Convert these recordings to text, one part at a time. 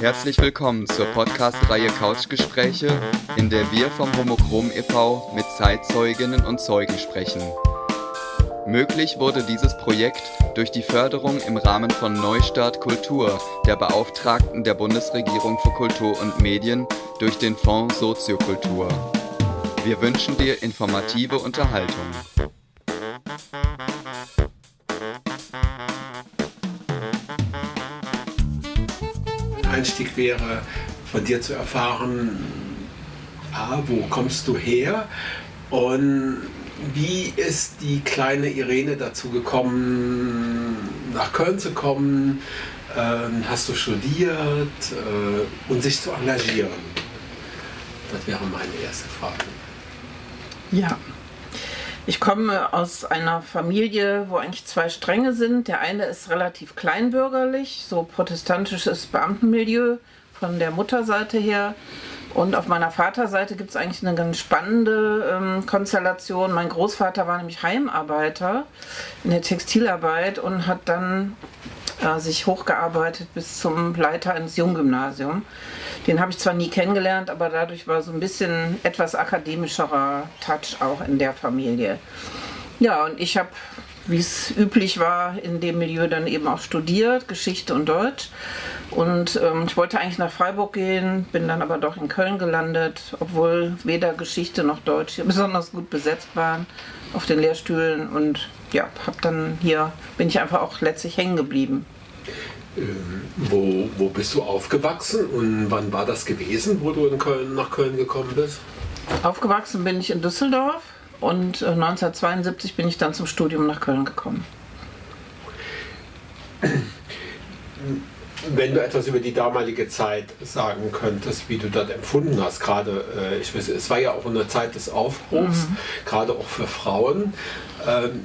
Herzlich willkommen zur Podcast-Reihe Couchgespräche, in der wir vom Homochrom e.V. mit Zeitzeuginnen und Zeugen sprechen. Möglich wurde dieses Projekt durch die Förderung im Rahmen von Neustart Kultur der Beauftragten der Bundesregierung für Kultur und Medien durch den Fonds Soziokultur. Wir wünschen dir informative Unterhaltung. Einstieg wäre, von dir zu erfahren, A, wo kommst du her und wie ist die kleine Irene dazu gekommen, nach Köln zu kommen? Ähm, hast du studiert äh, und sich zu engagieren? Das wäre meine erste Frage. Ja. Ich komme aus einer Familie, wo eigentlich zwei Stränge sind. Der eine ist relativ kleinbürgerlich, so protestantisches Beamtenmilieu von der Mutterseite her. Und auf meiner Vaterseite gibt es eigentlich eine ganz spannende ähm, Konstellation. Mein Großvater war nämlich Heimarbeiter in der Textilarbeit und hat dann äh, sich hochgearbeitet bis zum Leiter eines Junggymnasiums. Den habe ich zwar nie kennengelernt, aber dadurch war so ein bisschen etwas akademischerer Touch auch in der Familie. Ja, und ich habe, wie es üblich war, in dem Milieu dann eben auch studiert, Geschichte und Deutsch. Und ähm, ich wollte eigentlich nach Freiburg gehen, bin dann aber doch in Köln gelandet, obwohl weder Geschichte noch Deutsch hier besonders gut besetzt waren auf den Lehrstühlen. Und ja, hab dann hier, bin ich einfach auch letztlich hängen geblieben. Ähm, wo, wo bist du aufgewachsen und wann war das gewesen, wo du in Köln, nach Köln gekommen bist? Aufgewachsen bin ich in Düsseldorf und 1972 äh, bin ich dann zum Studium nach Köln gekommen. Wenn du etwas über die damalige Zeit sagen könntest, wie du das empfunden hast, gerade, äh, ich weiß, es war ja auch eine Zeit des Aufbruchs, mhm. gerade auch für Frauen. Ähm,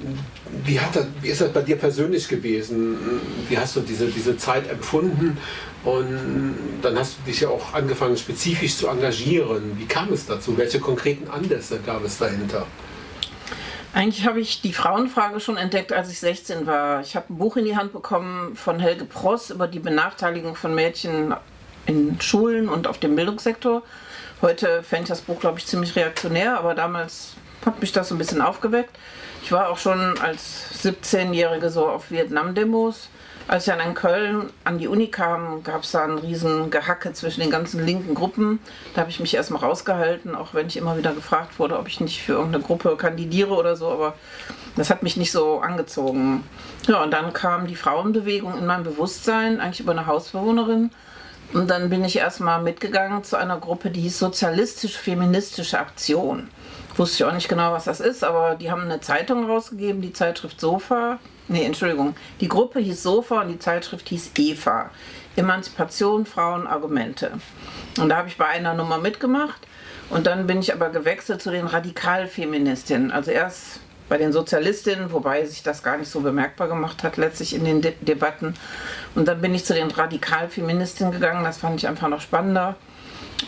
wie, hat das, wie ist das bei dir persönlich gewesen? Wie hast du diese, diese Zeit empfunden? Und dann hast du dich ja auch angefangen, spezifisch zu engagieren. Wie kam es dazu? Welche konkreten Anlässe gab es dahinter? Eigentlich habe ich die Frauenfrage schon entdeckt, als ich 16 war. Ich habe ein Buch in die Hand bekommen von Helge Pross über die Benachteiligung von Mädchen in Schulen und auf dem Bildungssektor. Heute fände ich das Buch, glaube ich, ziemlich reaktionär, aber damals hat mich das so ein bisschen aufgeweckt. Ich war auch schon als 17-Jährige so auf Vietnam-Demos. Als ich dann in Köln an die Uni kam, gab es da einen riesen Gehacke zwischen den ganzen linken Gruppen. Da habe ich mich erstmal rausgehalten, auch wenn ich immer wieder gefragt wurde, ob ich nicht für irgendeine Gruppe kandidiere oder so, aber das hat mich nicht so angezogen. Ja, und dann kam die Frauenbewegung in mein Bewusstsein, eigentlich über eine Hausbewohnerin. Und dann bin ich erstmal mitgegangen zu einer Gruppe, die hieß Sozialistisch-Feministische Aktion. Wusste ich auch nicht genau, was das ist, aber die haben eine Zeitung rausgegeben, die Zeitschrift Sofa. Nee, Entschuldigung. Die Gruppe hieß Sofa und die Zeitschrift hieß Eva. Emanzipation, Frauen, Argumente. Und da habe ich bei einer Nummer mitgemacht. Und dann bin ich aber gewechselt zu den Radikalfeministinnen. Also erst bei den Sozialistinnen, wobei sich das gar nicht so bemerkbar gemacht hat, letztlich in den De Debatten. Und dann bin ich zu den Radikalfeministinnen gegangen. Das fand ich einfach noch spannender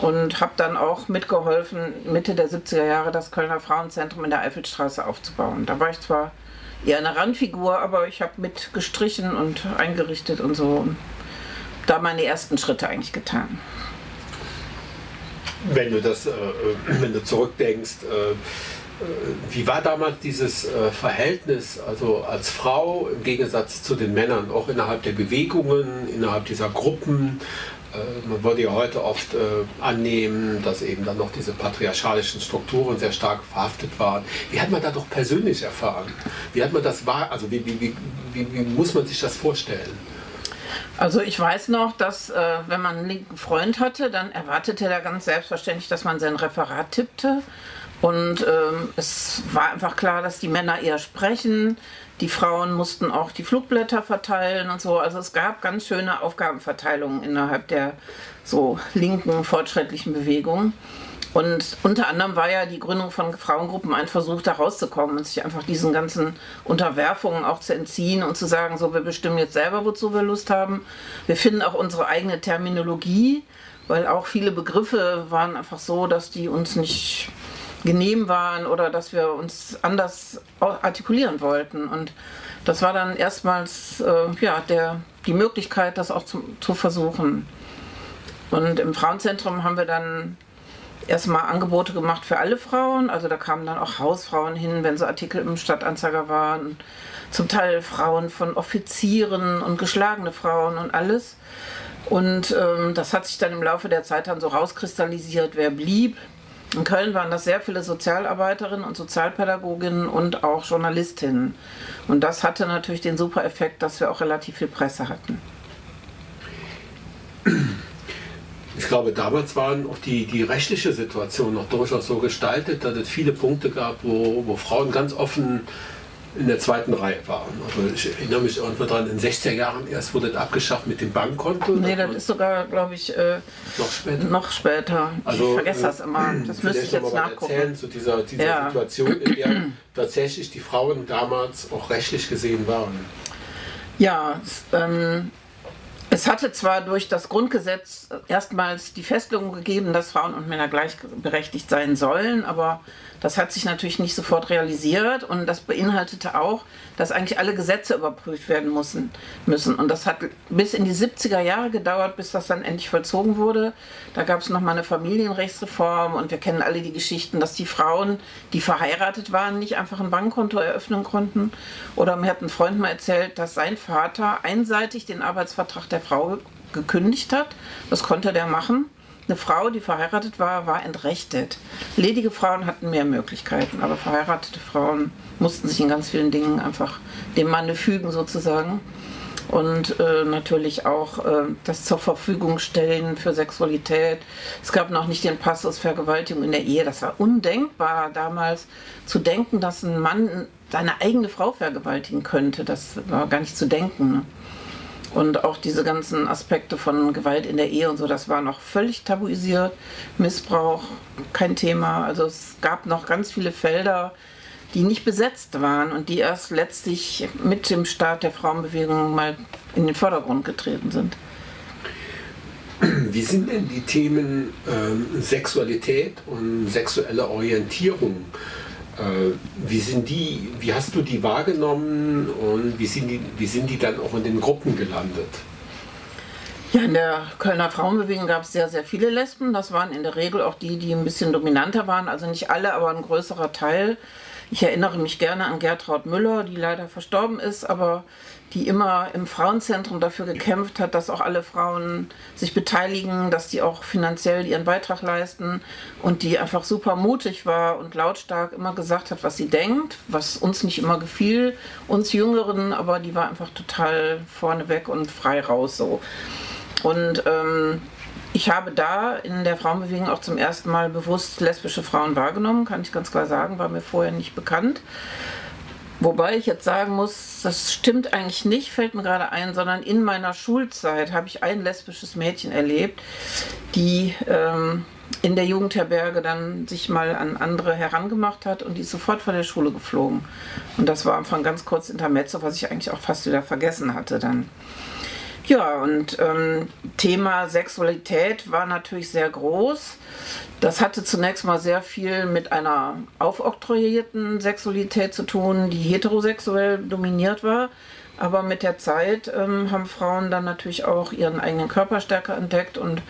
und habe dann auch mitgeholfen, Mitte der 70er Jahre das Kölner Frauenzentrum in der Eifelstraße aufzubauen. Da war ich zwar eher eine Randfigur, aber ich habe mitgestrichen und eingerichtet und so. Da meine ersten Schritte eigentlich getan. Wenn du das, äh, wenn du zurückdenkst, äh, äh wie war damals dieses äh, Verhältnis, also als Frau im Gegensatz zu den Männern, auch innerhalb der Bewegungen, innerhalb dieser Gruppen? Äh, man würde ja heute oft äh, annehmen, dass eben dann noch diese patriarchalischen Strukturen sehr stark verhaftet waren. Wie hat man da doch persönlich erfahren? Wie hat man das wahr, also wie, wie, wie, wie, muss man sich das vorstellen? Also ich weiß noch, dass äh, wenn man einen linken Freund hatte, dann erwartete er ganz selbstverständlich, dass man sein Referat tippte. Und ähm, es war einfach klar, dass die Männer eher sprechen, die Frauen mussten auch die Flugblätter verteilen und so. Also es gab ganz schöne Aufgabenverteilungen innerhalb der so linken fortschrittlichen Bewegung. Und unter anderem war ja die Gründung von Frauengruppen ein Versuch, da rauszukommen und sich einfach diesen ganzen Unterwerfungen auch zu entziehen und zu sagen, so, wir bestimmen jetzt selber, wozu wir Lust haben. Wir finden auch unsere eigene Terminologie, weil auch viele Begriffe waren einfach so, dass die uns nicht genehm waren oder dass wir uns anders artikulieren wollten. Und das war dann erstmals äh, ja, der, die Möglichkeit, das auch zu, zu versuchen. Und im Frauenzentrum haben wir dann erstmal Angebote gemacht für alle Frauen. Also da kamen dann auch Hausfrauen hin, wenn so Artikel im Stadtanzeiger waren. Zum Teil Frauen von Offizieren und geschlagene Frauen und alles. Und ähm, das hat sich dann im Laufe der Zeit dann so rauskristallisiert, wer blieb. In Köln waren das sehr viele Sozialarbeiterinnen und Sozialpädagoginnen und auch Journalistinnen. Und das hatte natürlich den super Effekt, dass wir auch relativ viel Presse hatten. Ich glaube, damals waren auch die, die rechtliche Situation noch durchaus so gestaltet, dass es viele Punkte gab, wo, wo Frauen ganz offen in der zweiten Reihe waren. Also ich erinnere mich irgendwo dran, in den 60er Jahren erst wurde das abgeschafft mit dem Bankkonto. Nee, das ist sogar, glaube ich, äh, noch später. Noch später. Also, ich vergesse das immer. Das müsste ich jetzt nachgucken. Erzählen zu dieser, dieser ja. Situation, in der tatsächlich die Frauen damals auch rechtlich gesehen waren. Ja, ähm, es hatte zwar durch das Grundgesetz erstmals die Festlegung gegeben, dass Frauen und Männer gleichberechtigt sein sollen, aber das hat sich natürlich nicht sofort realisiert und das beinhaltete auch, dass eigentlich alle Gesetze überprüft werden müssen. müssen. Und das hat bis in die 70er Jahre gedauert, bis das dann endlich vollzogen wurde. Da gab es nochmal eine Familienrechtsreform und wir kennen alle die Geschichten, dass die Frauen, die verheiratet waren, nicht einfach ein Bankkonto eröffnen konnten. Oder mir hat ein Freund mal erzählt, dass sein Vater einseitig den Arbeitsvertrag der Frau gekündigt hat. Das konnte der machen eine Frau, die verheiratet war, war entrechtet. Ledige Frauen hatten mehr Möglichkeiten, aber verheiratete Frauen mussten sich in ganz vielen Dingen einfach dem Manne fügen sozusagen. Und äh, natürlich auch äh, das zur Verfügung stellen für Sexualität. Es gab noch nicht den Passus Vergewaltigung in der Ehe. Das war undenkbar damals zu denken, dass ein Mann seine eigene Frau vergewaltigen könnte. Das war gar nicht zu denken. Ne? Und auch diese ganzen Aspekte von Gewalt in der Ehe und so, das war noch völlig tabuisiert. Missbrauch, kein Thema. Also es gab noch ganz viele Felder, die nicht besetzt waren und die erst letztlich mit dem Start der Frauenbewegung mal in den Vordergrund getreten sind. Wie sind denn die Themen äh, Sexualität und sexuelle Orientierung wie, sind die, wie hast du die wahrgenommen und wie sind, die, wie sind die dann auch in den Gruppen gelandet? Ja, in der Kölner Frauenbewegung gab es sehr, sehr viele Lesben. Das waren in der Regel auch die, die ein bisschen dominanter waren. Also nicht alle, aber ein größerer Teil. Ich erinnere mich gerne an Gertraud Müller, die leider verstorben ist, aber die immer im Frauenzentrum dafür gekämpft hat, dass auch alle Frauen sich beteiligen, dass die auch finanziell ihren Beitrag leisten und die einfach super mutig war und lautstark immer gesagt hat, was sie denkt, was uns nicht immer gefiel, uns Jüngeren, aber die war einfach total vorneweg und frei raus so. Und ähm, ich habe da in der Frauenbewegung auch zum ersten Mal bewusst lesbische Frauen wahrgenommen, kann ich ganz klar sagen, war mir vorher nicht bekannt. Wobei ich jetzt sagen muss, das stimmt eigentlich nicht, fällt mir gerade ein, sondern in meiner Schulzeit habe ich ein lesbisches Mädchen erlebt, die ähm, in der Jugendherberge dann sich mal an andere herangemacht hat und die ist sofort von der Schule geflogen. Und das war am Anfang ganz kurz Intermezzo, was ich eigentlich auch fast wieder vergessen hatte dann. Ja, und ähm, Thema Sexualität war natürlich sehr groß. Das hatte zunächst mal sehr viel mit einer aufoktroyierten Sexualität zu tun, die heterosexuell dominiert war. Aber mit der Zeit ähm, haben Frauen dann natürlich auch ihren eigenen Körper stärker entdeckt und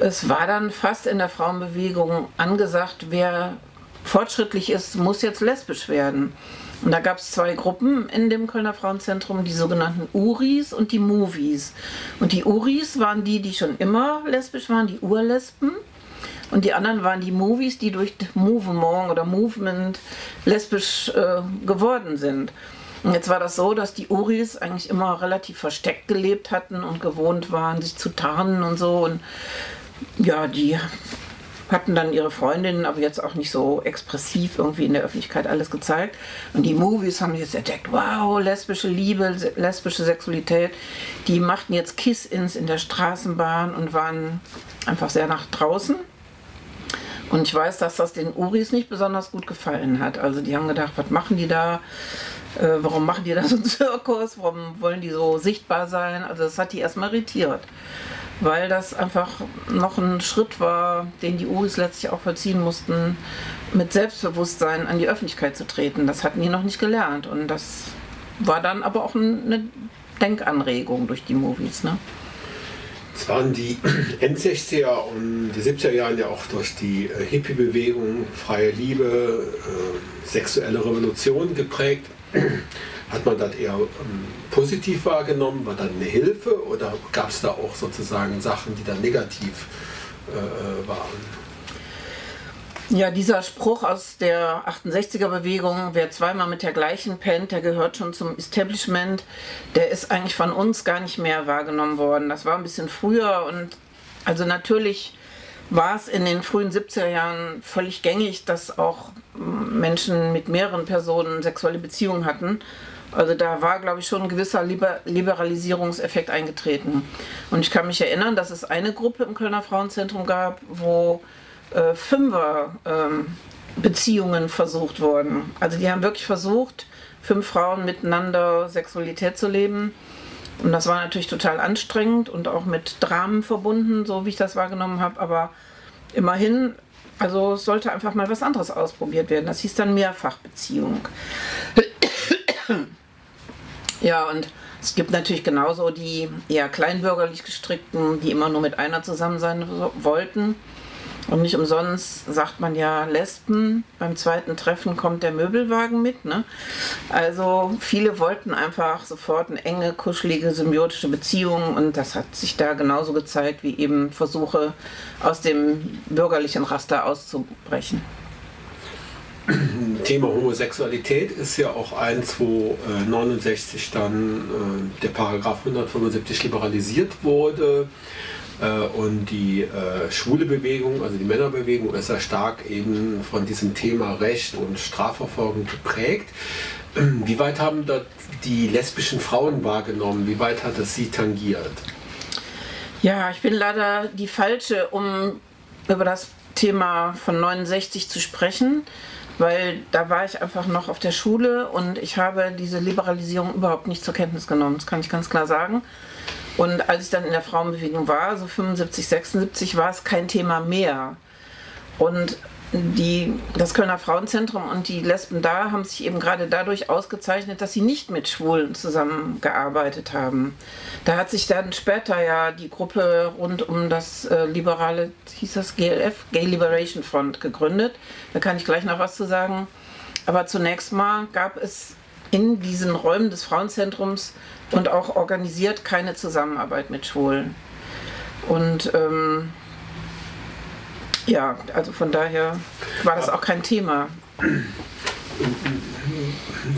es war dann fast in der Frauenbewegung angesagt, wer fortschrittlich ist, muss jetzt lesbisch werden. Und da gab es zwei Gruppen in dem Kölner Frauenzentrum, die sogenannten Uris und die Movies. Und die Uris waren die, die schon immer lesbisch waren, die Urlesben. Und die anderen waren die Movies, die durch Movement oder Movement lesbisch äh, geworden sind. Und jetzt war das so, dass die Uris eigentlich immer relativ versteckt gelebt hatten und gewohnt waren, sich zu tarnen und so. Und ja, die hatten dann ihre Freundinnen, aber jetzt auch nicht so expressiv irgendwie in der Öffentlichkeit alles gezeigt. Und die Movies haben jetzt entdeckt, wow, lesbische Liebe, lesbische Sexualität. Die machten jetzt Kiss-Ins in der Straßenbahn und waren einfach sehr nach draußen. Und ich weiß, dass das den Uris nicht besonders gut gefallen hat. Also die haben gedacht, was machen die da? Äh, warum machen die da so einen Zirkus? Warum wollen die so sichtbar sein? Also das hat die erstmal irritiert weil das einfach noch ein Schritt war, den die Uris letztlich auch vollziehen mussten, mit Selbstbewusstsein an die Öffentlichkeit zu treten. Das hatten die noch nicht gelernt und das war dann aber auch eine Denkanregung durch die Movies. Ne? Es waren die End-60er und die 70er Jahre ja auch durch die äh, Hippie-Bewegung, freie Liebe, äh, sexuelle Revolution geprägt. Hat man das eher ähm, positiv wahrgenommen? War das eine Hilfe oder gab es da auch sozusagen Sachen, die dann negativ äh, äh waren? Ja, dieser Spruch aus der 68er-Bewegung, wer zweimal mit der gleichen pennt, der gehört schon zum Establishment, der ist eigentlich von uns gar nicht mehr wahrgenommen worden. Das war ein bisschen früher und also natürlich war es in den frühen 70er Jahren völlig gängig, dass auch Menschen mit mehreren Personen sexuelle Beziehungen hatten. Also da war, glaube ich, schon ein gewisser Liberalisierungseffekt eingetreten. Und ich kann mich erinnern, dass es eine Gruppe im Kölner Frauenzentrum gab, wo äh, Fünfer-Beziehungen ähm, versucht wurden. Also die haben wirklich versucht, fünf Frauen miteinander Sexualität zu leben. Und das war natürlich total anstrengend und auch mit Dramen verbunden, so wie ich das wahrgenommen habe. Aber immerhin, also es sollte einfach mal was anderes ausprobiert werden. Das hieß dann Mehrfachbeziehung. ja, und es gibt natürlich genauso die eher kleinbürgerlich gestrickten, die immer nur mit einer zusammen sein wollten. Und nicht umsonst sagt man ja Lesben, beim zweiten Treffen kommt der Möbelwagen mit. Ne? Also viele wollten einfach sofort eine enge, kuschelige, symbiotische Beziehung und das hat sich da genauso gezeigt wie eben Versuche aus dem bürgerlichen Raster auszubrechen. Thema Homosexualität ist ja auch eins, wo äh, 69 dann äh, der Paragraph 175 liberalisiert wurde. Äh, und die äh, schwule Bewegung, also die Männerbewegung, ist ja stark eben von diesem Thema Recht und Strafverfolgung geprägt. Wie weit haben dort die lesbischen Frauen wahrgenommen? Wie weit hat es sie tangiert? Ja, ich bin leider die Falsche, um über das Thema von 69 zu sprechen, weil da war ich einfach noch auf der Schule und ich habe diese Liberalisierung überhaupt nicht zur Kenntnis genommen. Das kann ich ganz klar sagen. Und als ich dann in der Frauenbewegung war, so 75, 76, war es kein Thema mehr. Und die, das Kölner Frauenzentrum und die Lesben da haben sich eben gerade dadurch ausgezeichnet, dass sie nicht mit Schwulen zusammengearbeitet haben. Da hat sich dann später ja die Gruppe rund um das äh, liberale, hieß das GLF, Gay Liberation Front, gegründet. Da kann ich gleich noch was zu sagen. Aber zunächst mal gab es in diesen Räumen des Frauenzentrums und auch organisiert keine Zusammenarbeit mit Schwulen. Und ähm, ja, also von daher war das auch kein Thema.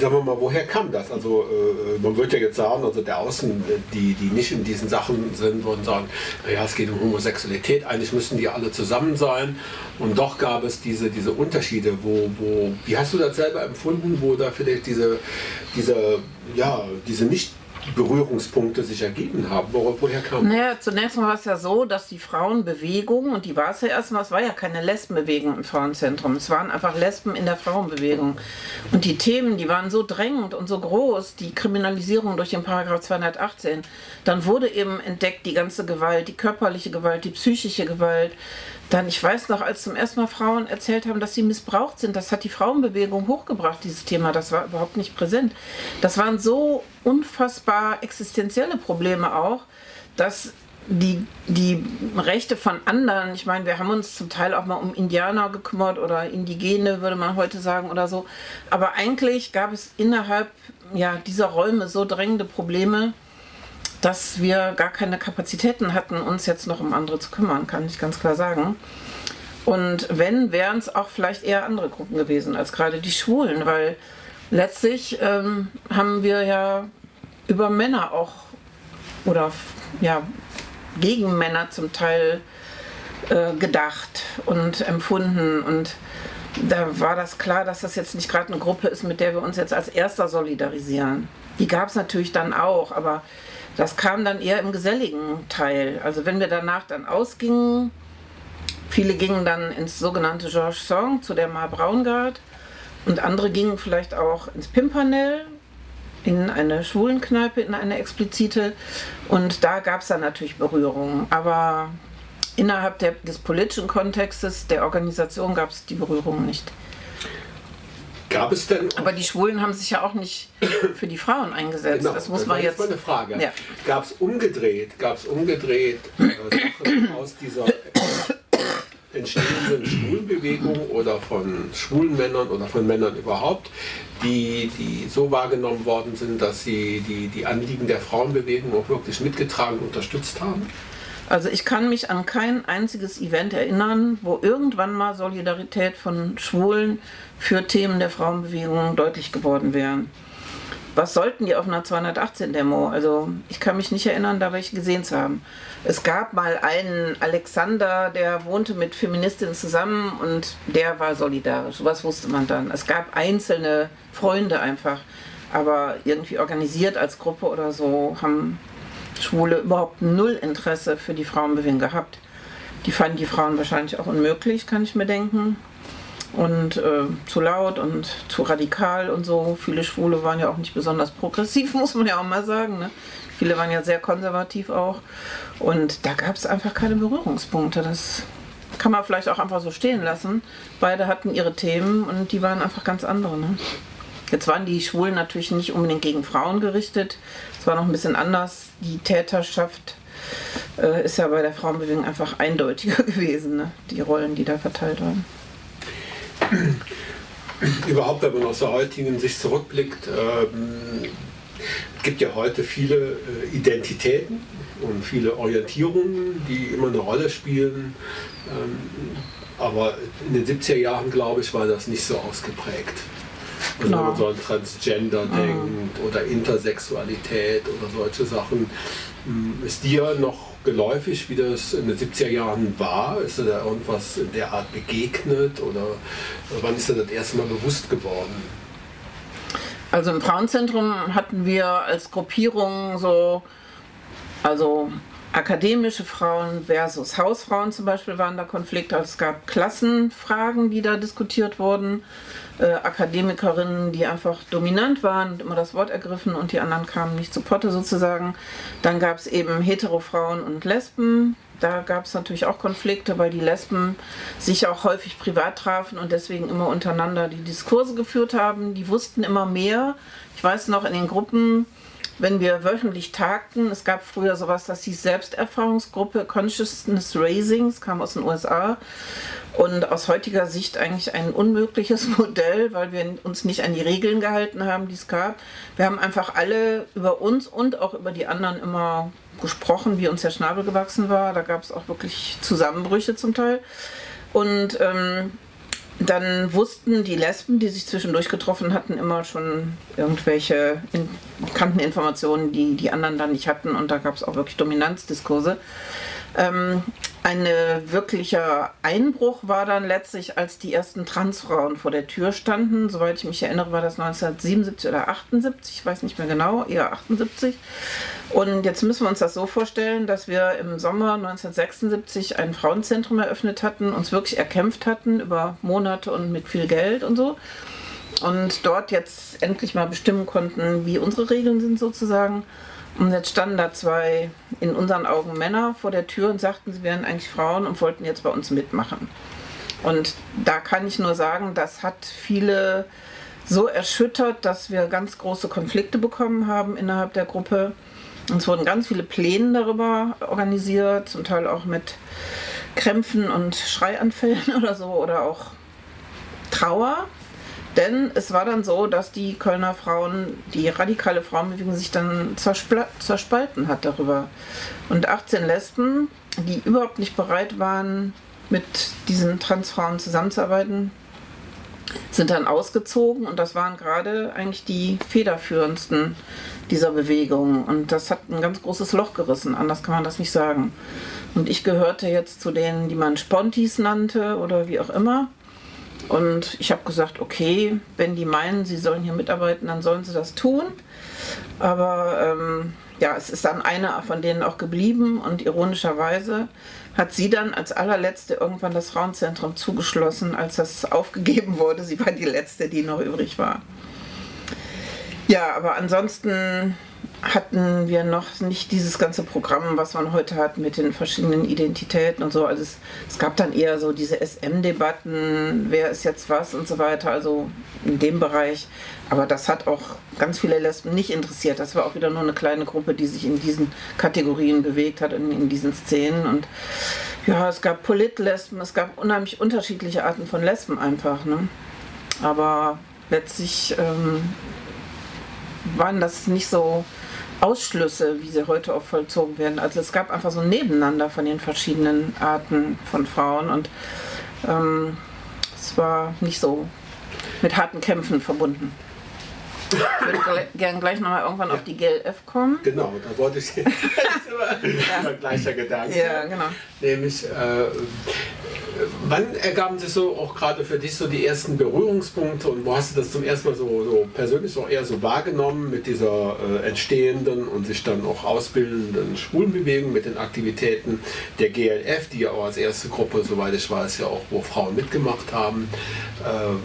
Sagen wir mal, woher kam das? Also äh, man würde ja jetzt sagen, also der Außen, die, die nicht in diesen Sachen sind, würden sagen, naja, es geht um Homosexualität, eigentlich müssten die alle zusammen sein. Und doch gab es diese, diese Unterschiede, wo, wo, wie hast du das selber empfunden, wo da vielleicht diese, diese, ja, diese nicht Berührungspunkte sich ergeben haben? Wo, woher kam Naja, zunächst mal war es ja so, dass die Frauenbewegung, und die war es ja erstmal, es war ja keine Lesbenbewegung im Frauenzentrum, es waren einfach Lesben in der Frauenbewegung. Und die Themen, die waren so drängend und so groß, die Kriminalisierung durch den Paragraph 218, dann wurde eben entdeckt die ganze Gewalt, die körperliche Gewalt, die psychische Gewalt, dann, ich weiß noch, als zum ersten Mal Frauen erzählt haben, dass sie missbraucht sind, das hat die Frauenbewegung hochgebracht, dieses Thema. Das war überhaupt nicht präsent. Das waren so unfassbar existenzielle Probleme auch, dass die, die Rechte von anderen, ich meine, wir haben uns zum Teil auch mal um Indianer gekümmert oder Indigene, würde man heute sagen oder so. Aber eigentlich gab es innerhalb ja, dieser Räume so drängende Probleme, dass wir gar keine Kapazitäten hatten, uns jetzt noch um andere zu kümmern, kann ich ganz klar sagen. Und wenn, wären es auch vielleicht eher andere Gruppen gewesen als gerade die Schwulen, weil letztlich ähm, haben wir ja über Männer auch oder ja gegen Männer zum Teil äh, gedacht und empfunden und da war das klar, dass das jetzt nicht gerade eine Gruppe ist, mit der wir uns jetzt als erster solidarisieren. Die gab es natürlich dann auch, aber das kam dann eher im geselligen Teil. Also wenn wir danach dann ausgingen, viele gingen dann ins sogenannte Georges Song zu der Mar Braungart und andere gingen vielleicht auch ins Pimpernel, in eine Schwulenkneipe, in eine explizite. Und da gab es dann natürlich Berührungen. Aber innerhalb der, des politischen Kontextes, der Organisation gab es die Berührungen nicht. Gab es denn. Aber die Schwulen haben sich ja auch nicht für die Frauen eingesetzt. Genau, das muss man jetzt. Das ist meine Frage. Ja. Gab es umgedreht, gab es umgedreht äh, aus dieser entstehenden Schwulenbewegung oder von schwulen Männern oder von Männern überhaupt, die, die so wahrgenommen worden sind, dass sie die, die Anliegen der Frauenbewegung auch wirklich mitgetragen und unterstützt haben? Also ich kann mich an kein einziges Event erinnern, wo irgendwann mal Solidarität von Schwulen für Themen der Frauenbewegung deutlich geworden wären. Was sollten die auf einer 218-Demo? Also ich kann mich nicht erinnern, da welche gesehen zu haben. Es gab mal einen Alexander, der wohnte mit Feministinnen zusammen und der war solidarisch. Was wusste man dann. Es gab einzelne Freunde einfach, aber irgendwie organisiert als Gruppe oder so haben Schwule überhaupt null Interesse für die Frauenbewegung gehabt. Die fanden die Frauen wahrscheinlich auch unmöglich, kann ich mir denken. Und äh, zu laut und zu radikal und so. Viele Schwule waren ja auch nicht besonders progressiv, muss man ja auch mal sagen. Ne? Viele waren ja sehr konservativ auch. Und da gab es einfach keine Berührungspunkte. Das kann man vielleicht auch einfach so stehen lassen. Beide hatten ihre Themen und die waren einfach ganz andere. Ne? Jetzt waren die Schwulen natürlich nicht unbedingt gegen Frauen gerichtet. Es war noch ein bisschen anders. Die Täterschaft äh, ist ja bei der Frauenbewegung einfach eindeutiger gewesen, ne? die Rollen, die da verteilt waren. Überhaupt, wenn man aus der heutigen Sicht zurückblickt, ähm, gibt ja heute viele äh, Identitäten und viele Orientierungen, die immer eine Rolle spielen. Ähm, aber in den 70er Jahren, glaube ich, war das nicht so ausgeprägt. Also wenn man so an Transgender mhm. denkt oder Intersexualität oder solche Sachen, hm, ist dir noch geläufig, wie das in den 70er Jahren war? Ist dir da irgendwas in der Art begegnet oder wann ist dir das erste Mal bewusst geworden? Also im Frauenzentrum hatten wir als Gruppierung so, also akademische Frauen versus Hausfrauen zum Beispiel waren da Konflikte. Also es gab Klassenfragen, die da diskutiert wurden. Äh, Akademikerinnen, die einfach dominant waren und immer das Wort ergriffen und die anderen kamen nicht zu Potte sozusagen. Dann gab es eben Hetero-Frauen und Lesben. Da gab es natürlich auch Konflikte, weil die Lesben sich auch häufig privat trafen und deswegen immer untereinander die Diskurse geführt haben. Die wussten immer mehr. Ich weiß noch in den Gruppen, wenn wir wöchentlich tagten, es gab früher sowas, das hieß Selbsterfahrungsgruppe Consciousness Raising, es kam aus den USA und aus heutiger Sicht eigentlich ein unmögliches Modell, weil wir uns nicht an die Regeln gehalten haben, die es gab. Wir haben einfach alle über uns und auch über die anderen immer gesprochen, wie uns der Schnabel gewachsen war. Da gab es auch wirklich Zusammenbrüche zum Teil. Und ähm, dann wussten die Lesben, die sich zwischendurch getroffen hatten, immer schon irgendwelche in, kannten Informationen, die die anderen dann nicht hatten. Und da gab es auch wirklich Dominanzdiskurse. Ähm, ein wirklicher Einbruch war dann letztlich, als die ersten Transfrauen vor der Tür standen. Soweit ich mich erinnere, war das 1977 oder 78, ich weiß nicht mehr genau, eher 78. Und jetzt müssen wir uns das so vorstellen, dass wir im Sommer 1976 ein Frauenzentrum eröffnet hatten, uns wirklich erkämpft hatten über Monate und mit viel Geld und so. Und dort jetzt endlich mal bestimmen konnten, wie unsere Regeln sind sozusagen. Und jetzt standen da zwei in unseren Augen Männer vor der Tür und sagten, sie wären eigentlich Frauen und wollten jetzt bei uns mitmachen. Und da kann ich nur sagen, das hat viele so erschüttert, dass wir ganz große Konflikte bekommen haben innerhalb der Gruppe. Es wurden ganz viele Pläne darüber organisiert, zum Teil auch mit Krämpfen und Schreianfällen oder so oder auch Trauer. Denn es war dann so, dass die Kölner Frauen, die radikale Frauenbewegung sich dann zerspalten hat darüber. Und 18 Lesben, die überhaupt nicht bereit waren, mit diesen Transfrauen zusammenzuarbeiten, sind dann ausgezogen und das waren gerade eigentlich die federführendsten dieser Bewegung. Und das hat ein ganz großes Loch gerissen, anders kann man das nicht sagen. Und ich gehörte jetzt zu denen, die man Spontis nannte oder wie auch immer. Und ich habe gesagt, okay, wenn die meinen, sie sollen hier mitarbeiten, dann sollen sie das tun. Aber ähm, ja, es ist dann eine von denen auch geblieben und ironischerweise hat sie dann als allerletzte irgendwann das Frauenzentrum zugeschlossen, als das aufgegeben wurde. Sie war die letzte, die noch übrig war. Ja, aber ansonsten hatten wir noch nicht dieses ganze Programm, was man heute hat mit den verschiedenen Identitäten und so. Also es, es gab dann eher so diese SM-Debatten, wer ist jetzt was und so weiter, also in dem Bereich. Aber das hat auch ganz viele Lesben nicht interessiert. Das war auch wieder nur eine kleine Gruppe, die sich in diesen Kategorien bewegt hat, in, in diesen Szenen. Und ja, es gab Politlesben, es gab unheimlich unterschiedliche Arten von Lesben einfach. Ne? Aber letztlich ähm, waren das nicht so Ausschlüsse, wie sie heute auch vollzogen werden. Also es gab einfach so ein Nebeneinander von den verschiedenen Arten von Frauen und ähm, es war nicht so mit harten Kämpfen verbunden. Ich würde gerne gleich nochmal irgendwann ja. auf die GLF kommen. Genau, da wollte ich immer, ja. gleicher Gedanke. Ja, genau. Nämlich, äh, wann ergaben sich so auch gerade für dich so die ersten Berührungspunkte und wo hast du das zum ersten Mal so, so persönlich auch eher so wahrgenommen mit dieser äh, entstehenden und sich dann auch ausbildenden Schwulenbewegung, mit den Aktivitäten der GLF, die ja auch als erste Gruppe, soweit ich weiß, ja auch, wo Frauen mitgemacht haben. Ähm,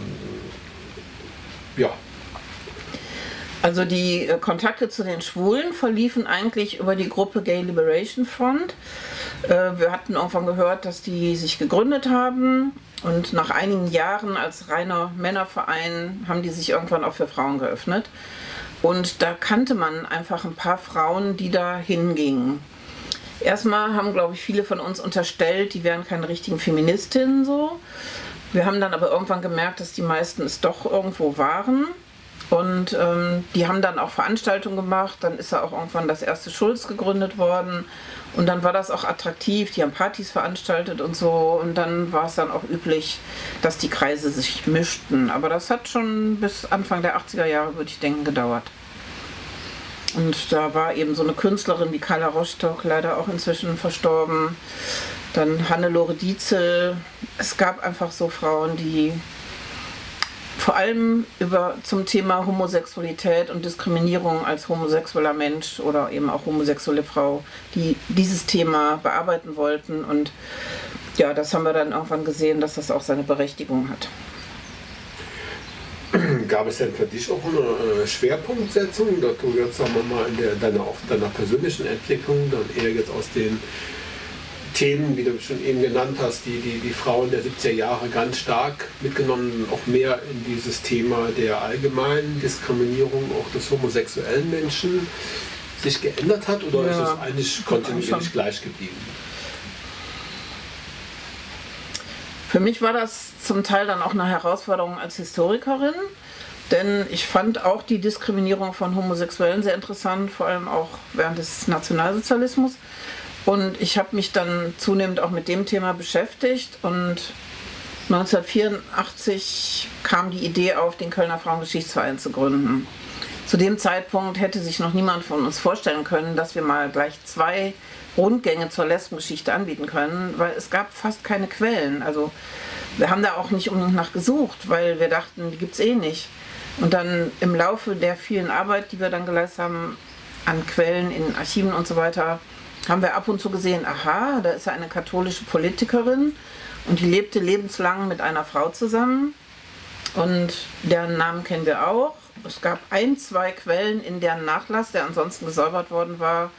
ja, also die äh, Kontakte zu den Schwulen verliefen eigentlich über die Gruppe Gay Liberation Front. Äh, wir hatten irgendwann gehört, dass die sich gegründet haben und nach einigen Jahren als reiner Männerverein haben die sich irgendwann auch für Frauen geöffnet. Und da kannte man einfach ein paar Frauen, die da hingingen. Erstmal haben, glaube ich, viele von uns unterstellt, die wären keine richtigen Feministinnen so. Wir haben dann aber irgendwann gemerkt, dass die meisten es doch irgendwo waren. Und ähm, die haben dann auch Veranstaltungen gemacht. Dann ist ja auch irgendwann das erste Schulz gegründet worden. Und dann war das auch attraktiv. Die haben Partys veranstaltet und so. Und dann war es dann auch üblich, dass die Kreise sich mischten. Aber das hat schon bis Anfang der 80er Jahre, würde ich denken, gedauert. Und da war eben so eine Künstlerin wie Carla Rostock, leider auch inzwischen verstorben. Dann Hannelore Dietzel. Es gab einfach so Frauen, die vor allem über, zum Thema Homosexualität und Diskriminierung als homosexueller Mensch oder eben auch homosexuelle Frau, die dieses Thema bearbeiten wollten. Und ja, das haben wir dann irgendwann gesehen, dass das auch seine Berechtigung hat. Gab es denn für dich auch eine Schwerpunktsetzung, dass du jetzt, sagen wir mal, in der, deiner, auch deiner persönlichen Entwicklung dann eher jetzt aus den Themen, wie du schon eben genannt hast, die, die die Frauen der 70er Jahre ganz stark mitgenommen, auch mehr in dieses Thema der allgemeinen Diskriminierung auch des homosexuellen Menschen sich geändert hat oder ja, ist es eigentlich kontinuierlich gleich geblieben? Für mich war das zum Teil dann auch eine Herausforderung als Historikerin, denn ich fand auch die Diskriminierung von Homosexuellen sehr interessant, vor allem auch während des Nationalsozialismus. Und ich habe mich dann zunehmend auch mit dem Thema beschäftigt und 1984 kam die Idee auf, den Kölner Frauengeschichtsverein zu gründen. Zu dem Zeitpunkt hätte sich noch niemand von uns vorstellen können, dass wir mal gleich zwei Rundgänge zur Lesbengeschichte anbieten können, weil es gab fast keine Quellen. Also wir haben da auch nicht unbedingt nach gesucht, weil wir dachten, die gibt es eh nicht. Und dann im Laufe der vielen Arbeit, die wir dann geleistet haben, an Quellen in Archiven und so weiter, haben wir ab und zu gesehen, aha, da ist eine katholische Politikerin und die lebte lebenslang mit einer Frau zusammen und deren Namen kennen wir auch. Es gab ein, zwei Quellen in deren Nachlass, der ansonsten gesäubert worden war,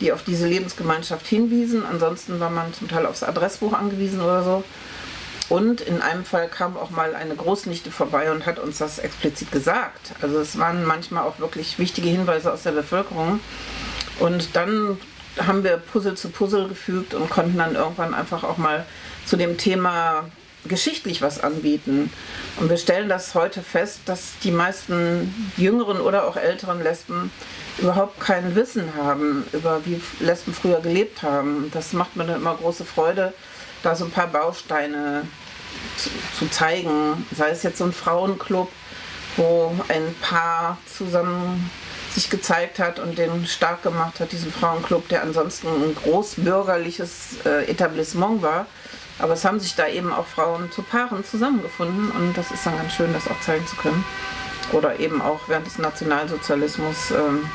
die auf diese Lebensgemeinschaft hinwiesen. Ansonsten war man zum Teil aufs Adressbuch angewiesen oder so. Und in einem Fall kam auch mal eine Großnichte vorbei und hat uns das explizit gesagt. Also es waren manchmal auch wirklich wichtige Hinweise aus der Bevölkerung. Und dann haben wir Puzzle zu Puzzle gefügt und konnten dann irgendwann einfach auch mal zu dem Thema geschichtlich was anbieten. Und wir stellen das heute fest, dass die meisten jüngeren oder auch älteren Lesben überhaupt kein Wissen haben über wie Lesben früher gelebt haben. Das macht mir dann immer große Freude, da so ein paar Bausteine zu, zu zeigen. Sei es jetzt so ein Frauenclub, wo ein Paar zusammen sich gezeigt hat und den stark gemacht hat, diesen Frauenclub, der ansonsten ein großbürgerliches äh, Etablissement war. Aber es haben sich da eben auch Frauen zu Paaren zusammengefunden und das ist dann ganz schön, das auch zeigen zu können. Oder eben auch während des Nationalsozialismus ähm,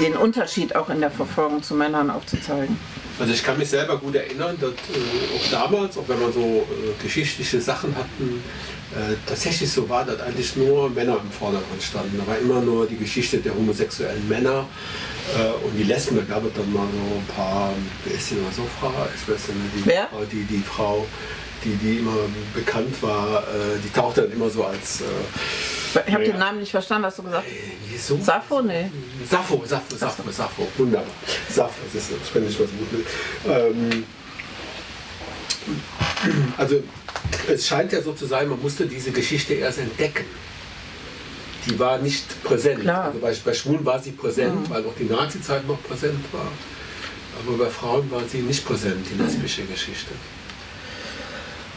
den Unterschied auch in der Verfolgung zu Männern aufzuzeigen. Also ich kann mich selber gut erinnern, dass äh, auch damals, auch wenn man so äh, geschichtliche Sachen hatten, äh, tatsächlich so war, dass eigentlich nur Männer im Vordergrund standen. Da war immer nur die Geschichte der homosexuellen Männer äh, und die Lesben. Da gab es dann mal so ein paar, wer ist die mal so Frau? Ich weiß nicht, die, Wer? die, die Frau, die, die immer bekannt war, äh, die tauchte dann immer so als... Äh, Ich habe Ja. den Namen nicht verstanden, hast du gesagt? wie so? Sappho? Nee. Sappho, Sappho, Sappho, Sappho, wunderbar. Sappho, das ist, nicht was gut mit. Ähm, also es scheint ja so zu sein, man musste diese Geschichte erst entdecken. Die war nicht präsent. Klar. Also bei, bei Schwulen war sie präsent, weil auch die Nazi-Zeit noch präsent war. Aber bei Frauen war sie nicht präsent, die lesbische Geschichte.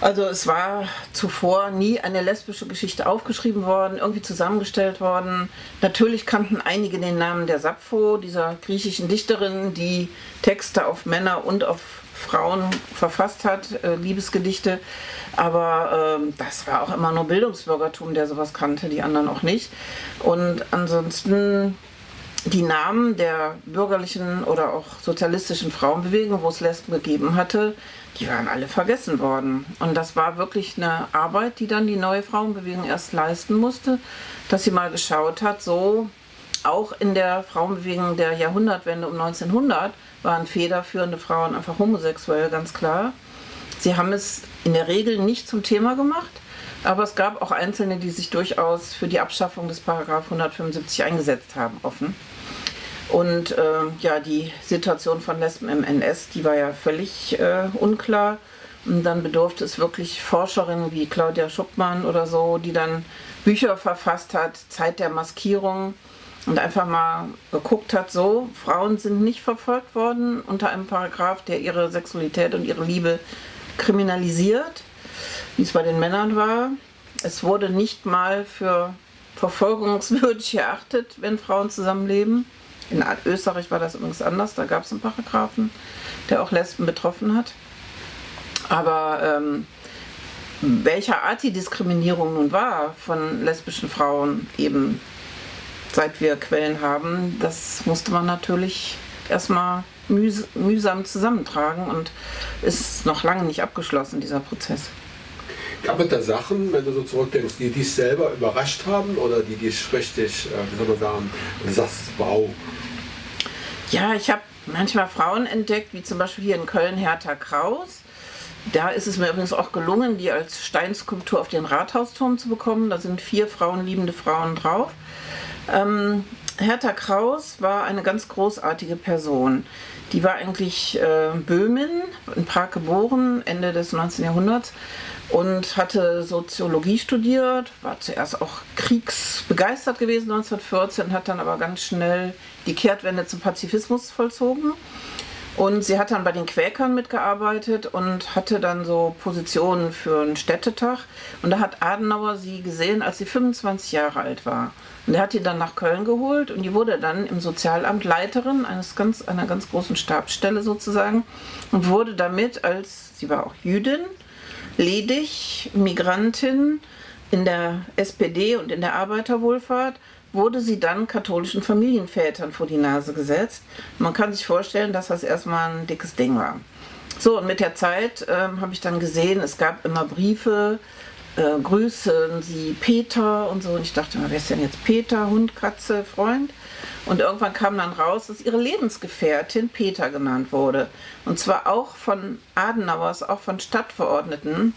Also es war zuvor nie eine lesbische Geschichte aufgeschrieben worden, irgendwie zusammengestellt worden. Natürlich kannten einige den Namen der Sappho, dieser griechischen Dichterin, die Texte auf Männer und auf Frauen verfasst hat, äh, Liebesgedichte. Aber ähm, das war auch immer nur Bildungsbürgertum, der sowas kannte, die anderen auch nicht. Und ansonsten die Namen der bürgerlichen oder auch sozialistischen Frauenbewegung, wo es Lesben gegeben hatte, die waren alle vergessen worden. Und das war wirklich eine Arbeit, die dann die neue Frauenbewegung erst leisten musste, dass sie mal geschaut hat, so auch in der Frauenbewegung der Jahrhundertwende um 1900 waren federführende Frauen einfach homosexuell, ganz klar. Sie haben es in der Regel nicht zum Thema gemacht, aber es gab auch Einzelne, die sich durchaus für die Abschaffung des Paragraph 175 eingesetzt haben, offen. Und äh, ja, die Situation von Lesben im NS, die war ja völlig äh, unklar. Und dann bedurfte es wirklich Forscherinnen wie Claudia Schuppmann oder so, die dann Bücher verfasst hat, Zeit der Maskierung und einfach mal geguckt hat, so, Frauen sind nicht verfolgt worden unter einem Paragraph, der ihre Sexualität und ihre Liebe kriminalisiert, wie es bei den Männern war. Es wurde nicht mal für verfolgungswürdig erachtet, wenn Frauen zusammenleben. In Österreich war das übrigens anders, da gab es einen Paragraphen, der auch Lesben betroffen hat. Aber ähm, welcher Art die Diskriminierung nun war von lesbischen Frauen, eben seit wir Quellen haben, das musste man natürlich erstmal mühs mühsam zusammentragen und ist noch lange nicht abgeschlossen, dieser Prozess. Gab es da Sachen, wenn du so zurückdenkst, die dich selber überrascht haben oder die dich richtig, äh, wie soll man sagen, sagst, wow, Ja, ich habe manchmal Frauen entdeckt, wie zum Beispiel hier in Köln Hertha Kraus. Da ist es mir übrigens auch gelungen, die als Steinskulptur auf den Rathausturm zu bekommen. Da sind vier frauenliebende Frauen drauf. Ähm, Hertha Kraus war eine ganz großartige Person. Die war eigentlich äh, Böhmen, in Prag geboren, Ende des 19. Jahrhunderts und hatte Soziologie studiert, war zuerst auch kriegsbegeistert gewesen 1914, hat dann aber ganz schnell die Kehrtwende zum Pazifismus vollzogen. Und sie hat dann bei den Quäkern mitgearbeitet und hatte dann so Positionen für einen Städtetag. Und da hat Adenauer sie gesehen, als sie 25 Jahre alt war. Und er hat die dann nach Köln geholt und die wurde dann im Sozialamt Leiterin eines ganz, einer ganz großen Stabsstelle sozusagen und wurde damit als, sie war auch Jüdin, ledig, Migrantin in der SPD und in der Arbeiterwohlfahrt, wurde sie dann katholischen Familienvätern vor die Nase gesetzt. Man kann sich vorstellen, dass das erstmal ein dickes Ding war. So, und mit der Zeit ähm, habe ich dann gesehen, es gab immer Briefe, äh, grüßen Sie Peter und so. Und ich dachte mal, wer ist denn jetzt Peter? Hund, Katze, Freund? Und irgendwann kam dann raus, dass ihre Lebensgefährtin Peter genannt wurde. Und zwar auch von Adenauers, auch von Stadtverordneten.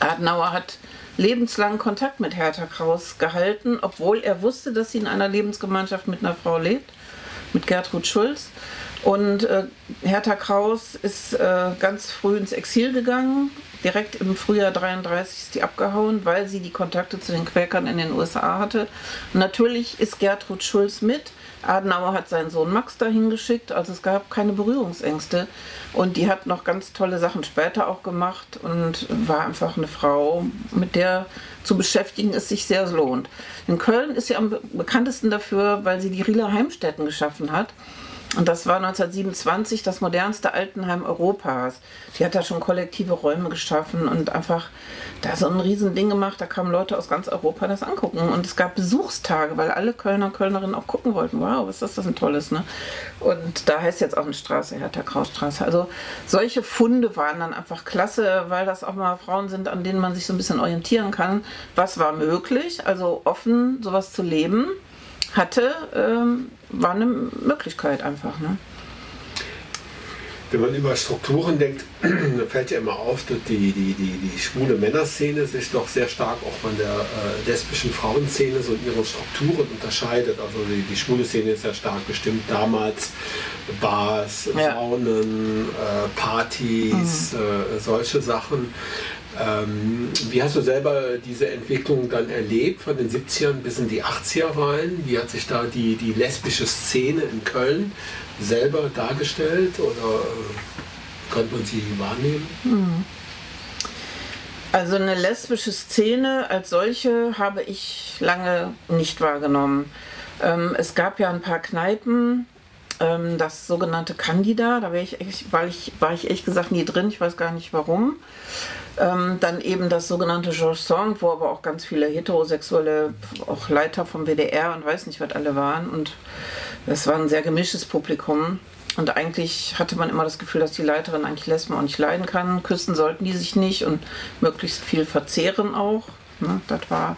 Adenauer hat lebenslang Kontakt mit Hertha Kraus gehalten, obwohl er wusste, dass sie in einer Lebensgemeinschaft mit einer Frau lebt, mit Gertrud Schulz. Und äh, Hertha Kraus ist äh, ganz früh ins Exil gegangen. Direkt im Frühjahr 33 ist die abgehauen, weil sie die Kontakte zu den Quäkern in den USA hatte. Und natürlich ist Gertrud Schulz mit. Adenauer hat seinen Sohn Max dahin geschickt, also es gab keine Berührungsängste. Und die hat noch ganz tolle Sachen später auch gemacht und war einfach eine Frau, mit der zu beschäftigen es sich sehr lohnt. In Köln ist sie am bekanntesten dafür, weil sie die Rieler Heimstätten geschaffen hat. Und das war 1927 das modernste Altenheim Europas. Die hat da schon kollektive Räume geschaffen und einfach da so ein Riesending gemacht. Da kamen Leute aus ganz Europa das angucken. Und es gab Besuchstage, weil alle Kölner und Kölnerinnen auch gucken wollten. Wow, was ist das ein tolles, ne? Und da heißt jetzt auch eine Straße, Hertha Krausstraße. Also solche Funde waren dann einfach klasse, weil das auch mal Frauen sind, an denen man sich so ein bisschen orientieren kann. Was war möglich? Also offen sowas zu leben hatte, ähm, war eine Möglichkeit einfach. Ne? Wenn man über Strukturen denkt, fällt ja immer auf, dass die, die, die, die schwule Männerszene sich doch sehr stark auch von der äh, lesbischen Frauenszene so in ihren Strukturen unterscheidet. Also die, die schwule Szene ist ja stark bestimmt damals Bars, ja. Saunen, äh, Partys, mhm. äh, solche Sachen. Ähm, wie hast du selber diese Entwicklung dann erlebt von den 70ern bis in die 80er rein? Wie hat sich da die, die lesbische Szene in Köln selber dargestellt oder äh, konnte man sie wahrnehmen? Hm. Also eine lesbische Szene als solche habe ich lange nicht wahrgenommen. Ähm, es gab ja ein paar Kneipen, ähm, das sogenannte Candida, da war ich, echt, war, ich, war ich ehrlich gesagt nie drin, ich weiß gar nicht warum. Ähm, dann eben das sogenannte Georges Song, wo aber auch ganz viele heterosexuelle, auch Leiter vom WDR und weiß nicht, was alle waren. Und das war ein sehr gemischtes Publikum. Und eigentlich hatte man immer das Gefühl, dass die Leiterin eigentlich Lesben auch nicht leiden kann. Küssen sollten die sich nicht und möglichst viel verzehren auch. Ne? Das war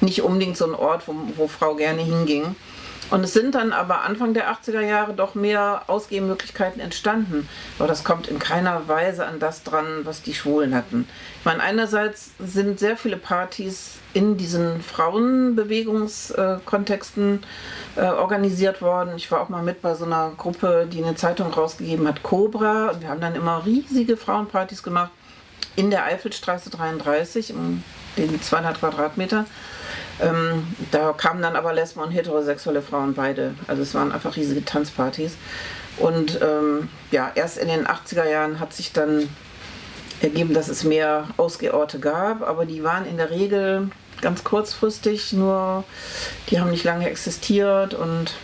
nicht unbedingt so ein Ort, wo, wo Frau gerne hinging. Und es sind dann aber Anfang der 80er Jahre doch mehr Ausgehmöglichkeiten entstanden. Aber das kommt in keiner Weise an das dran, was die Schwulen hatten. Ich meine, einerseits sind sehr viele Partys in diesen Frauenbewegungskontexten äh, organisiert worden. Ich war auch mal mit bei so einer Gruppe, die eine Zeitung rausgegeben hat, Cobra. Und wir haben dann immer riesige Frauenpartys gemacht in der Eifelstraße 33, in den 200 Quadratmeter. Ähm, da kamen dann aber Lesben und heterosexuelle Frauen beide. Also es waren einfach riesige Tanzpartys. Und ähm, ja, erst in den 80er Jahren hat sich dann ergeben, dass es mehr Ausgehorte gab, aber die waren in der Regel ganz kurzfristig, nur die haben nicht lange existiert und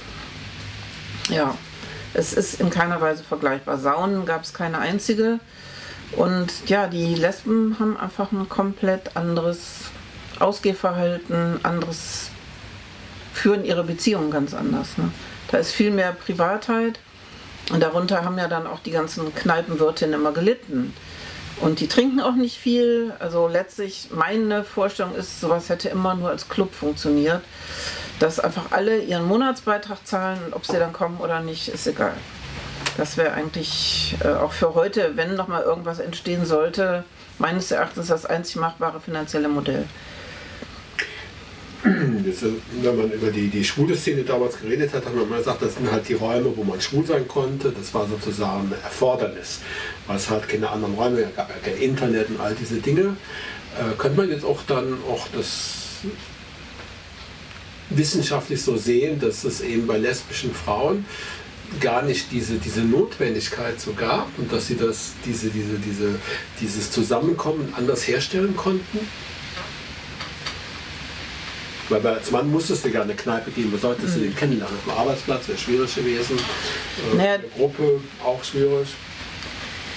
ja, es ist in keiner Weise vergleichbar. Saunen gab es keine einzige und ja, die Lesben haben einfach ein komplett anderes Ausgehverhalten, anderes führen ihre Beziehungen ganz anders. Ne? Da ist viel mehr Privatheit und darunter haben ja dann auch die ganzen Kneipenwirtinnen immer gelitten. Und die trinken auch nicht viel. Also letztlich meine Vorstellung ist, sowas hätte immer nur als Club funktioniert. Dass einfach alle ihren Monatsbeitrag zahlen und ob sie dann kommen oder nicht, ist egal. Das wäre eigentlich äh, auch für heute, wenn noch mal irgendwas entstehen sollte, meines Erachtens das einzig machbare finanzielle Modell. Wenn man über die, die schwule Szene damals geredet hat, hat man immer gesagt, das sind halt die Räume, wo man schwul sein konnte. Das war sozusagen ein Erfordernis, weil es halt keine anderen Räume gab, ja kein Internet und all diese Dinge. Äh, könnte man jetzt auch dann auch das wissenschaftlich so sehen, dass es eben bei lesbischen Frauen gar nicht diese, diese Notwendigkeit so gab und dass sie das, diese, diese, diese, dieses Zusammenkommen anders herstellen konnten? Weil als Mann musstest du gar eine Kneipe gehen, man solltest mhm. du den kennenlernen. Auf dem Arbeitsplatz wäre schwierig gewesen. Äh, naja, Gruppe auch schwierig.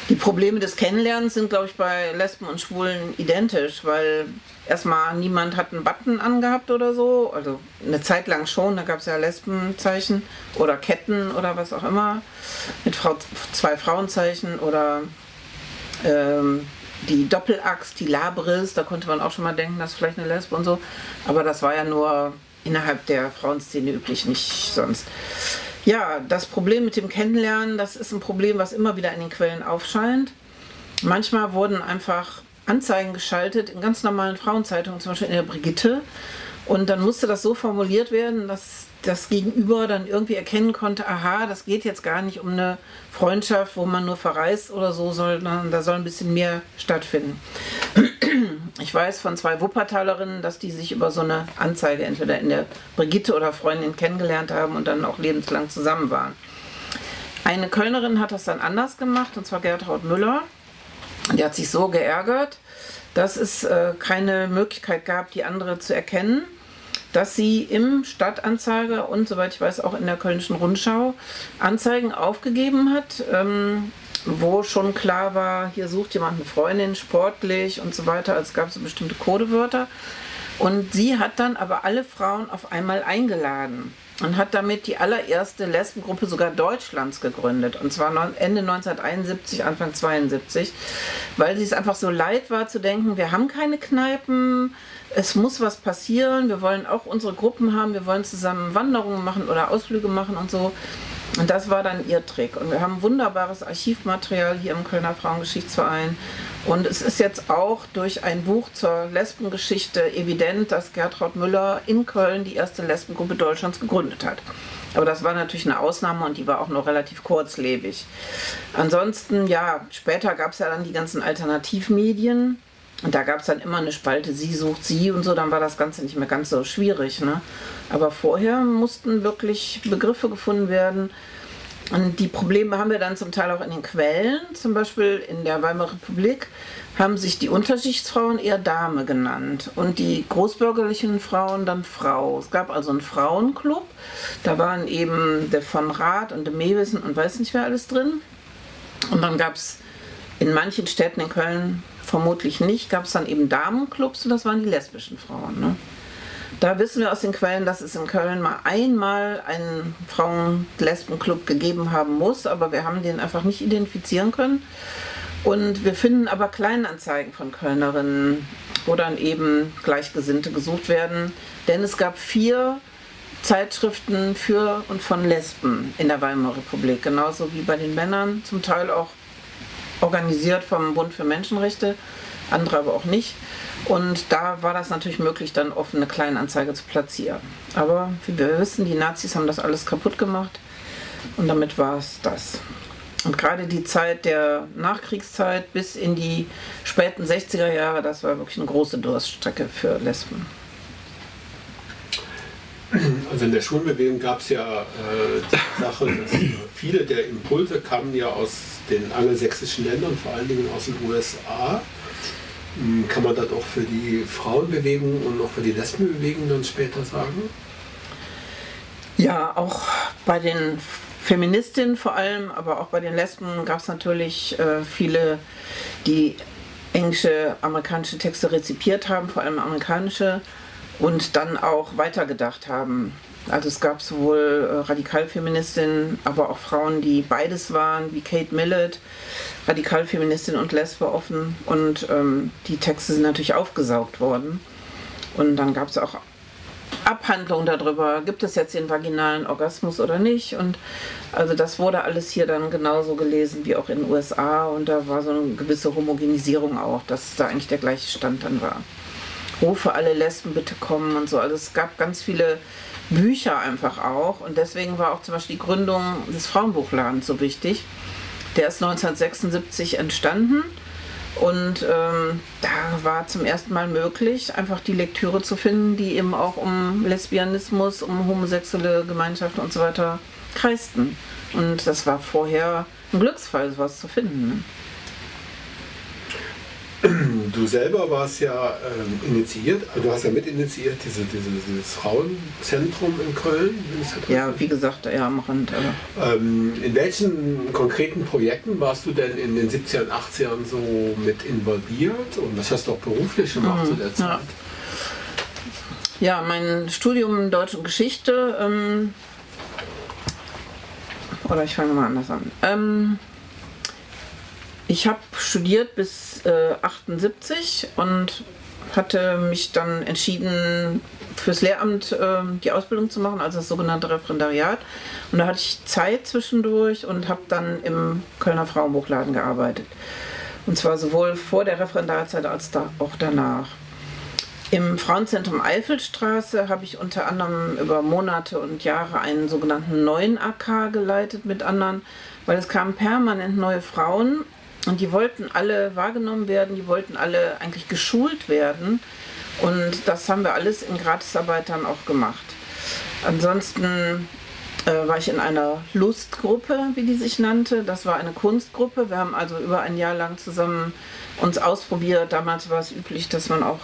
Die Probleme des Kennenlernens sind, glaube ich, bei Lesben und Schwulen identisch, weil erstmal niemand hat einen Button angehabt oder so. Also eine Zeit lang schon, da gab es ja Lesbenzeichen oder Ketten oder was auch immer. Mit Frau, zwei Frauenzeichen oder ähm, die Doppelaxt, die Labris, da konnte man auch schon mal denken, das ist vielleicht eine Lesbe und so. Aber das war ja nur innerhalb der Frauenszene üblich, nicht sonst. Ja, das Problem mit dem Kennenlernen, das ist ein Problem, was immer wieder in den Quellen aufscheint. Manchmal wurden einfach Anzeigen geschaltet in ganz normalen Frauenzeitungen, zum Beispiel in der Brigitte. Und dann musste das so formuliert werden, dass das Gegenüber dann irgendwie erkennen konnte, aha, das geht jetzt gar nicht um eine Freundschaft, wo man nur verreist oder so, sondern da soll ein bisschen mehr stattfinden. Ich weiß von zwei Wuppertalerinnen, dass die sich über so eine Anzeige entweder in der Brigitte oder Freundin kennengelernt haben und dann auch lebenslang zusammen waren. Eine Kölnerin hat das dann anders gemacht, und zwar Gertraud Müller. Die hat sich so geärgert, dass es äh, keine Möglichkeit gab, die andere zu erkennen dass sie im Stadtanzeiger und soweit ich weiß auch in der Kölnischen Rundschau Anzeigen aufgegeben hat, ähm, wo schon klar war, hier sucht jemand eine Freundin, sportlich und so weiter. Also es gab so bestimmte Codewörter. Und sie hat dann aber alle Frauen auf einmal eingeladen und hat damit die allererste Lesbengruppe sogar Deutschlands gegründet. Und zwar Ende 1971, Anfang 72, weil sie es einfach so leid war zu denken, wir haben keine Kneipen, es muss was passieren, wir wollen auch unsere Gruppen haben, wir wollen zusammen Wanderungen machen oder Ausflüge machen und so. Und das war dann ihr Trick. Und wir haben wunderbares Archivmaterial hier im Kölner Frauengeschichtsverein. Und es ist jetzt auch durch ein Buch zur Lesbengeschichte evident, dass Gertraud Müller in Köln die erste Lesbengruppe Deutschlands gegründet hat. Aber das war natürlich eine Ausnahme und die war auch noch relativ kurzlebig. Ansonsten, ja, später gab es ja dann die ganzen Alternativmedien. Und da gab es dann immer eine Spalte, sie sucht sie und so, dann war das Ganze nicht mehr ganz so schwierig. Ne? Aber vorher mussten wirklich Begriffe gefunden werden. Und die Probleme haben wir dann zum Teil auch in den Quellen. Zum Beispiel in der Weimarer Republik haben sich die Unterschichtsfrauen eher Dame genannt und die großbürgerlichen Frauen dann Frau. Es gab also einen Frauenclub. Da waren eben der von Rath und der Mewissen und weiß nicht wer alles drin. Und dann gab es in manchen Städten in Köln vermutlich nicht, gab es dann eben Damenclubs und das waren die lesbischen Frauen. Ne? Da wissen wir aus den Quellen, dass es in Köln mal einmal einen Frauen-Lesben-Club gegeben haben muss, aber wir haben den einfach nicht identifizieren können. Und wir finden aber Kleinanzeigen von Kölnerinnen, wo dann eben Gleichgesinnte gesucht werden. Denn es gab vier Zeitschriften für und von Lesben in der Weimarer Republik, genauso wie bei den Männern, zum Teil auch organisiert vom Bund für Menschenrechte, andere aber auch nicht. Und da war das natürlich möglich, dann offene Kleinanzeige zu platzieren. Aber wie wir wissen, die Nazis haben das alles kaputt gemacht und damit war es das. Und gerade die Zeit der Nachkriegszeit bis in die späten 60er Jahre, das war wirklich eine große Durststrecke für Lesben. Also in der Schulbewegung gab es ja äh, die Sache, dass viele der Impulse kamen ja aus den angelsächsischen Ländern, vor allen Dingen aus den USA. Hm, kann man das auch für die Frauenbewegung und auch für die Lesbenbewegung dann später sagen? Ja, auch bei den Feministinnen vor allem, aber auch bei den Lesben gab es natürlich äh, viele, die englische, amerikanische Texte rezipiert haben, vor allem amerikanische, und dann auch weitergedacht haben. Also es gab sowohl äh, Radikalfeministinnen, aber auch Frauen, die beides waren, wie Kate Millett, Radikalfeministin und Lesbe offen. Und ähm, die Texte sind natürlich aufgesaugt worden. Und dann gab es auch Abhandlungen darüber, gibt es jetzt den vaginalen Orgasmus oder nicht. Und also das wurde alles hier dann genauso gelesen wie auch in den USA. Und da war so eine gewisse Homogenisierung auch, dass da eigentlich der gleiche Stand dann war. Rufe alle Lesben bitte kommen und so. Also es gab ganz viele Bücher einfach auch. Und deswegen war auch zum Beispiel die Gründung des Frauenbuchladens so wichtig. Der ist 1976 entstanden. Und ähm, da war zum ersten Mal möglich, einfach die Lektüre zu finden, die eben auch um Lesbianismus, um homosexuelle Gemeinschaften und so weiter kreisten. Und das war vorher ein Glücksfall, sowas zu finden. Du selber warst ja ähm, initiiert, du hast ja mitinitiiert diese, diese, dieses Frauenzentrum in Köln. ja, wie gesagt, ja am Rand. Ähm, in welchen konkreten Projekten warst du denn in den 70er und 80ern so mit involviert und was hast du auch beruflich gemacht mhm, zu der Zeit? Ja. ja mein Studium Deutsch und Geschichte, ähm, oder ich fange mal anders an. Ich habe studiert bis äh, 78 und hatte mich dann entschieden, fürs Lehramt äh, die Ausbildung zu machen, also das sogenannte Referendariat. Und da hatte ich Zeit zwischendurch und habe dann im Kölner Frauenbuchladen gearbeitet. Und zwar sowohl vor der Referendarzeit als da auch danach. Im Frauenzentrum Eifelstraße habe ich unter anderem über Monate und Jahre einen sogenannten neuen AK geleitet mit anderen, weil es kamen permanent neue Frauen und die wollten alle wahrgenommen werden, die wollten alle eigentlich geschult werden. Und das haben wir alles in Gratisarbeit dann auch gemacht. Ansonsten äh, war ich in einer Lustgruppe, wie die sich nannte. Das war eine Kunstgruppe. Wir haben also über ein Jahr lang zusammen uns ausprobiert. Damals war es üblich, dass man auch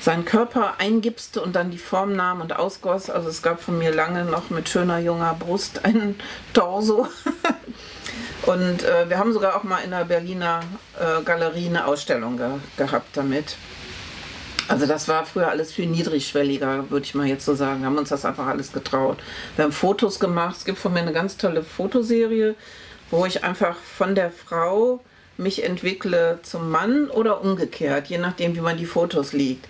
seinen Körper eingipste und dann die Form nahm und ausgoss. Also es gab von mir lange noch mit schöner junger Brust einen Torso. und äh, wir haben sogar auch mal in der Berliner äh, Galerie eine Ausstellung ge gehabt damit. Also das war früher alles viel niedrigschwelliger, würde ich mal jetzt so sagen. Wir haben uns das einfach alles getraut. Wir haben Fotos gemacht. Es gibt von mir eine ganz tolle Fotoserie, wo ich einfach von der Frau mich entwickle zum Mann oder umgekehrt, je nachdem, wie man die Fotos liegt.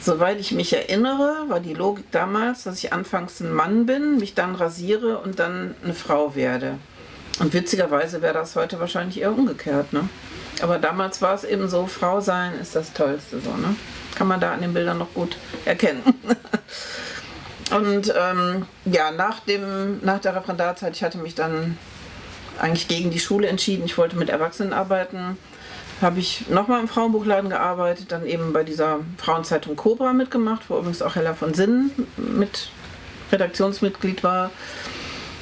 Soweit ich mich erinnere, war die Logik damals, dass ich anfangs ein Mann bin, mich dann rasiere und dann eine Frau werde. Und witzigerweise wäre das heute wahrscheinlich eher umgekehrt. Ne? Aber damals war es eben so, Frau sein ist das Tollste. So, ne? Kann man da an den Bildern noch gut erkennen. und ähm, ja, nach, dem, nach der Referendarzeit, ich hatte mich dann eigentlich gegen die Schule entschieden. Ich wollte mit Erwachsenen arbeiten. Habe ich nochmal im Frauenbuchladen gearbeitet, dann eben bei dieser Frauenzeitung Cobra mitgemacht, wo übrigens auch Hella von Sinnen mit Redaktionsmitglied war.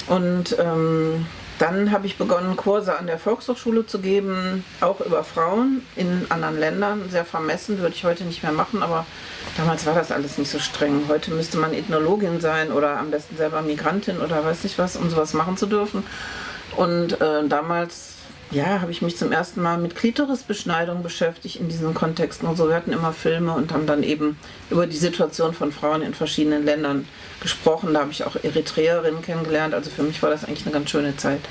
Und ähm, dann habe ich begonnen, Kurse an der Volkshochschule zu geben, auch über Frauen in anderen Ländern. Sehr vermessen, würde ich heute nicht mehr machen, aber damals war das alles nicht so streng. Heute müsste man Ethnologin sein oder am besten selber Migrantin oder weiß nicht was, um sowas machen zu dürfen. Und äh, damals ja, habe ich mich zum ersten Mal mit Klitorisbeschneidung beschäftigt in diesen Kontexten und so. Wir hatten immer Filme und haben dann eben über die Situation von Frauen in verschiedenen Ländern gesprochen. Da habe ich auch Eritreerinnen kennengelernt. Also für mich war das eigentlich eine ganz schöne Zeit.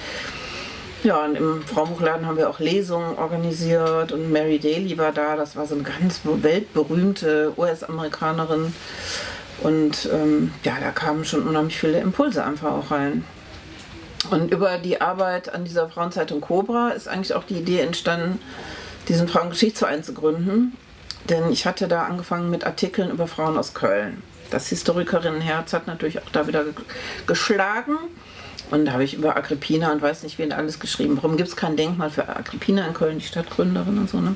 Ja, und im Frauenbuchladen haben wir auch Lesungen organisiert und Mary Daly war da. Das war so eine ganz weltberühmte US-Amerikanerin. Und ähm, ja, da kamen schon unheimlich viele Impulse einfach auch rein. Und über die Arbeit an dieser Frauenzeitung Cobra ist eigentlich auch die Idee entstanden, diesen Frauengeschichtsverein zu gründen. Denn ich hatte da angefangen mit Artikeln über Frauen aus Köln. Das Historikerinnenherz hat natürlich auch da wieder geschlagen. Und da habe ich über Agrippina und weiß nicht wen alles geschrieben. Warum gibt es kein Denkmal für Agrippina in Köln, die Stadtgründerin und so, ne?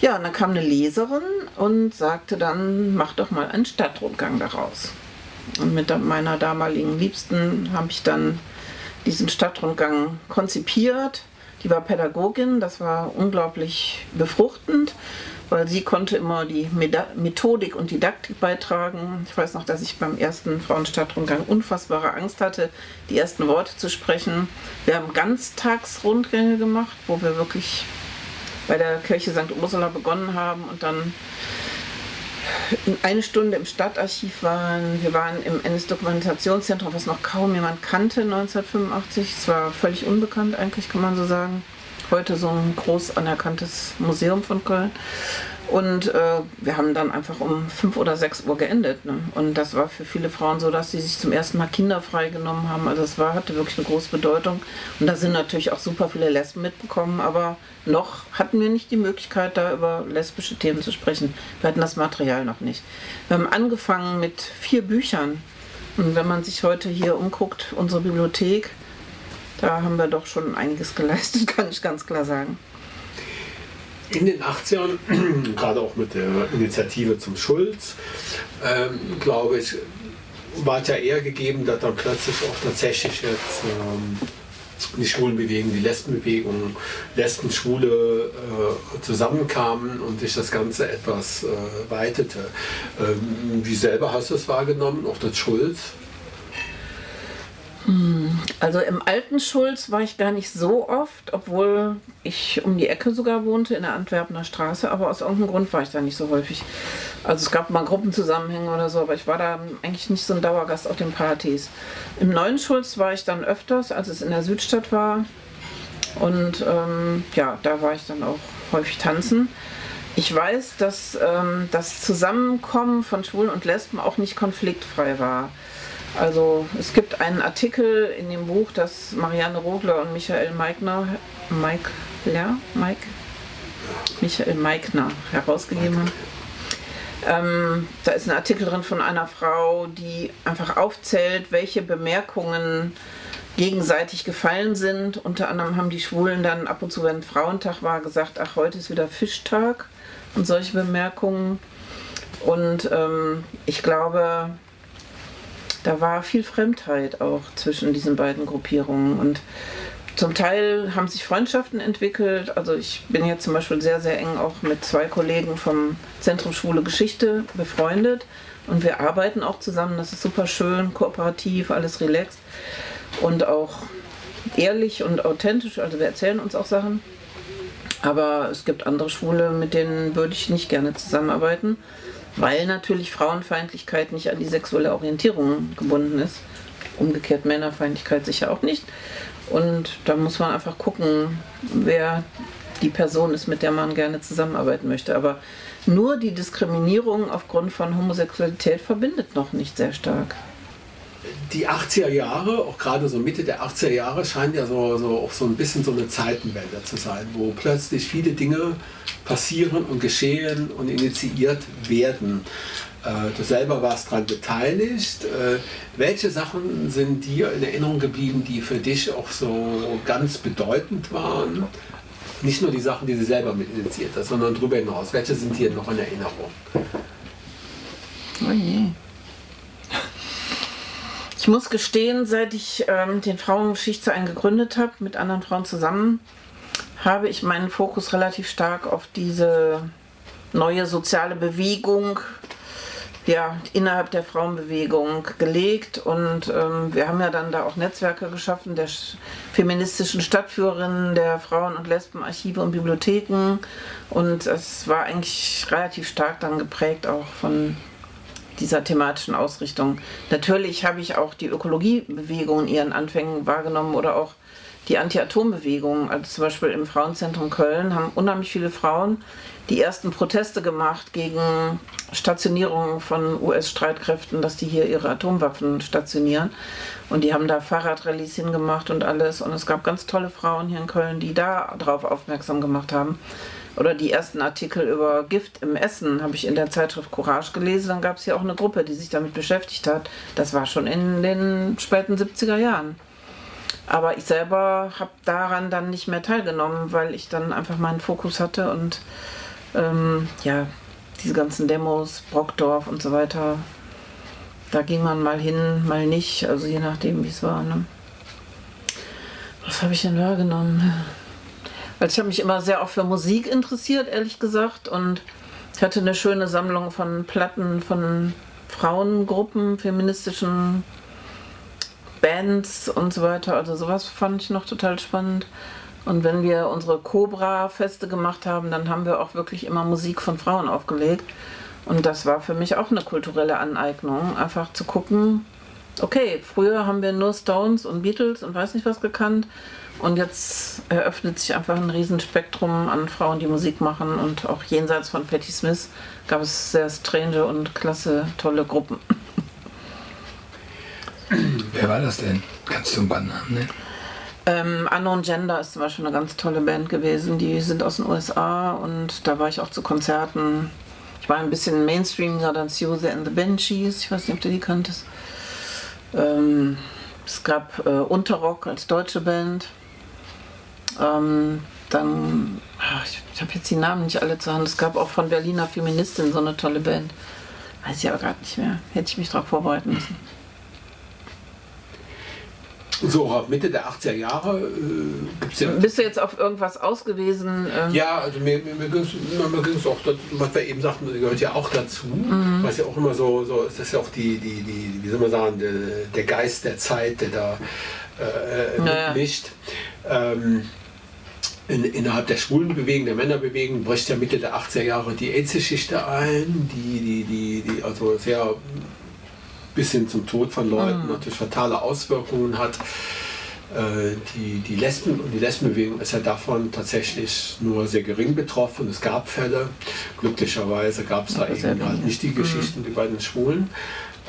Ja, und dann kam eine Leserin und sagte dann, mach doch mal einen Stadtrundgang daraus. Und mit meiner damaligen Liebsten habe ich dann diesen Stadtrundgang konzipiert. Die war Pädagogin, das war unglaublich befruchtend, weil sie konnte immer die Methodik und Didaktik beitragen. Ich weiß noch, dass ich beim ersten Frauenstadtrundgang unfassbare Angst hatte, die ersten Worte zu sprechen. Wir haben Ganztagsrundgänge gemacht, wo wir wirklich bei der Kirche St. Ursula begonnen haben und dann eine Stunde im Stadtarchiv waren. Wir waren im NS-Dokumentationszentrum, was noch kaum jemand kannte 1985. Es war völlig unbekannt eigentlich, kann man so sagen. Heute so ein groß anerkanntes Museum von Köln. Und äh, wir haben dann einfach um 5 oder 6 Uhr geendet. Ne? Und das war für viele Frauen so, dass sie sich zum ersten Mal Kinder freigenommen haben. Also es war, hatte wirklich eine große Bedeutung. Und da sind natürlich auch super viele Lesben mitbekommen, aber noch hatten wir nicht die Möglichkeit, da über lesbische Themen zu sprechen. Wir hatten das Material noch nicht. Wir haben angefangen mit vier Büchern. Und wenn man sich heute hier umguckt, unsere Bibliothek, da haben wir doch schon einiges geleistet, kann ich ganz klar sagen in den 80ern, gerade auch mit der Initiative zum Schulz, ähm, glaube ich, war es ja eher gegeben, dass dann plötzlich auch tatsächlich jetzt ähm, die Schwulenbewegung, die Lesbenbewegung, Lesben, Schwule äh, zusammenkamen und sich das Ganze etwas äh, weitete. Ähm, wie selber hast du es wahrgenommen, auch das Schulz? Also im alten Schulz war ich gar nicht so oft, obwohl ich um die Ecke sogar wohnte, in der Antwerpener Straße, aber aus irgendeinem Grund war ich da nicht so häufig. Also es gab mal Gruppenzusammenhänge oder so, aber ich war da eigentlich nicht so ein Dauergast auf den Partys. Im neuen Schulz war ich dann öfters, als es in der Südstadt war. Und ähm, ja, da war ich dann auch häufig tanzen. Ich weiß, dass ähm, das Zusammenkommen von Schwulen und Lesben auch nicht konfliktfrei war. Also es gibt einen Artikel in dem Buch, das Marianne Rogler und Michael Meigner, Mike, ja, Mike, Michael Meigner herausgegeben haben. Ähm, da ist ein Artikel drin von einer Frau, die einfach aufzählt, welche Bemerkungen gegenseitig gefallen sind. Unter anderem haben die Schwulen dann ab und zu, wenn Frauentag war, gesagt, ach, heute ist wieder Fischtag und solche Bemerkungen. Und ähm, ich glaube, da war viel Fremdheit auch zwischen diesen beiden Gruppierungen. Und zum Teil haben sich Freundschaften entwickelt. Also ich bin jetzt zum Beispiel sehr, sehr eng auch mit zwei Kollegen vom Zentrum Schwule Geschichte befreundet. Und wir arbeiten auch zusammen. Das ist super schön, kooperativ, alles relaxed und auch ehrlich und authentisch. Also wir erzählen uns auch Sachen. Aber es gibt andere Schwule, mit denen würde ich nicht gerne zusammenarbeiten, weil natürlich Frauenfeindlichkeit nicht an die sexuelle Orientierung gebunden ist. Umgekehrt Männerfeindlichkeit sicher auch nicht. Und da muss man einfach gucken, wer die Person ist, mit der man gerne zusammenarbeiten möchte. Aber nur die Diskriminierung aufgrund von Homosexualität verbindet noch nicht sehr stark die 80er Jahre, auch gerade so Mitte der 80er Jahre, scheint ja so, so auch so ein bisschen so eine Zeitenwende zu sein, wo plötzlich viele Dinge passieren und geschehen und initiiert werden. Äh, du selber warst daran beteiligt. Äh, welche Sachen sind dir in Erinnerung geblieben, die für dich auch so ganz bedeutend waren? Nicht nur die Sachen, die du selber mit initiiert hast, sondern darüber hinaus. Welche sind dir noch in Erinnerung? Oh je. Ich muss gestehen, seit ich ähm, den Frauengeschichtsverein gegründet habe, mit anderen Frauen zusammen, habe ich meinen Fokus relativ stark auf diese neue soziale Bewegung ja, innerhalb der Frauenbewegung gelegt. Und ähm, wir haben ja dann da auch Netzwerke geschaffen der feministischen Stadtführerinnen, der Frauen- und Lesbenarchive und Bibliotheken. Und es war eigentlich relativ stark dann geprägt auch von dieser thematischen Ausrichtung. Natürlich habe ich auch die Ökologiebewegung in ihren Anfängen wahrgenommen oder auch die Anti-Atom-Bewegung. Also zum Beispiel im Frauenzentrum Köln haben unheimlich viele Frauen die ersten Proteste gemacht gegen Stationierung von US-Streitkräften, dass die hier ihre Atomwaffen stationieren. Und die haben da Fahrradrallyes hingemacht und alles. Und es gab ganz tolle Frauen hier in Köln, die da darauf aufmerksam gemacht haben oder die ersten Artikel über Gift im Essen habe ich in der Zeitschrift Courage gelesen. Dann gab es hier auch eine Gruppe, die sich damit beschäftigt hat. Das war schon in den späten 70er Jahren. Aber ich selber habe daran dann nicht mehr teilgenommen, weil ich dann einfach meinen Fokus hatte und ähm, ja, diese ganzen Demos, Brockdorf und so weiter, da ging man mal hin, mal nicht, also je nachdem, wie es war. Ne? Was habe ich denn wahrgenommen? Weil ich habe mich immer sehr auch für Musik interessiert, ehrlich gesagt. Und ich hatte eine schöne Sammlung von Platten von Frauengruppen, feministischen Bands und so weiter. Also sowas fand ich noch total spannend. Und wenn wir unsere Cobra-Feste gemacht haben, dann haben wir auch wirklich immer Musik von Frauen aufgelegt. Und das war für mich auch eine kulturelle Aneignung, einfach zu gucken, okay, früher haben wir nur Stones und Beatles und weiß nicht was gekannt. Und jetzt eröffnet sich einfach ein Riesenspektrum an Frauen, die Musik machen. Und auch jenseits von Patti Smith gab es sehr strange und klasse, tolle Gruppen. Wer war das denn? Kannst du einen Bandnamen nennen? Ähm, Unknown Gender ist zum Beispiel eine ganz tolle Band gewesen. Die sind aus den USA und da war ich auch zu Konzerten. Ich war ein bisschen Mainstreamiger dann Susie and the Banshees. Ich weiß nicht, ob du die kanntest. Ähm, es gab äh, Unterrock als deutsche Band. Ähm, dann, ach, ich, ich habe jetzt die Namen nicht alle zur Hand. Es gab auch von Berliner Feministin so eine tolle Band. Weiß ich aber gerade nicht mehr. Hätte ich mich darauf vorbereiten müssen. So, Mitte der 80er Jahre äh, gibt's ja. Bist du jetzt auf irgendwas ausgewiesen? Ähm ja, also mir, mir, mir ging es auch, was wir eben sagten, gehört ja auch dazu. Mhm. Was ja auch immer so, so ist das ja auch die, die, die, wie soll man sagen, der, der Geist der Zeit, der da äh, naja. mitmischt. Ähm, in, innerhalb der Schwulenbewegung, der Männerbewegung, bricht ja Mitte der 80er Jahre die AIDS-Geschichte ein, die, die, die, die also sehr bis hin zum Tod von Leuten mhm. natürlich fatale Auswirkungen hat. Äh, die, die Lesben und die Lesbenbewegung ist ja davon tatsächlich nur sehr gering betroffen. Es gab Fälle. Glücklicherweise gab es da eben halt nicht die mhm. Geschichten wie bei den Schwulen.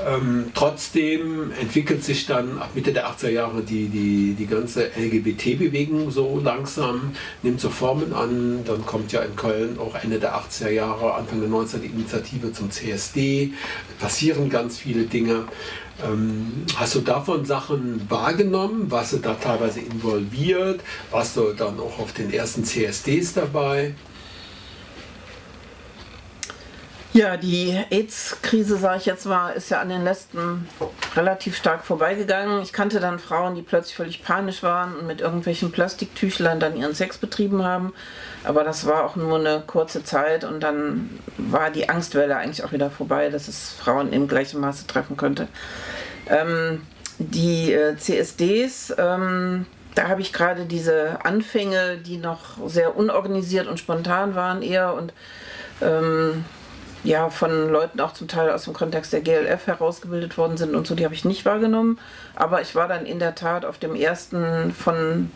Ähm, trotzdem entwickelt sich dann ab Mitte der 80er Jahre die, die, die ganze LGBT-Bewegung so langsam, nimmt so Formen an. Dann kommt ja in Köln auch Ende der 80er Jahre, Anfang der 90er die Initiative zum CSD. Passieren ganz viele Dinge. Ähm, hast du davon Sachen wahrgenommen? Warst du da teilweise involviert? Warst du dann auch auf den ersten CSDs dabei? Ja, die AIDS-Krise, sage ich jetzt mal, ist ja an den Lesben relativ stark vorbeigegangen. Ich kannte dann Frauen, die plötzlich völlig panisch waren und mit irgendwelchen Plastiktüchlern dann ihren Sex betrieben haben. Aber das war auch nur eine kurze Zeit und dann war die Angstwelle eigentlich auch wieder vorbei, dass es Frauen im gleichen Maße treffen könnte. Ähm, die äh, CSDs, ähm, da habe ich gerade diese Anfänge, die noch sehr unorganisiert und spontan waren eher und ähm, ja, von Leuten auch zum Teil aus dem Kontext der GLF herausgebildet worden sind und so, die habe ich nicht wahrgenommen. Aber ich war dann in der Tat auf dem ersten von,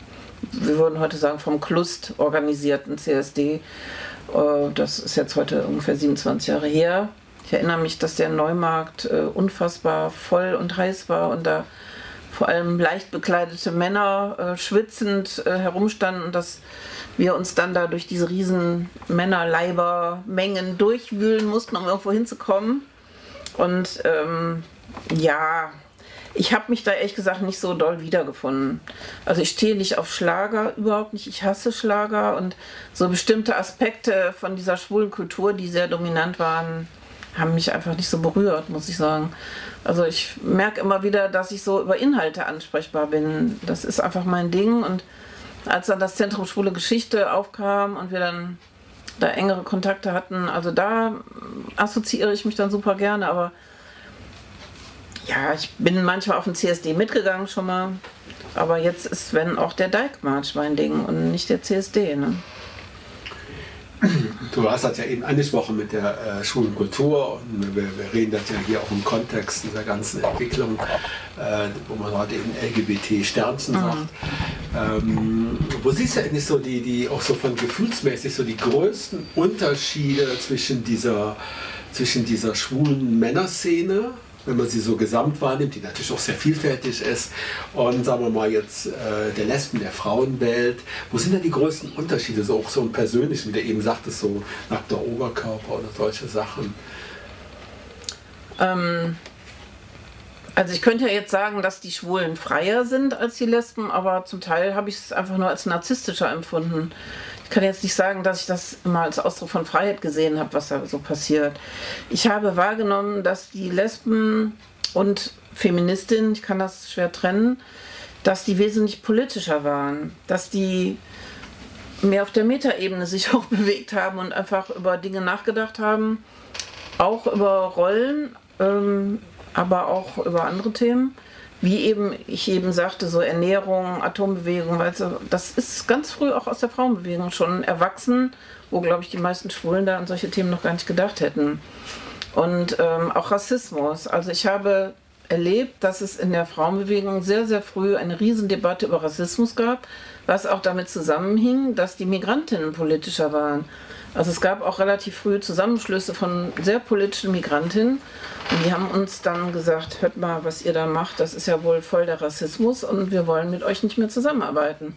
wir würden heute sagen, vom Klust organisierten CSD. Äh, das ist jetzt heute ungefähr 27 Jahre her. Ich erinnere mich, dass der Neumarkt äh, unfassbar voll und heiß war und da vor allem leicht bekleidete Männer äh, schwitzend herumstanden und das wir uns dann da durch diese riesen Männerleibermengen durchwühlen mussten, um irgendwo hinzukommen. Und ähm, ja, ich habe mich da ehrlich gesagt nicht so doll wiedergefunden. Also ich stehe nicht auf Schlager, überhaupt nicht. Ich hasse Schlager und so bestimmte Aspekte von dieser schwulen Kultur, die sehr dominant waren, haben mich einfach nicht so berührt, muss ich sagen. Also ich merke immer wieder, dass ich so über Inhalte ansprechbar bin. Das ist einfach mein Ding und als dann das Zentrum Schwule Geschichte aufkam und wir dann da engere Kontakte hatten, also da assoziiere ich mich dann super gerne, aber ja, ich bin manchmal auf dem CSD mitgegangen schon mal, aber jetzt ist, wenn auch der Dijkmarsch mein Ding und nicht der CSD. Ne? Du hast das ja eben angesprochen mit der äh, Schulkultur und wir, wir, reden das ja hier auch im Kontext dieser ganzen Entwicklung, äh, wo man heute eben LGBT-Sternchen mhm. sagt. Ähm, wo siehst du eigentlich so die, die, auch so von gefühlsmäßig so die größten Unterschiede zwischen dieser, zwischen dieser schwulen Männerszene wenn man sie so gesamt wahrnimmt, die natürlich auch sehr vielfältig ist, und sagen wir mal jetzt äh, der Lesben, der Frauenwelt, wo sind da die größten Unterschiede, so auch so im Persönlichen, wie du eben sagtest, so nackter Oberkörper oder solche Sachen? Ähm, also ich könnte ja jetzt sagen, dass die Schwulen freier sind als die Lesben, aber zum Teil habe ich es einfach nur als narzisstischer empfunden. Ich kann jetzt nicht sagen, dass ich das immer als Ausdruck von Freiheit gesehen habe, was da so passiert. Ich habe wahrgenommen, dass die Lesben und Feministinnen, ich kann das schwer trennen, dass die wesentlich politischer waren, dass die mehr auf der Metaebene sich auch bewegt haben und einfach über Dinge nachgedacht haben, auch über Rollen, ähm, aber auch über andere Themen wie eben ich eben sagte, so Ernährung, Atombewegung, also das ist ganz früh auch aus der Frauenbewegung schon erwachsen, wo glaube ich die meisten Schwulen da an solche Themen noch gar nicht gedacht hätten. Und ähm, auch Rassismus. Also ich habe erlebt, dass es in der Frauenbewegung sehr, sehr früh eine Riesendebatte über Rassismus gab, was auch damit zusammenhing, dass die Migrantinnen politischer waren. Also es gab auch relativ früh Zusammenschlüsse von sehr politischen Migrantinnen und die haben uns dann gesagt, hört mal, was ihr da macht, das ist ja wohl voll der Rassismus und wir wollen mit euch nicht mehr zusammenarbeiten.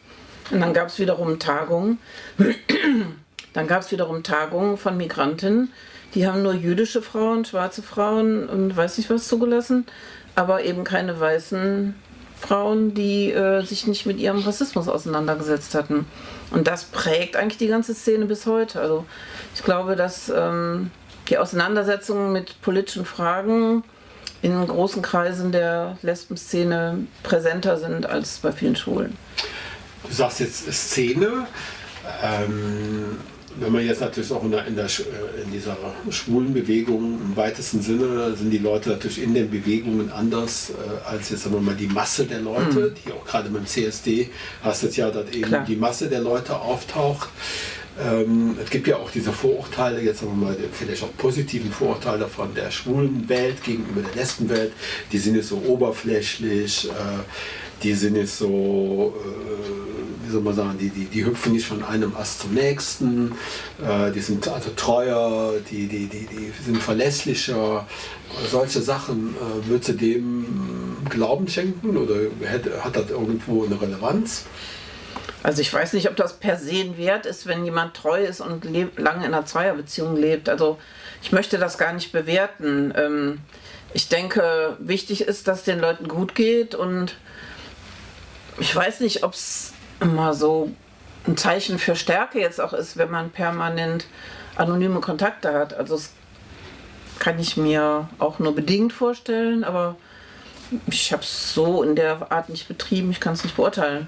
Und dann gab es wiederum Tagungen, dann gab es wiederum Tagungen von Migrantinnen, die haben nur jüdische Frauen, schwarze Frauen und weiß nicht was zugelassen, aber eben keine weißen Frauen, die äh, sich nicht mit ihrem Rassismus auseinandergesetzt hatten. Und das prägt eigentlich die ganze Szene bis heute. Also ich glaube, dass ähm, die Auseinandersetzungen mit politischen Fragen in großen Kreisen der Lesbenszene präsenter sind als bei vielen Schulen. Du sagst jetzt Szene. Ähm wenn man jetzt natürlich auch in, der, in, der, äh, in, dieser schwulen Bewegung im weitesten Sinne sind die Leute natürlich in den Bewegungen anders äh, als jetzt sagen wir mal die Masse der Leute, mhm. die auch gerade dem CSD hast jetzt ja, dass eben Klar. die Masse der Leute auftaucht. Ähm, es gibt ja auch diese Vorurteile, jetzt sagen wir mal, vielleicht auch positiven Vorurteile von der schwulen Welt gegenüber der Lesbenwelt. Die sind jetzt so oberflächlich, äh, die sind jetzt so äh, wie soll man sagen, die, die, die hüpfen nicht von einem Ast zum nächsten, äh, die sind also treuer, die, die, die, die sind verlässlicher. Solche Sachen, äh, würdest du dem Glauben schenken oder hätte, hat das irgendwo eine Relevanz? Also ich weiß nicht, ob das per se ein Wert ist, wenn jemand treu ist und lange in einer Zweierbeziehung lebt. Also ich möchte das gar nicht bewerten. Ähm, ich denke, wichtig ist, dass es den Leuten gut geht und ich weiß nicht, ob es immer so ein Zeichen für Stärke jetzt auch ist, wenn man permanent anonyme Kontakte hat. Also es kann ich mir auch nur bedingt vorstellen, aber ich habe es so in der Art nicht betrieben, ich kann es nicht beurteilen.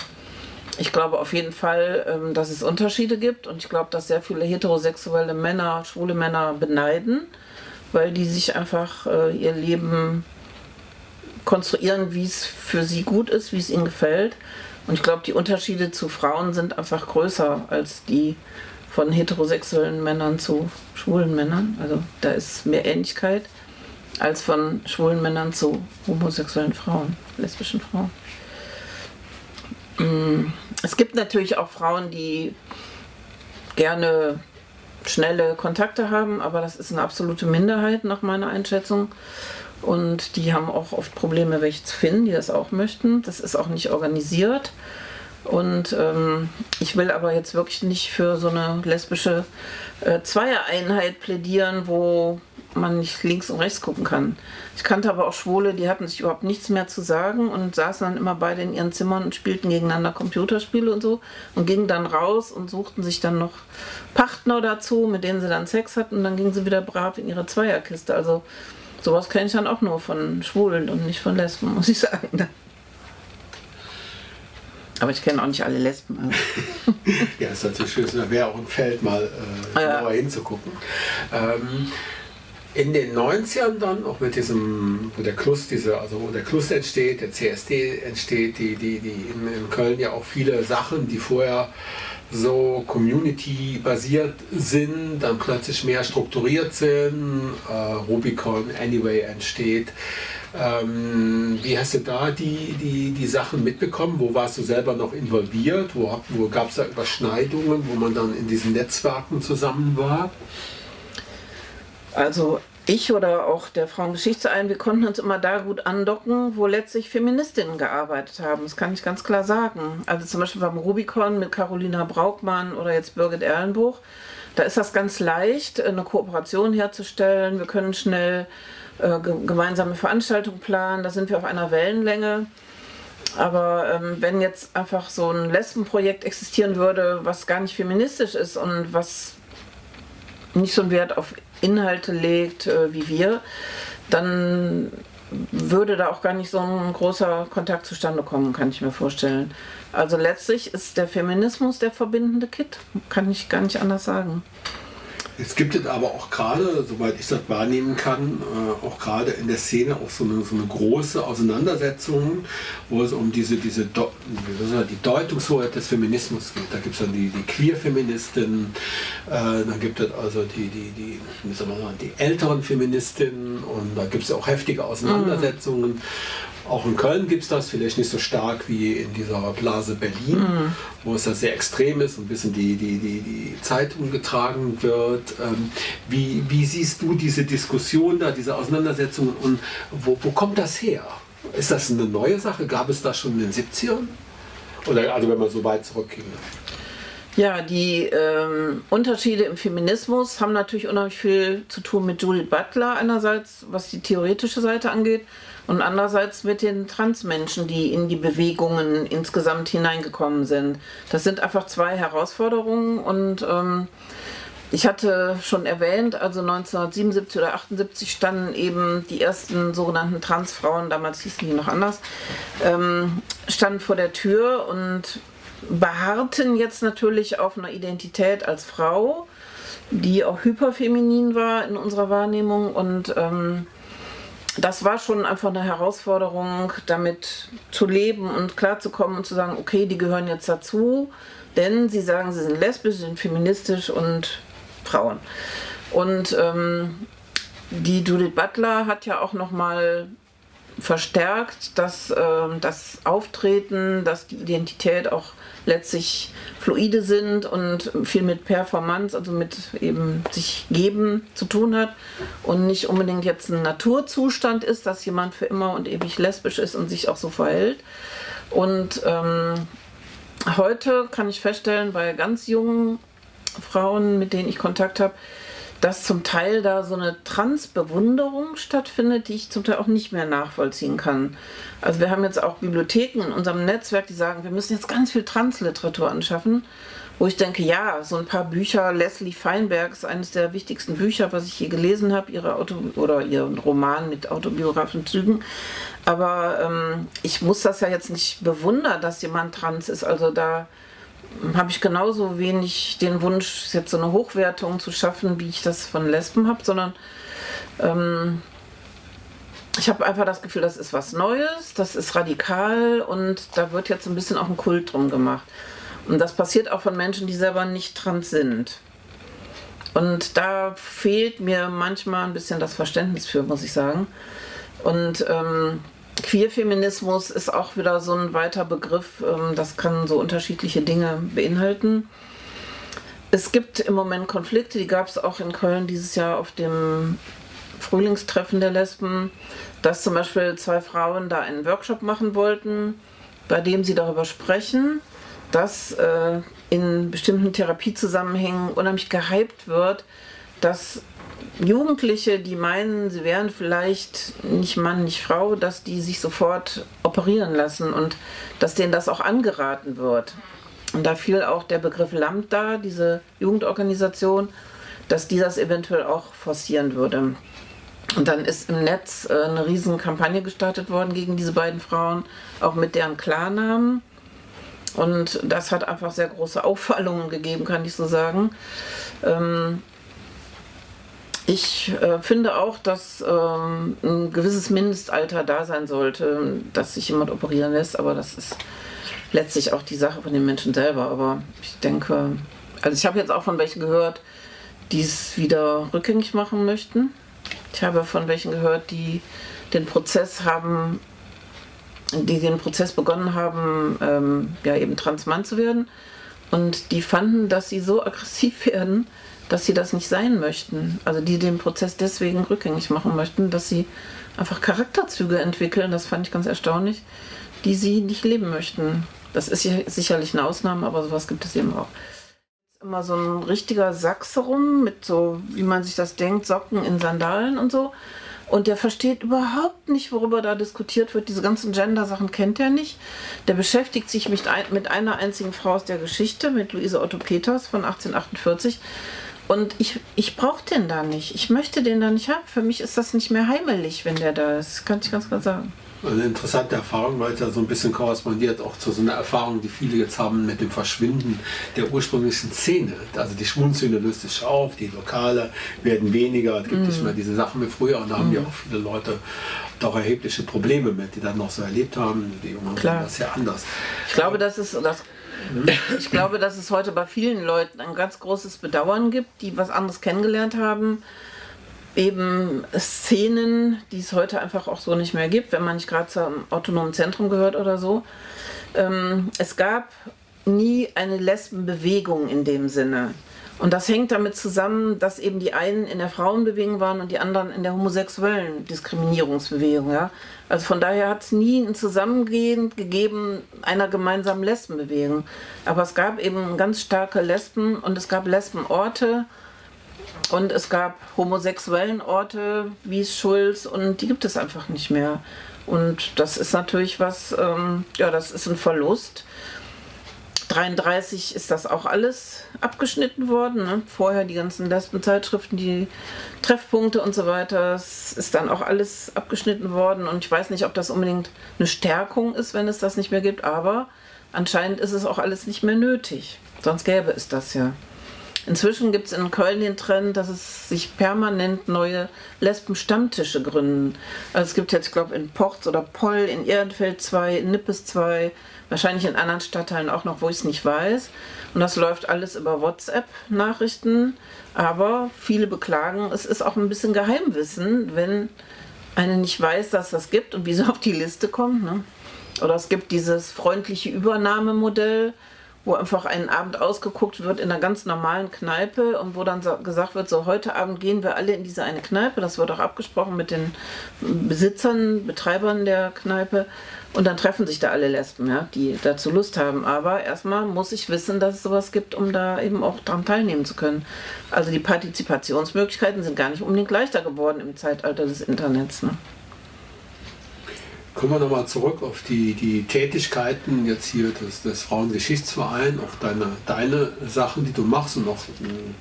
Ich glaube auf jeden Fall, ähm, dass es Unterschiede gibt und ich glaube, dass sehr viele heterosexuelle Männer, schwule Männer beneiden, weil die sich einfach äh, ihr Leben konstruieren, wie es für sie gut ist, wie es ihnen gefällt. Und ich glaube, die Unterschiede zu Frauen sind einfach größer als die von heterosexuellen Männern zu schwulen Männern. Also da ist mehr Ähnlichkeit als von schwulen Männern zu homosexuellen Frauen, lesbischen Frauen. Mm, es gibt natürlich auch Frauen, die gerne schnelle Kontakte haben, aber das ist eine absolute Minderheit nach meiner Einschätzung. Und die haben auch oft Probleme, welche zu finden, die das auch möchten. Das ist auch nicht organisiert. Und ähm, ich will aber jetzt wirklich nicht für so eine lesbische äh, Zweiereinheit plädieren, wo man nicht links und rechts gucken kann. Ich kannte aber auch Schwule, die hatten sich überhaupt nichts mehr zu sagen und saßen dann immer beide in ihren Zimmern und spielten gegeneinander Computerspiele und so und gingen dann raus und suchten sich dann noch Partner dazu, mit denen sie dann Sex hatten und dann gingen sie wieder brav in ihre Zweierkiste. Also sowas kenne ich dann auch nur von Schwulen und nicht von Lesben, muss ich sagen. Aber ich kenne auch nicht alle Lesben. ja, das ist natürlich schön. Da wäre auch ein Feld, mal äh, ja. genauer hinzugucken. Ähm, in den 90ern dann, auch mit diesem, wo der Klus, diese, also wo der Klus entsteht, der CSD entsteht, die, die, die in, in Köln ja auch viele Sachen, die vorher so community-basiert sind, dann plötzlich mehr strukturiert sind, äh, Rubicon Anyway entsteht. Ähm, wie hast du da die, die, die Sachen mitbekommen? Wo warst du selber noch involviert? Wo, wo gab es da Überschneidungen, wo man dann in diesen Netzwerken zusammen war? Also ich oder auch der Frauengeschichtsverein, wir konnten uns immer da gut andocken, wo letztlich Feministinnen gearbeitet haben. Das kann ich ganz klar sagen. Also zum Beispiel beim Rubicon mit Carolina Braukmann oder jetzt Birgit Erlenbuch. Da ist das ganz leicht, eine Kooperation herzustellen. Wir können schnell äh, gemeinsame Veranstaltungen planen. Da sind wir auf einer Wellenlänge. Aber ähm, wenn jetzt einfach so ein Lesbenprojekt existieren würde, was gar nicht feministisch ist und was nicht so einen Wert auf Inhalte legt äh, wie wir, dann würde da auch gar nicht so ein großer Kontakt zustande kommen, kann ich mir vorstellen. Also letztlich ist der Feminismus der verbindende Kit, kann ich gar nicht anders sagen. Es gibt es aber auch gerade, soweit ich das wahrnehmen kann, äh, auch gerade in der Szene auch so eine, so eine große Auseinandersetzung, wo es um diese, diese Do die Deutungshoheit des Feminismus geht. Da gibt es dann die, die Queer-Feministinnen, äh, dann gibt es also die, die, die, wie soll man sagen, die älteren Feministinnen und da gibt es auch heftige Auseinandersetzungen. Mhm. Auch in Köln gibt es das, vielleicht nicht so stark wie in dieser Blase Berlin, mhm. wo es da sehr extrem ist und ein bisschen die, die, die, die Zeitung getragen wird. Ähm, wie, wie siehst du diese Diskussion da, diese Auseinandersetzungen und wo, wo kommt das her? Ist das eine neue Sache? Gab es das schon in den 70ern? Oder also wenn man so weit zurückging? Ja, die ähm, Unterschiede im Feminismus haben natürlich unheimlich viel zu tun mit Judith Butler einerseits, was die theoretische Seite angeht, und andererseits mit den Transmenschen, die in die Bewegungen insgesamt hineingekommen sind. Das sind einfach zwei Herausforderungen und ähm, ich hatte schon erwähnt, also 1977 oder 78 standen eben die ersten sogenannten Transfrauen, damals hießen die noch anders, ähm, standen vor der Tür und beharrten jetzt natürlich auf einer Identität als Frau, die auch hyperfeminin war in unserer Wahrnehmung und ähm, das war schon einfach eine Herausforderung, damit zu leben und klarzukommen und zu sagen, okay, die gehören jetzt dazu, denn sie sagen, sie sind lesbisch, sie sind feministisch und Frauen. Und ähm, die Judith Butler hat ja auch noch mal verstärkt, dass äh, das Auftreten, dass die Identität auch letztlich fluide sind und viel mit Performance, also mit eben sich geben zu tun hat und nicht unbedingt jetzt ein Naturzustand ist, dass jemand für immer und ewig lesbisch ist und sich auch so verhält. Und ähm, heute kann ich feststellen, bei ganz jungen Frauen, mit denen ich Kontakt habe, dass zum Teil da so eine Transbewunderung stattfindet, die ich zum Teil auch nicht mehr nachvollziehen kann. Also wir haben jetzt auch Bibliotheken in unserem Netzwerk, die sagen, wir müssen jetzt ganz viel Transliteratur anschaffen, wo ich denke, ja, so ein paar Bücher, Leslie Feinberg ist eines der wichtigsten Bücher, was ich je gelesen habe, ihre Auto oder ihren Roman mit autobiografischen Zügen. Aber ähm, ich muss das ja jetzt nicht bewundern, dass jemand trans ist. Also da habe ich genauso wenig den Wunsch, jetzt so eine Hochwertung zu schaffen, wie ich das von Lesben habe, sondern ähm, ich habe einfach das Gefühl, das ist was Neues, das ist radikal und da wird jetzt ein bisschen auch ein Kult drum gemacht. Und das passiert auch von Menschen, die selber nicht trans sind. Und da fehlt mir manchmal ein bisschen das Verständnis für, muss ich sagen. Und ähm, Queerfeminismus ist auch wieder so ein weiter Begriff, ähm, das kann so unterschiedliche Dinge beinhalten. Es gibt im Moment Konflikte, die gab es auch in Köln dieses Jahr auf dem Frühlingstreffen der Lesben, dass zum Beispiel zwei Frauen da einen Workshop machen wollten, bei dem sie darüber sprechen, dass äh, in bestimmten Therapiezusammenhängen unheimlich gehypt wird, dass Jugendliche, die meinen, sie wären vielleicht nicht Mann, nicht Frau, dass die sich sofort operieren lassen und dass denen das auch angeraten wird. Und da fiel auch der Begriff Lambda, diese Jugendorganisation, dass die das eventuell auch forcieren würde. Und dann ist im Netz äh, eine riesen Kampagne gestartet worden gegen diese beiden Frauen, auch mit deren Klarnamen. Und das hat einfach sehr große Auffallungen gegeben, kann ich so sagen. Ähm, ich äh, finde auch, dass ähm, ein gewisses Mindestalter da sein sollte, dass sich jemand operieren lässt, aber das ist letztlich auch die Sache von den Menschen selber. Aber ich denke, also ich habe jetzt auch von welchen gehört, die es wieder rückgängig machen möchten. Ich habe von welchen gehört, die den Prozess haben, die den Prozess begonnen haben, ähm, ja eben Transmann zu werden. Und die fanden, dass sie so aggressiv werden, dass sie das nicht sein möchten. Also die den Prozess deswegen rückgängig machen möchten, dass sie einfach Charakterzüge entwickeln, das fand ich ganz erstaunlich, die sie nicht leben möchten. Das ist sicherlich eine Ausnahme, aber sowas gibt es eben auch immer so ein richtiger Sachse rum mit so, wie man sich das denkt, Socken in Sandalen und so. Und der versteht überhaupt nicht, worüber da diskutiert wird. Diese ganzen Gender-Sachen kennt er nicht. Der beschäftigt sich mit, ein, mit einer einzigen Frau aus der Geschichte, mit Luise Otto Peters von 1848. Und ich, ich brauche den da nicht. Ich möchte den da nicht haben. Für mich ist das nicht mehr heimelig, wenn der da ist. Kann ich ganz klar sagen eine interessante Erfahrung, weil es ja so ein bisschen korrespondiert auch zu so einer Erfahrung, die viele jetzt haben mit dem Verschwinden der ursprünglichen Szene. Also die Schmunzszene löst sich auf, die Lokale werden weniger, es gibt mm. nicht mehr diese Sachen wie früher und da haben ja mm. auch viele Leute doch erhebliche Probleme mit, die das noch so erlebt haben. Die Jungen Klar. das ja anders. Ich glaube, das ist das ich glaube, dass es heute bei vielen Leuten ein ganz großes Bedauern gibt, die was anderes kennengelernt haben eben Szenen, die es heute einfach auch so nicht mehr gibt, wenn man nicht gerade zum autonomen Zentrum gehört oder so. Ähm, es gab nie eine Lesbenbewegung in dem Sinne. Und das hängt damit zusammen, dass eben die einen in der Frauenbewegung waren und die anderen in der homosexuellen Diskriminierungsbewegung. Ja? Also von daher hat es nie ein Zusammengehen gegeben einer gemeinsamen Lesbenbewegung. Aber es gab eben ganz starke Lesben und es gab Lesbenorte und es gab homosexuellen Orte wie Schulz und die gibt es einfach nicht mehr. Und das ist natürlich was, ähm, ja, das ist ein Verlust. 33 ist das auch alles abgeschnitten worden. Ne? Vorher die ganzen Lesbenzeitschriften, die Treffpunkte und so weiter. Es ist dann auch alles abgeschnitten worden. Und ich weiß nicht, ob das unbedingt eine Stärkung ist, wenn es das nicht mehr gibt. Aber anscheinend ist es auch alles nicht mehr nötig. Sonst gäbe es das ja. Inzwischen gibt es in Köln den Trend, dass es sich permanent neue Lesben-Stammtische gründen. Also es gibt jetzt, ich glaube, in Porz oder Poll, in Ehrenfeld zwei, in Nippes zwei, wahrscheinlich in anderen Stadtteilen auch noch, wo ich es nicht weiß. Und das läuft alles über WhatsApp-Nachrichten. Aber viele beklagen, es ist auch ein bisschen Geheimwissen, wenn eine nicht weiß, dass das gibt und wie sie auf die Liste kommt. Ne? Oder es gibt dieses freundliche Übernahmemodell wo einfach einen Abend ausgeguckt wird in einer ganz normalen Kneipe und wo dann so gesagt wird, so heute Abend gehen wir alle in diese eine Kneipe. Das wird auch abgesprochen mit den Besitzern, Betreibern der Kneipe. Und dann treffen sich da alle Lesben, ja, die dazu Lust haben. Aber erstmal muss ich wissen, dass es sowas gibt, um da eben auch dran teilnehmen zu können. Also die Partizipationsmöglichkeiten sind gar nicht unbedingt leichter geworden im Zeitalter des Internets. Ne? Kommen wir nochmal zurück auf die, die Tätigkeiten jetzt hier des, des Frauengeschichtsvereins, auch deine, deine Sachen, die du machst und auch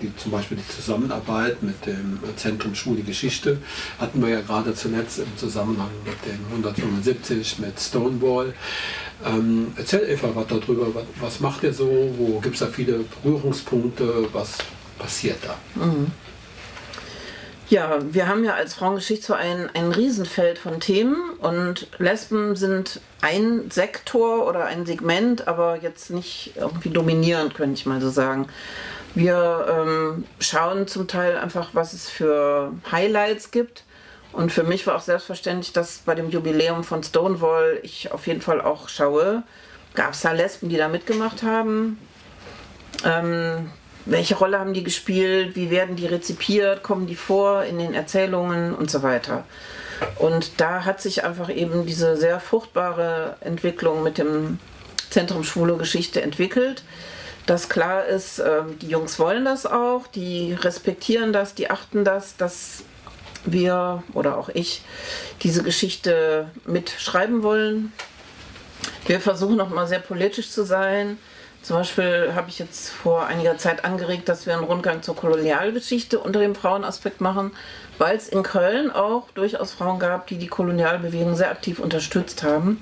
die, zum Beispiel die Zusammenarbeit mit dem Zentrum Schule Geschichte hatten wir ja gerade zuletzt im Zusammenhang mit dem 175 mit Stonewall. Ähm, erzähl Eva was darüber, was, was macht ihr so, wo gibt es da viele Berührungspunkte, was passiert da? Mhm. Ja, wir haben ja als Frauengeschichtsverein ein Riesenfeld von Themen und Lesben sind ein Sektor oder ein Segment, aber jetzt nicht irgendwie dominierend, könnte ich mal so sagen. Wir ähm, schauen zum Teil einfach, was es für Highlights gibt. Und für mich war auch selbstverständlich, dass bei dem Jubiläum von Stonewall ich auf jeden Fall auch schaue. Gab es da Lesben, die da mitgemacht haben? Ähm, welche Rolle haben die gespielt, wie werden die rezipiert, kommen die vor in den Erzählungen und so weiter. Und da hat sich einfach eben diese sehr fruchtbare Entwicklung mit dem Zentrum Schwule Geschichte entwickelt, dass klar ist, ähm, die Jungs wollen das auch, die respektieren das, die achten das, dass wir oder auch ich diese Geschichte mitschreiben wollen. Wir versuchen auch mal sehr politisch zu sein zum Beispiel habe ich jetzt vor einiger Zeit angeregt, dass wir einen Rundgang zur Kolonialgeschichte unter dem Frauenaspekt machen, weil es in Köln auch durchaus Frauen gab, die die Kolonialbewegung sehr aktiv unterstützt haben.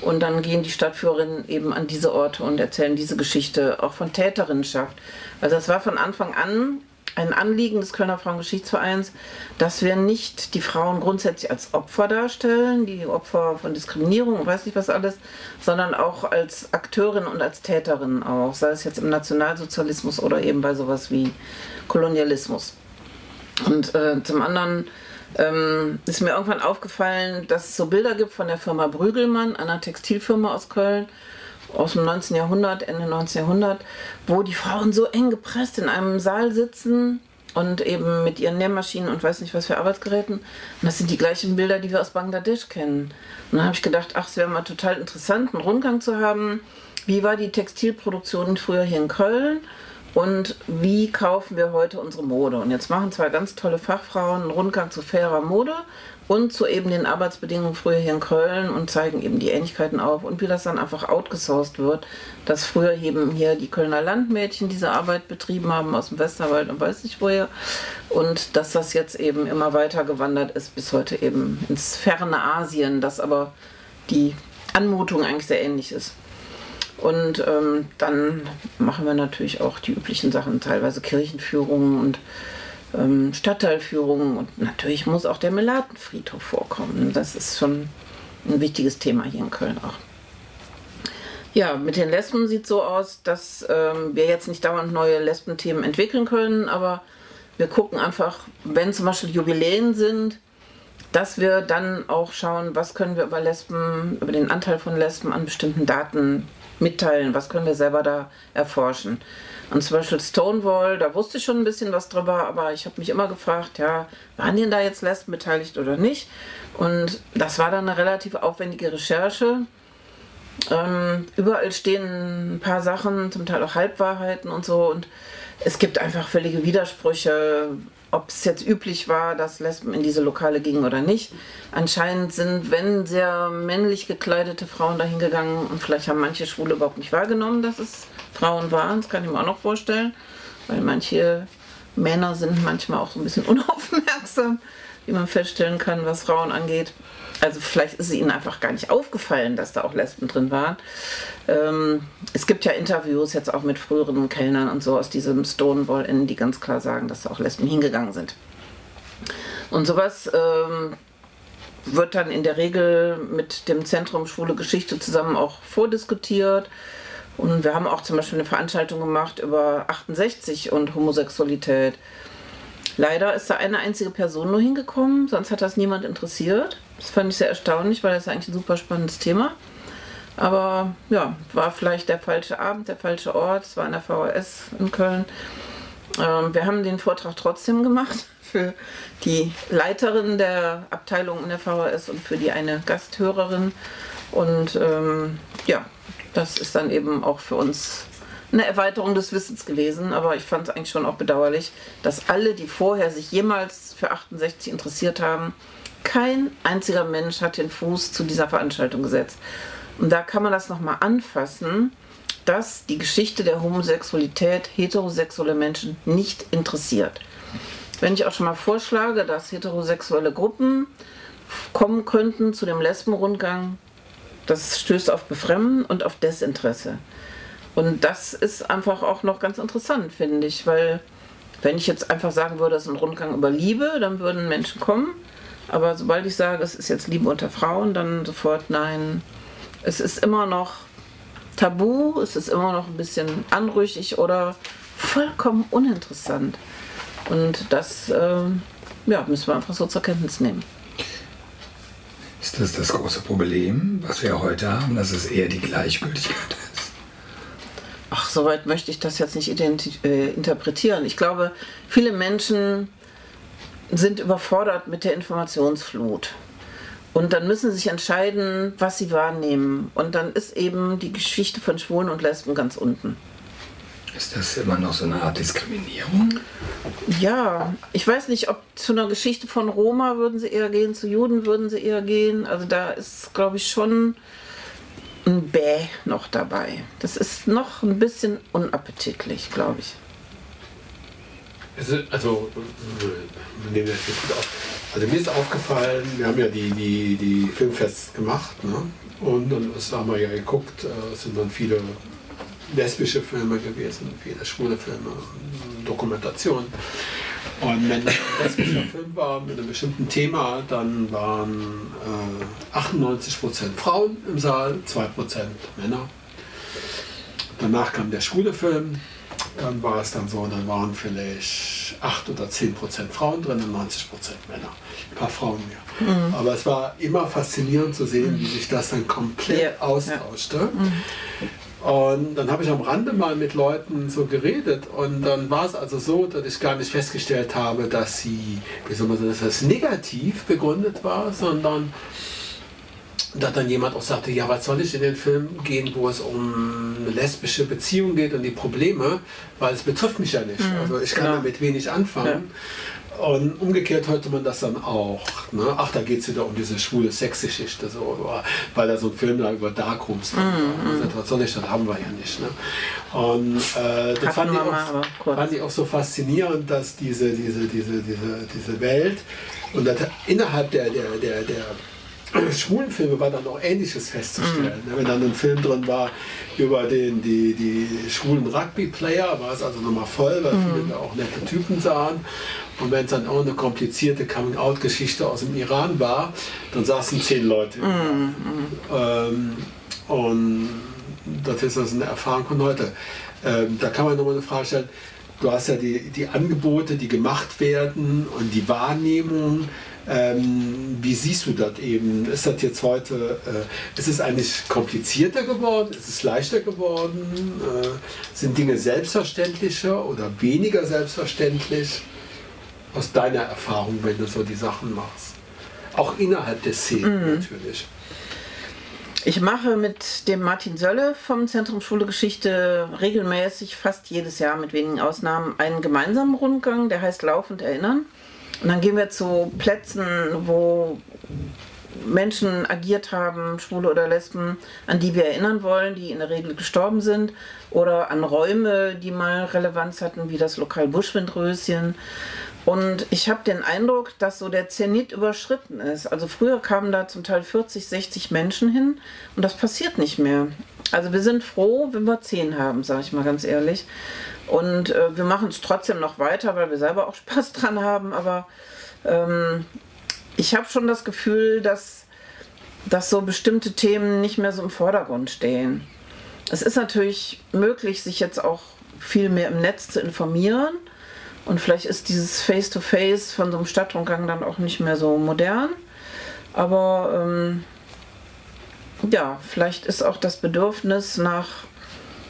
Und dann gehen die Stadtführerinnen eben an diese Orte und erzählen diese Geschichte auch von Täterinnenschaft. Also das war von Anfang an ein Anliegen des Kölner Frauengeschichtsvereins, dass wir nicht die Frauen grundsätzlich als Opfer darstellen, die Opfer von Diskriminierung und weiß nicht was alles, sondern auch als Akteurinnen und als Täterinnen auch, sei es jetzt im Nationalsozialismus oder eben bei sowas wie Kolonialismus. Und äh, zum anderen ähm, ist mir irgendwann aufgefallen, dass es so Bilder gibt von der Firma Brügelmann, einer Textilfirma aus Köln, aus dem 19. Jahrhundert, Ende 19. Jahrhundert, wo die Frauen so eng gepresst in einem Saal sitzen und eben mit ihren Nähmaschinen und weiß nicht was für Arbeitsgeräten. Und das sind die gleichen Bilder, die wir aus Bangladesch kennen. Und dann habe ich gedacht, ach, es wäre mal total interessant, einen Rundgang zu haben. Wie war die Textilproduktion früher hier in Köln? Und wie kaufen wir heute unsere Mode? Und jetzt machen zwei ganz tolle Fachfrauen einen Rundgang zu fairer Mode und zu eben den Arbeitsbedingungen früher hier in Köln und zeigen eben die Ähnlichkeiten auf und wie das dann einfach outgesourced wird, dass früher eben hier die Kölner Landmädchen diese Arbeit betrieben haben aus dem Westerwald und weiß nicht woher und dass das jetzt eben immer weiter gewandert ist bis heute eben ins ferne Asien, dass aber die Anmutung eigentlich sehr ähnlich ist. Und ähm, dann machen wir natürlich auch die üblichen Sachen, teilweise Kirchenführungen und ähm, Stadtteilführungen und natürlich muss auch der Melatenfriedhof vorkommen. Das ist schon ein wichtiges Thema hier in Köln auch. Ja, mit den Lesben sieht es so aus, dass ähm, wir jetzt nicht dauernd neue Lesbenthemen entwickeln können, aber wir gucken einfach, wenn zum Beispiel Jubiläen sind, dass wir dann auch schauen, was können wir über Lesben, über den Anteil von Lesben an bestimmten Daten mitteilen, was können wir selber da erforschen. Und zum Beispiel Stonewall, da wusste ich schon ein bisschen was drüber, aber ich habe mich immer gefragt, ja, waren denn da jetzt Lesben beteiligt oder nicht? Und das war dann eine relativ aufwendige Recherche. Ähm, überall stehen ein paar Sachen, zum Teil auch Halbwahrheiten und so. Und es gibt einfach völlige Widersprüche, ob es jetzt üblich war, dass Lesben in diese Lokale gingen oder nicht. Anscheinend sind, wenn sehr männlich gekleidete Frauen dahin gegangen und vielleicht haben manche Schwule überhaupt nicht wahrgenommen, dass es Frauen waren, das kann ich mir auch noch vorstellen, weil manche Männer sind manchmal auch so ein bisschen unaufmerksam, wie man feststellen kann, was Frauen angeht. Also vielleicht ist es ihnen einfach gar nicht aufgefallen, dass da auch Lesben drin waren. Ähm, es gibt ja Interviews jetzt auch mit früheren Kellnern und so aus diesem Stonewall Inn, die ganz klar sagen, dass da auch Lesben hingegangen sind. Und sowas ähm, wird dann in der Regel mit dem Zentrum Schwule Geschichte zusammen auch vordiskutiert. Und wir haben auch zum Beispiel eine Veranstaltung gemacht über 68 und Homosexualität. Leider ist da eine einzige Person nur hingekommen, sonst hat das niemand interessiert. Das fand ich sehr erstaunlich, weil das ist eigentlich ein super spannendes Thema. Aber ja, war vielleicht der falsche Abend, der falsche Ort. Es war in der VHS in Köln. Ähm, wir haben den Vortrag trotzdem gemacht für die Leiterin der Abteilung in der VHS und für die eine Gasthörerin. Und ähm, ja, das ist dann eben auch für uns eine Erweiterung des Wissens gewesen, aber ich fand es eigentlich schon auch bedauerlich, dass alle, die vorher sich jemals für 68 interessiert haben, Kein einziger Mensch hat den Fuß zu dieser Veranstaltung gesetzt. Und da kann man das nochmal anfassen, dass die Geschichte der Homosexualität heterosexuelle Menschen nicht interessiert. Wenn ich auch schon mal vorschlage, dass heterosexuelle Gruppen kommen könnten zu dem Lesbenrundgang, das stößt auf Befremden und auf Desinteresse. Und das ist einfach auch noch ganz interessant, finde ich, weil wenn ich jetzt einfach sagen würde, es ist ein Rundgang über Liebe, dann würden Menschen kommen. Aber sobald ich sage, es ist jetzt Liebe unter Frauen, dann sofort nein. Es ist immer noch tabu, es ist immer noch ein bisschen anrüchig oder vollkommen uninteressant. Und das äh, ja, müssen wir einfach so zur Kenntnis nehmen. Ist das das große Problem, was wir heute haben, dass es eher die Gleichgültigkeit ist? Ach, soweit möchte ich das jetzt nicht äh, interpretieren. Ich glaube, viele Menschen sind überfordert mit der Informationsflut. Und dann müssen sie sich entscheiden, was sie wahrnehmen. Und dann ist eben die Geschichte von Schwulen und Lesben ganz unten. Ist das immer noch so eine Art Diskriminierung? Ja, ich weiß nicht, ob zu einer Geschichte von Roma würden sie eher gehen, zu Juden würden sie eher gehen. Also da ist, glaube ich, schon ein Bäh noch dabei. Das ist noch ein bisschen unappetitlich, glaube ich. Also, also wir nehmen das jetzt auf. Also mir ist aufgefallen, wir haben ja die, die, die Filmfests gemacht ne? und dann haben wir ja geguckt, äh, es sind dann viele lesbische Filme gewesen, viele schwule Filme, Dokumentationen. Und wenn das ein lesbischer Film war mit einem bestimmten Thema, dann waren äh, 98% Frauen im Saal, 2% Männer. Danach kam der schwule Film, dann war es dann so, dann waren vielleicht 8 oder 10% Frauen drin und 90% Männer. Ein paar Frauen mehr. Mhm. Aber es war immer faszinierend zu sehen, wie sich das dann komplett ja. austauschte. Mhm. Und dann habe ich am Rande mal mit Leuten so geredet und dann war es also so, dass ich gar nicht festgestellt habe, dass sie, wie soll man sagen, dass das negativ begründet war, sondern dass dann jemand auch sagte, ja, was soll ich in den Film gehen, wo es um eine lesbische Beziehung geht und die Probleme, weil es betrifft mich ja nicht. Mhm, also ich kann genau. damit wenig anfangen. Ja. Und umgekehrt hörte man das dann auch. Ne? Ach, da geht es wieder um diese schwule Sexgeschichte, so, weil da so ein Film da über Darkrooms mm, war. Was soll ich, das haben wir ja nicht. Ne? Und äh, das fand ich, auch, fand ich, auch, so faszinierend, dass diese, diese, diese, diese, diese Welt und innerhalb der, der, der, der schwulen Filme war dann auch Ähnliches festzustellen. Mhm. Wenn dann ein Film drin war über den, die, die schwulen Rugby-Player, war es also nochmal voll, weil mhm. viele da auch nette Typen sahen. Und wenn es dann auch eine komplizierte Coming-out-Geschichte aus dem Iran war, dann saßen zehn Leute. Mhm. Ähm, und das ist also eine Erfahrung von heute. Ähm, da kann man nochmal eine Frage stellen. Du hast ja die, die Angebote, die gemacht werden und die Wahrnehmung. Ähm, wie siehst du das eben? Ist das jetzt heute, äh, ist es eigentlich komplizierter geworden? Ist es leichter geworden? Äh, sind Dinge selbstverständlicher oder weniger selbstverständlich? Aus deiner Erfahrung, wenn du so die Sachen machst. Auch innerhalb der Szene mhm. natürlich. Ich mache mit dem Martin Sölle vom Zentrum Schule Geschichte regelmäßig, fast jedes Jahr mit wenigen Ausnahmen, einen gemeinsamen Rundgang, der heißt Laufend Erinnern. Und dann gehen wir zu Plätzen, wo Menschen agiert haben, Schwule oder Lesben, an die wir erinnern wollen, die in der Regel gestorben sind, oder an Räume, die mal Relevanz hatten, wie das Lokal Buschwindröschen. Und ich habe den Eindruck, dass so der Zenit überschritten ist. Also früher kamen da zum Teil 40, 60 Menschen hin und das passiert nicht mehr. Also wir sind froh, wenn wir 10 haben, sage ich mal ganz ehrlich. Und äh, wir machen es trotzdem noch weiter, weil wir selber auch Spaß dran haben. Aber ähm, ich habe schon das Gefühl, dass, dass so bestimmte Themen nicht mehr so im Vordergrund stehen. Es ist natürlich möglich, sich jetzt auch viel mehr im Netz zu informieren. Und vielleicht ist dieses Face-to-Face -face von so einem Stadtrundgang dann auch nicht mehr so modern. Aber ähm, ja, vielleicht ist auch das Bedürfnis nach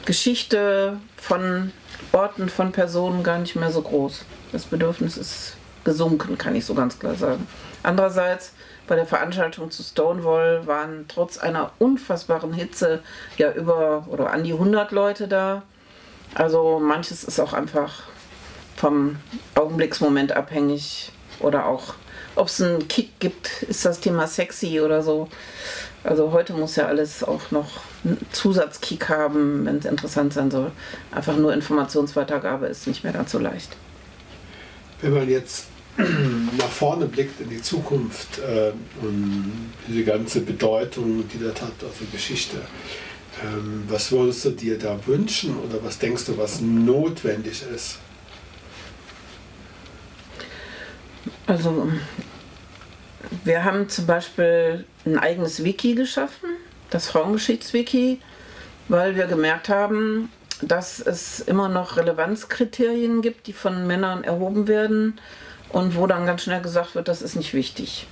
Geschichte von Orten, von Personen gar nicht mehr so groß. Das Bedürfnis ist gesunken, kann ich so ganz klar sagen. Andererseits, bei der Veranstaltung zu Stonewall waren trotz einer unfassbaren Hitze ja über oder an die 100 Leute da. Also manches ist auch einfach vom Augenblicksmoment abhängig oder auch ob es einen Kick gibt, ist das Thema sexy oder so. Also heute muss ja alles auch noch einen Zusatzkick haben, wenn es interessant sein soll. Einfach nur Informationsweitergabe ist nicht mehr ganz so leicht. Wenn man jetzt nach vorne blickt in die Zukunft äh, und diese ganze Bedeutung, die das hat, also Geschichte, ähm, was würdest du dir da wünschen oder was denkst du, was notwendig ist? Also wir haben zum Beispiel ein eigenes Wiki geschaffen, das Frauengeschichtswiki, weil wir gemerkt haben, dass es immer noch Relevanzkriterien gibt, die von Männern erhoben werden und wo dann ganz schnell gesagt wird, das ist nicht wichtig.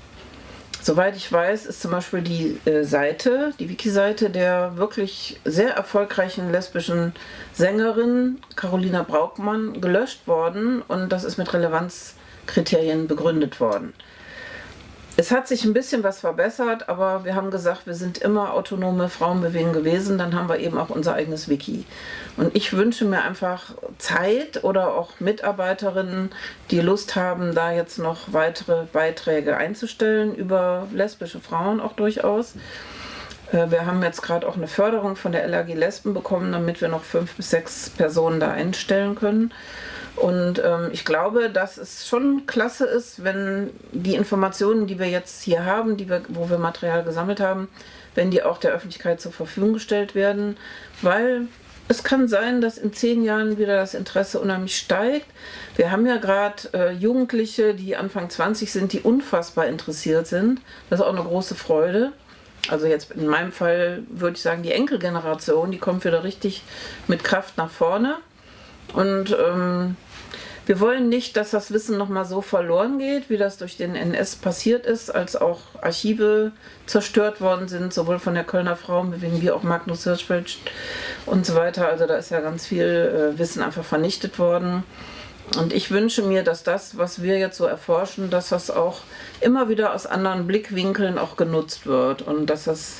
Soweit ich weiß, ist zum Beispiel die äh, Seite, die Wiki-Seite der wirklich sehr erfolgreichen lesbischen Sängerin Carolina Braukmann gelöscht worden und das ist mit Relevanzkriterien begründet worden. Es hat sich ein bisschen was verbessert, aber wir haben gesagt, wir sind immer autonome Frauenbewegung gewesen. Dann haben wir eben auch unser eigenes Wiki. Und ich wünsche mir einfach Zeit oder auch Mitarbeiterinnen, die Lust haben, da jetzt noch weitere Beiträge einzustellen über lesbische Frauen auch durchaus. Äh, wir haben jetzt gerade auch eine Förderung von der LAG Lesben bekommen, damit wir noch fünf bis sechs Personen da einstellen können. Und ähm, ich glaube, dass es schon klasse ist, wenn die Informationen, die wir jetzt hier haben, die wir, wo wir Material gesammelt haben, wenn die auch der Öffentlichkeit zur Verfügung gestellt werden, weil es kann sein, dass in zehn Jahren wieder das Interesse unheimlich steigt. Wir haben ja gerade äh, Jugendliche, die Anfang 20 sind, die unfassbar interessiert sind. Das ist auch eine große Freude. Also jetzt in meinem Fall würde ich sagen, die Enkelgeneration, die kommt wieder richtig mit Kraft nach vorne. Und ähm, wir wollen nicht, dass das Wissen nochmal so verloren geht, wie das durch den NS passiert ist, als auch Archive zerstört worden sind, sowohl von der Kölner Frauenbewegung wie auch Magnus Hirschfeld und so weiter. Also da ist ja ganz viel äh, Wissen einfach vernichtet worden. Und ich wünsche mir, dass das, was wir jetzt so erforschen, dass das auch immer wieder aus anderen Blickwinkeln auch genutzt wird und dass das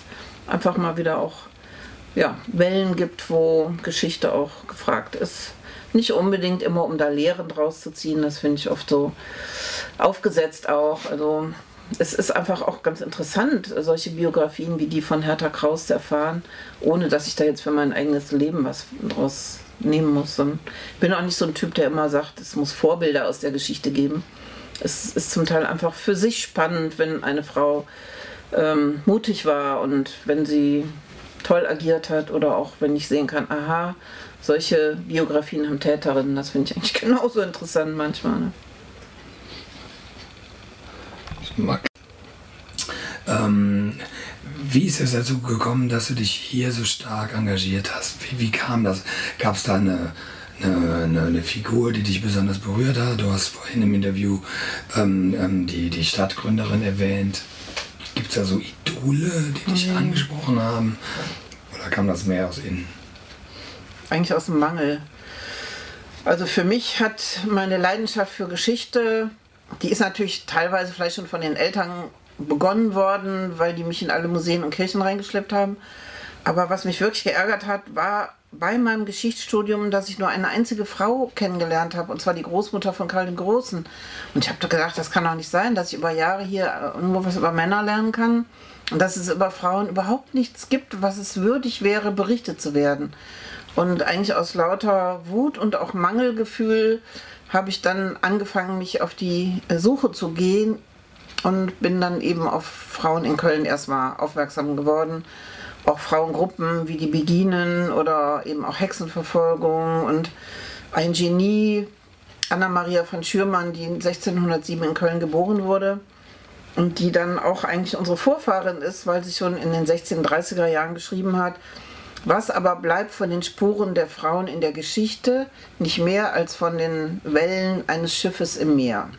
einfach mal wieder auch ja, Wellen gibt, wo Geschichte auch gefragt ist. Nicht unbedingt immer, um da Lehren draus zu ziehen, das finde ich oft so aufgesetzt auch. Also es ist einfach auch ganz interessant, solche Biografien wie die von Hertha Kraus zu erfahren, ohne dass ich da jetzt für mein eigenes Leben was draus nehmen muss. Und ich bin auch nicht so ein Typ, der immer sagt, es muss Vorbilder aus der Geschichte geben. Es ist zum Teil einfach für sich spannend, wenn eine Frau ähm, mutig war und wenn sie toll agiert hat oder auch wenn ich sehen kann, aha, solche Biografien haben Täterinnen, das finde ich eigentlich genauso interessant manchmal. Ne? Ähm, wie ist es dazu gekommen, dass du dich hier so stark engagiert hast? Wie, wie kam das? Gab es da eine, eine, eine, eine, Figur, die dich besonders berührt hat? Du hast vorhin im Interview ähm, ähm die, die Stadtgründerin erwähnt. Gibt es da so Idole, die dich mhm. angesprochen haben? Oder kam das mehr aus innen? Eigentlich aus dem Mangel. Also für mich hat meine Leidenschaft für Geschichte, die ist natürlich teilweise vielleicht schon von den Eltern begonnen worden, weil die mich in alle Museen und Kirchen reingeschleppt haben. Aber was mich wirklich geärgert hat, war bei meinem Geschichtsstudium, dass ich nur eine einzige Frau kennengelernt habe, und zwar die Großmutter von Karl dem Großen. Und ich habe da gedacht, das kann doch nicht sein, dass ich über Jahre hier nur was über Männer lernen kann dass es über Frauen überhaupt nichts gibt, was es würdig wäre, berichtet zu werden. Und eigentlich aus lauter Wut und auch Mangelgefühl habe ich dann angefangen, mich auf die Suche zu gehen und bin dann eben auf Frauen in Köln erstmal aufmerksam geworden. Auch Frauengruppen wie die Beginen oder eben auch Hexenverfolgung und ein Genie, Anna-Maria von Schürmann, die 1607 in Köln geboren wurde und die dann auch eigentlich unsere Vorfahrin ist, weil sie schon in den 1630er Jahren geschrieben hat, was aber bleibt von den Spuren der Frauen in der Geschichte? Nicht mehr als von den Wellen eines Schiffes im Meer.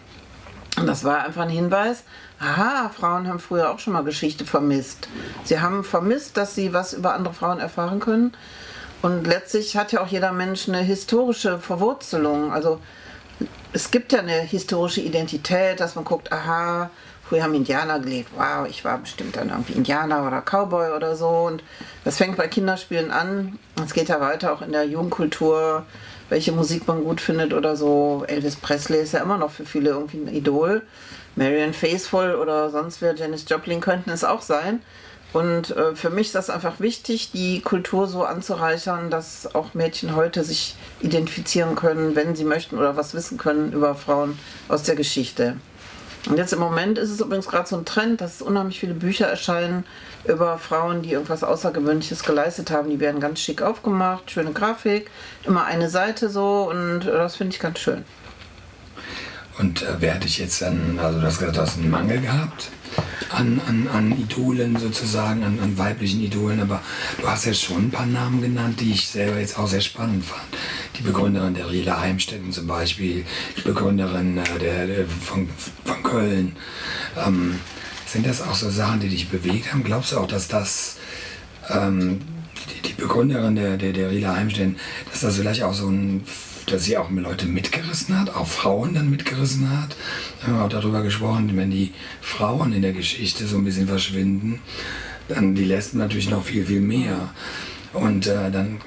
Und das war einfach ein Hinweis, aha, Frauen haben früher auch schon mal Geschichte vermisst. Sie haben vermisst, dass sie was über andere Frauen erfahren können. Und letztlich hat ja auch jeder Mensch eine historische Verwurzelung. Also es gibt ja eine historische Identität, dass man guckt, aha, Früher haben Indianer gelebt. Wow, ich war bestimmt dann irgendwie Indianer oder Cowboy oder so. Und das fängt bei Kinderspielen an. Es geht ja weiter auch in der Jugendkultur. welche Musik man gut findet oder so. Elvis Presley ist ja immer noch für viele irgendwie ein Idol. Marianne Faithful oder sonst wer, Janis Joplin könnten es auch sein. Und äh, für mich ist das einfach wichtig, die Kultur so anzureichern, dass auch Mädchen heute sich identifizieren können, wenn sie möchten oder was wissen können über Frauen aus der Geschichte. Und jetzt im Moment ist es übrigens gerade so ein Trend, dass unheimlich viele Bücher erscheinen über Frauen, die irgendwas Außergewöhnliches geleistet haben. Die werden ganz schick aufgemacht, schöne Grafik, immer eine Seite so und das finde ich ganz schön. Und äh, wer hat dich jetzt dann, also du hast gesagt, du hast einen Mangel gehabt an, an, an Idolen sozusagen, an, an weiblichen Idolen, aber du hast ja schon ein paar Namen genannt, die ich selber jetzt auch sehr spannend fand. Die Begründerin der Riela Heimstätten zum Beispiel, die Begründerin äh, der, der, von, von Köln. Ähm, sind das auch so Sachen, die dich bewegt haben? Glaubst du auch, dass das ähm, die, die, Begründerin der, der, der Riela Heimstätten, dass das vielleicht auch so ein dass sie auch Leute mitgerissen hat, auch Frauen dann mitgerissen hat. Wir haben auch darüber gesprochen, wenn die Frauen in der Geschichte so ein bisschen verschwinden, dann die Lesben natürlich noch viel, viel mehr. Und äh, dann,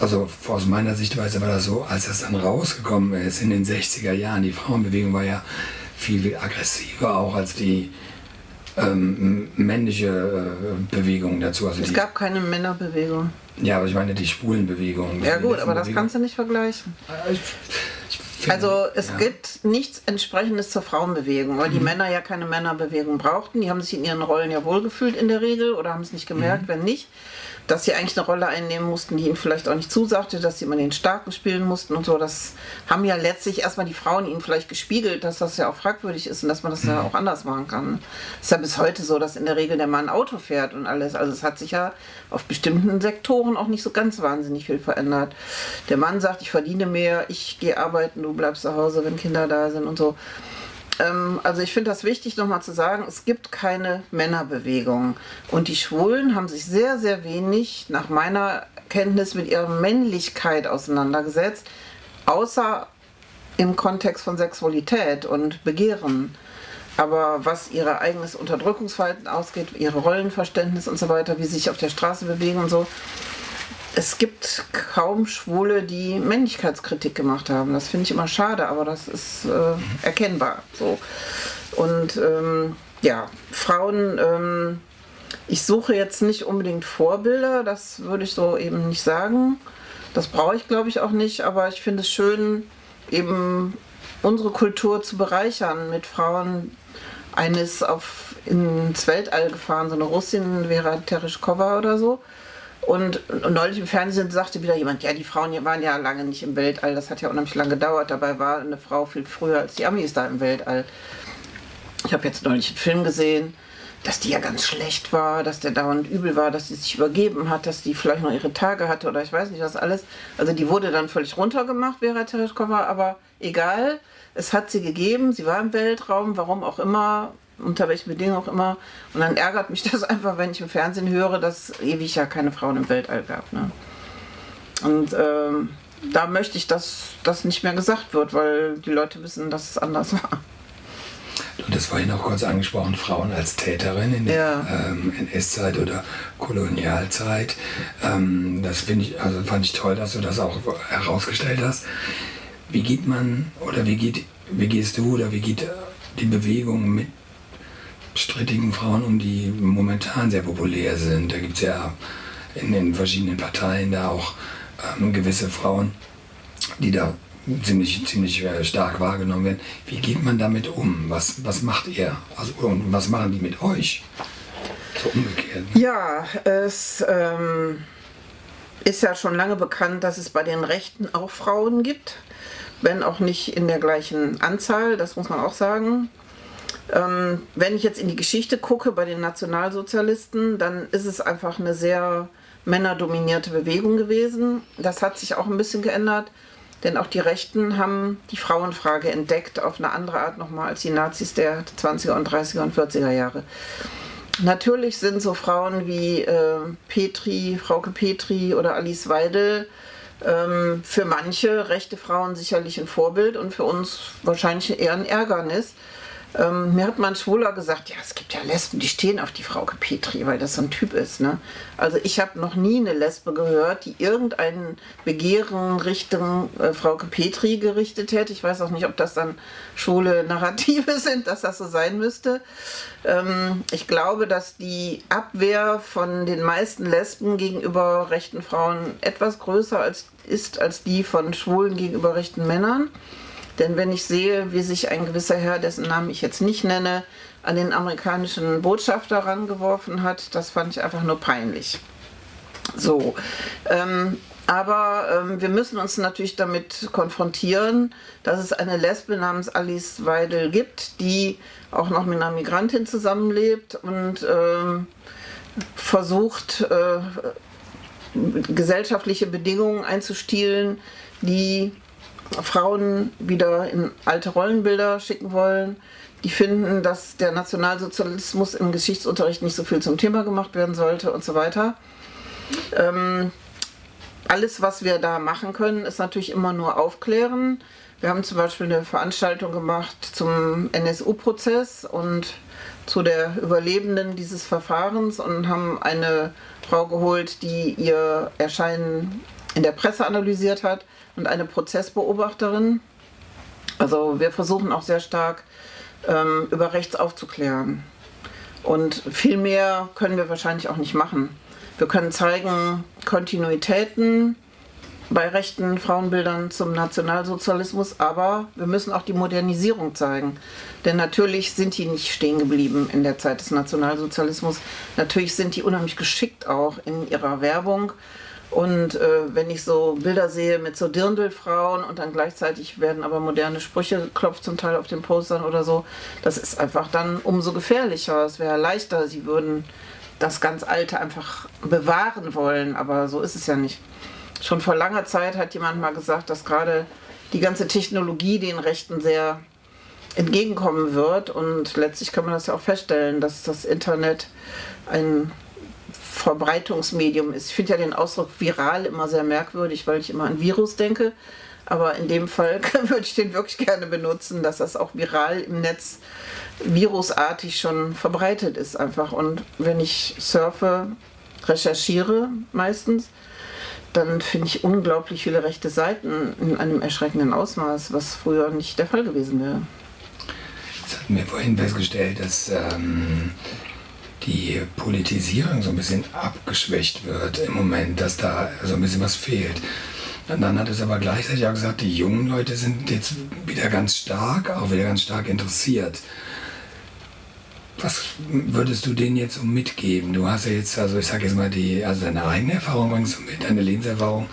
also aus meiner Sichtweise war das so, als das dann rausgekommen ist in den 60er Jahren, die Frauenbewegung war ja viel, viel aggressiver auch als die ähm, männliche äh, Bewegung dazu. Also es gab keine Männerbewegung. Ja, aber ich meine die Schwulenbewegung. Ja gut, aber das kannst du nicht vergleichen. Ich, ich also es ja. gibt nichts entsprechendes zur Frauenbewegung, weil mhm. die Männer ja keine Männerbewegung brauchten. Die haben sich in ihren Rollen ja wohlgefühlt in der Regel oder haben es nicht gemerkt, mhm. wenn nicht dass sie eigentlich eine Rolle einnehmen mussten, die ihnen vielleicht auch nicht zusagte, dass sie immer den Starken spielen mussten und so. Das haben ja letztlich erstmal die Frauen ihnen vielleicht gespiegelt, dass das ja auch fragwürdig ist und dass man das ja mhm. auch anders machen kann. Es ist ja bis heute so, dass in der Regel der Mann Auto fährt und alles. Also es hat sich ja auf bestimmten Sektoren auch nicht so ganz wahnsinnig viel verändert. Der Mann sagt, ich verdiene mehr, ich gehe arbeiten, du bleibst zu Hause, wenn Kinder da sind und so. Ähm, also ich finde das wichtig nochmal zu sagen, es gibt keine Männerbewegung. Und die Schwulen haben sich sehr, sehr wenig nach meiner Kenntnis mit ihrer Männlichkeit auseinandergesetzt, außer im Kontext von Sexualität und Begehren. Aber was ihr eigenes Unterdrückungsverhalten ausgeht, ihre Rollenverständnis und so weiter, wie sie sich auf der Straße bewegen und so, es gibt kaum Schwule, die Männlichkeitskritik gemacht haben. Das finde ich immer schade, aber das ist äh, erkennbar. So. Und ähm, ja, Frauen, ähm, ich suche jetzt nicht unbedingt Vorbilder, das würde ich so eben nicht sagen. Das brauche ich, glaube ich, auch nicht, aber ich finde es schön, eben unsere Kultur zu bereichern mit Frauen. Eines auf ins Weltall gefahren, so eine Russin, Vera Tereshkova oder so und, und, neulich im Fernsehen sagte wieder jemand, ja, die Frauen waren ja lange nicht im Weltall, das hat ja unheimlich lange gedauert. Dabei war eine Frau viel früher als die Amis da im Weltall. Ich habe jetzt neulich einen Film gesehen, dass die ja ganz schlecht war, dass der dauernd übel war, dass sie sich übergeben hat, dass die vielleicht noch ihre Tage hatte oder ich weiß nicht was alles. Also die wurde dann völlig runtergemacht, Vera Tereshkova, aber egal, es hat sie gegeben, sie war im Weltraum, warum auch immer, unter welchen Bedingungen auch immer. Und dann ärgert mich das einfach, wenn ich im Fernsehen höre, dass ewig ja keine Frauen im Weltall gab. Ne? Und ähm, da möchte ich, dass das nicht mehr gesagt wird, weil die Leute wissen, dass es anders war. Du hast vorhin auch kurz angesprochen, Frauen als Täterin in der ja. ähm, NS-Zeit oder Kolonialzeit. Ähm, das finde ich, also fand ich toll, dass du das auch herausgestellt hast. Wie geht man oder wie geht, wie gehst du oder wie geht die Bewegung mit strittigen Frauen um, die momentan sehr populär sind. Da gibt es ja in den verschiedenen Parteien da auch ähm, gewisse Frauen, die da ziemlich, ziemlich äh, stark wahrgenommen werden. Wie geht man damit um? Was, was macht ihr? Also, und was machen die mit euch? So umgekehrt. Ja, es ähm, ist ja schon lange bekannt, dass es bei den Rechten auch Frauen gibt. Wenn auch nicht in der gleichen Anzahl, das muss man auch sagen. Ähm, wenn ich jetzt in die Geschichte gucke bei den Nationalsozialisten, dann ist es einfach eine sehr männerdominierte Bewegung gewesen. Das hat sich auch ein bisschen geändert, denn auch die Rechten haben die Frauenfrage entdeckt auf eine andere Art nochmal als die Nazis der 20er und 30er und 40er Jahre. Natürlich sind so Frauen wie äh, Petri, Frauke Petri oder Alice Weidel ähm, für manche rechte Frauen sicherlich ein Vorbild und für uns wahrscheinlich eher ein Ärgernis Ähm, mir hat mein Schwuler gesagt, ja, es gibt ja Lesben, die stehen auf die Frauke Petri, weil das so ein Typ ist. Ne? Also ich habe noch nie eine Lesbe gehört, die irgendein Begehren Richtung äh, Frauke Petri gerichtet hätte. Ich weiß auch nicht, ob das dann schwule Narrative sind, dass das so sein müsste. Ähm, ich glaube, dass die Abwehr von den meisten Lesben gegenüber rechten Frauen etwas größer als, ist als die von Schwulen gegenüber rechten Männern. Denn wenn ich sehe, wie sich ein gewisser Herr, dessen Namen ich jetzt nicht nenne, an den amerikanischen Botschafter rangeworfen hat, das fand ich einfach nur peinlich. So, ähm, aber ähm, wir müssen uns natürlich damit konfrontieren, dass es eine Lesbe namens Alice Weidel gibt, die auch noch mit einer Migrantin zusammenlebt und ähm, versucht, äh, gesellschaftliche Bedingungen einzustielen, die Frauen wieder in alte Rollenbilder schicken wollen. Die finden, dass der Nationalsozialismus im Geschichtsunterricht nicht so viel zum Thema gemacht werden sollte und so weiter. Ähm, alles, was wir da machen können, ist natürlich immer nur aufklären. Wir haben zum Beispiel eine Veranstaltung gemacht zum NSU-Prozess und zu der Überlebenden dieses Verfahrens und haben eine Frau geholt, die ihr Erscheinen in der Presse analysiert hat und eine Prozessbeobachterin. Also wir versuchen auch sehr stark ähm, über Rechts aufzuklären. Und viel mehr können wir wahrscheinlich auch nicht machen. Wir können zeigen Kontinuitäten bei rechten Frauenbildern zum Nationalsozialismus, aber wir müssen auch die Modernisierung zeigen. Denn natürlich sind die nicht stehen geblieben in der Zeit des Nationalsozialismus. Natürlich sind die unheimlich geschickt auch in ihrer Werbung und äh, wenn ich so Bilder sehe mit so Dirndlfrauen und dann gleichzeitig werden aber moderne Sprüche geklopft zum Teil auf den Postern oder so, das ist einfach dann umso gefährlicher. Es wäre leichter, sie würden das ganz Alte einfach bewahren wollen, aber so ist es ja nicht. Schon vor langer Zeit hat jemand mal gesagt, dass gerade die ganze Technologie den Rechten sehr entgegenkommen wird und letztlich kann man das ja auch feststellen, dass das Internet ein Verbreitungsmedium ist. Ich finde ja den Ausdruck viral immer sehr merkwürdig, weil ich immer an Virus denke. Aber in dem Fall würde ich den wirklich gerne benutzen, dass das auch viral im Netz virusartig schon verbreitet ist einfach. Und wenn ich surfe, recherchiere meistens, dann finde ich unglaublich viele rechte Seiten in einem erschreckenden Ausmaß, was früher nicht der Fall gewesen wäre. Jetzt hatten wir vorhin festgestellt, dass ähm, die Politisierung so ein bisschen abgeschwächt wird im Moment, dass da so ein bisschen was fehlt. Und dann hat es aber gleichzeitig auch gesagt, die jungen Leute sind jetzt wieder ganz stark, auch wieder ganz stark interessiert. Was würdest du denen jetzt so mitgeben? Du hast ja jetzt, also ich sage jetzt mal, die, also deine eigene Erfahrung bringst du mit, deine Lebenserfahrung,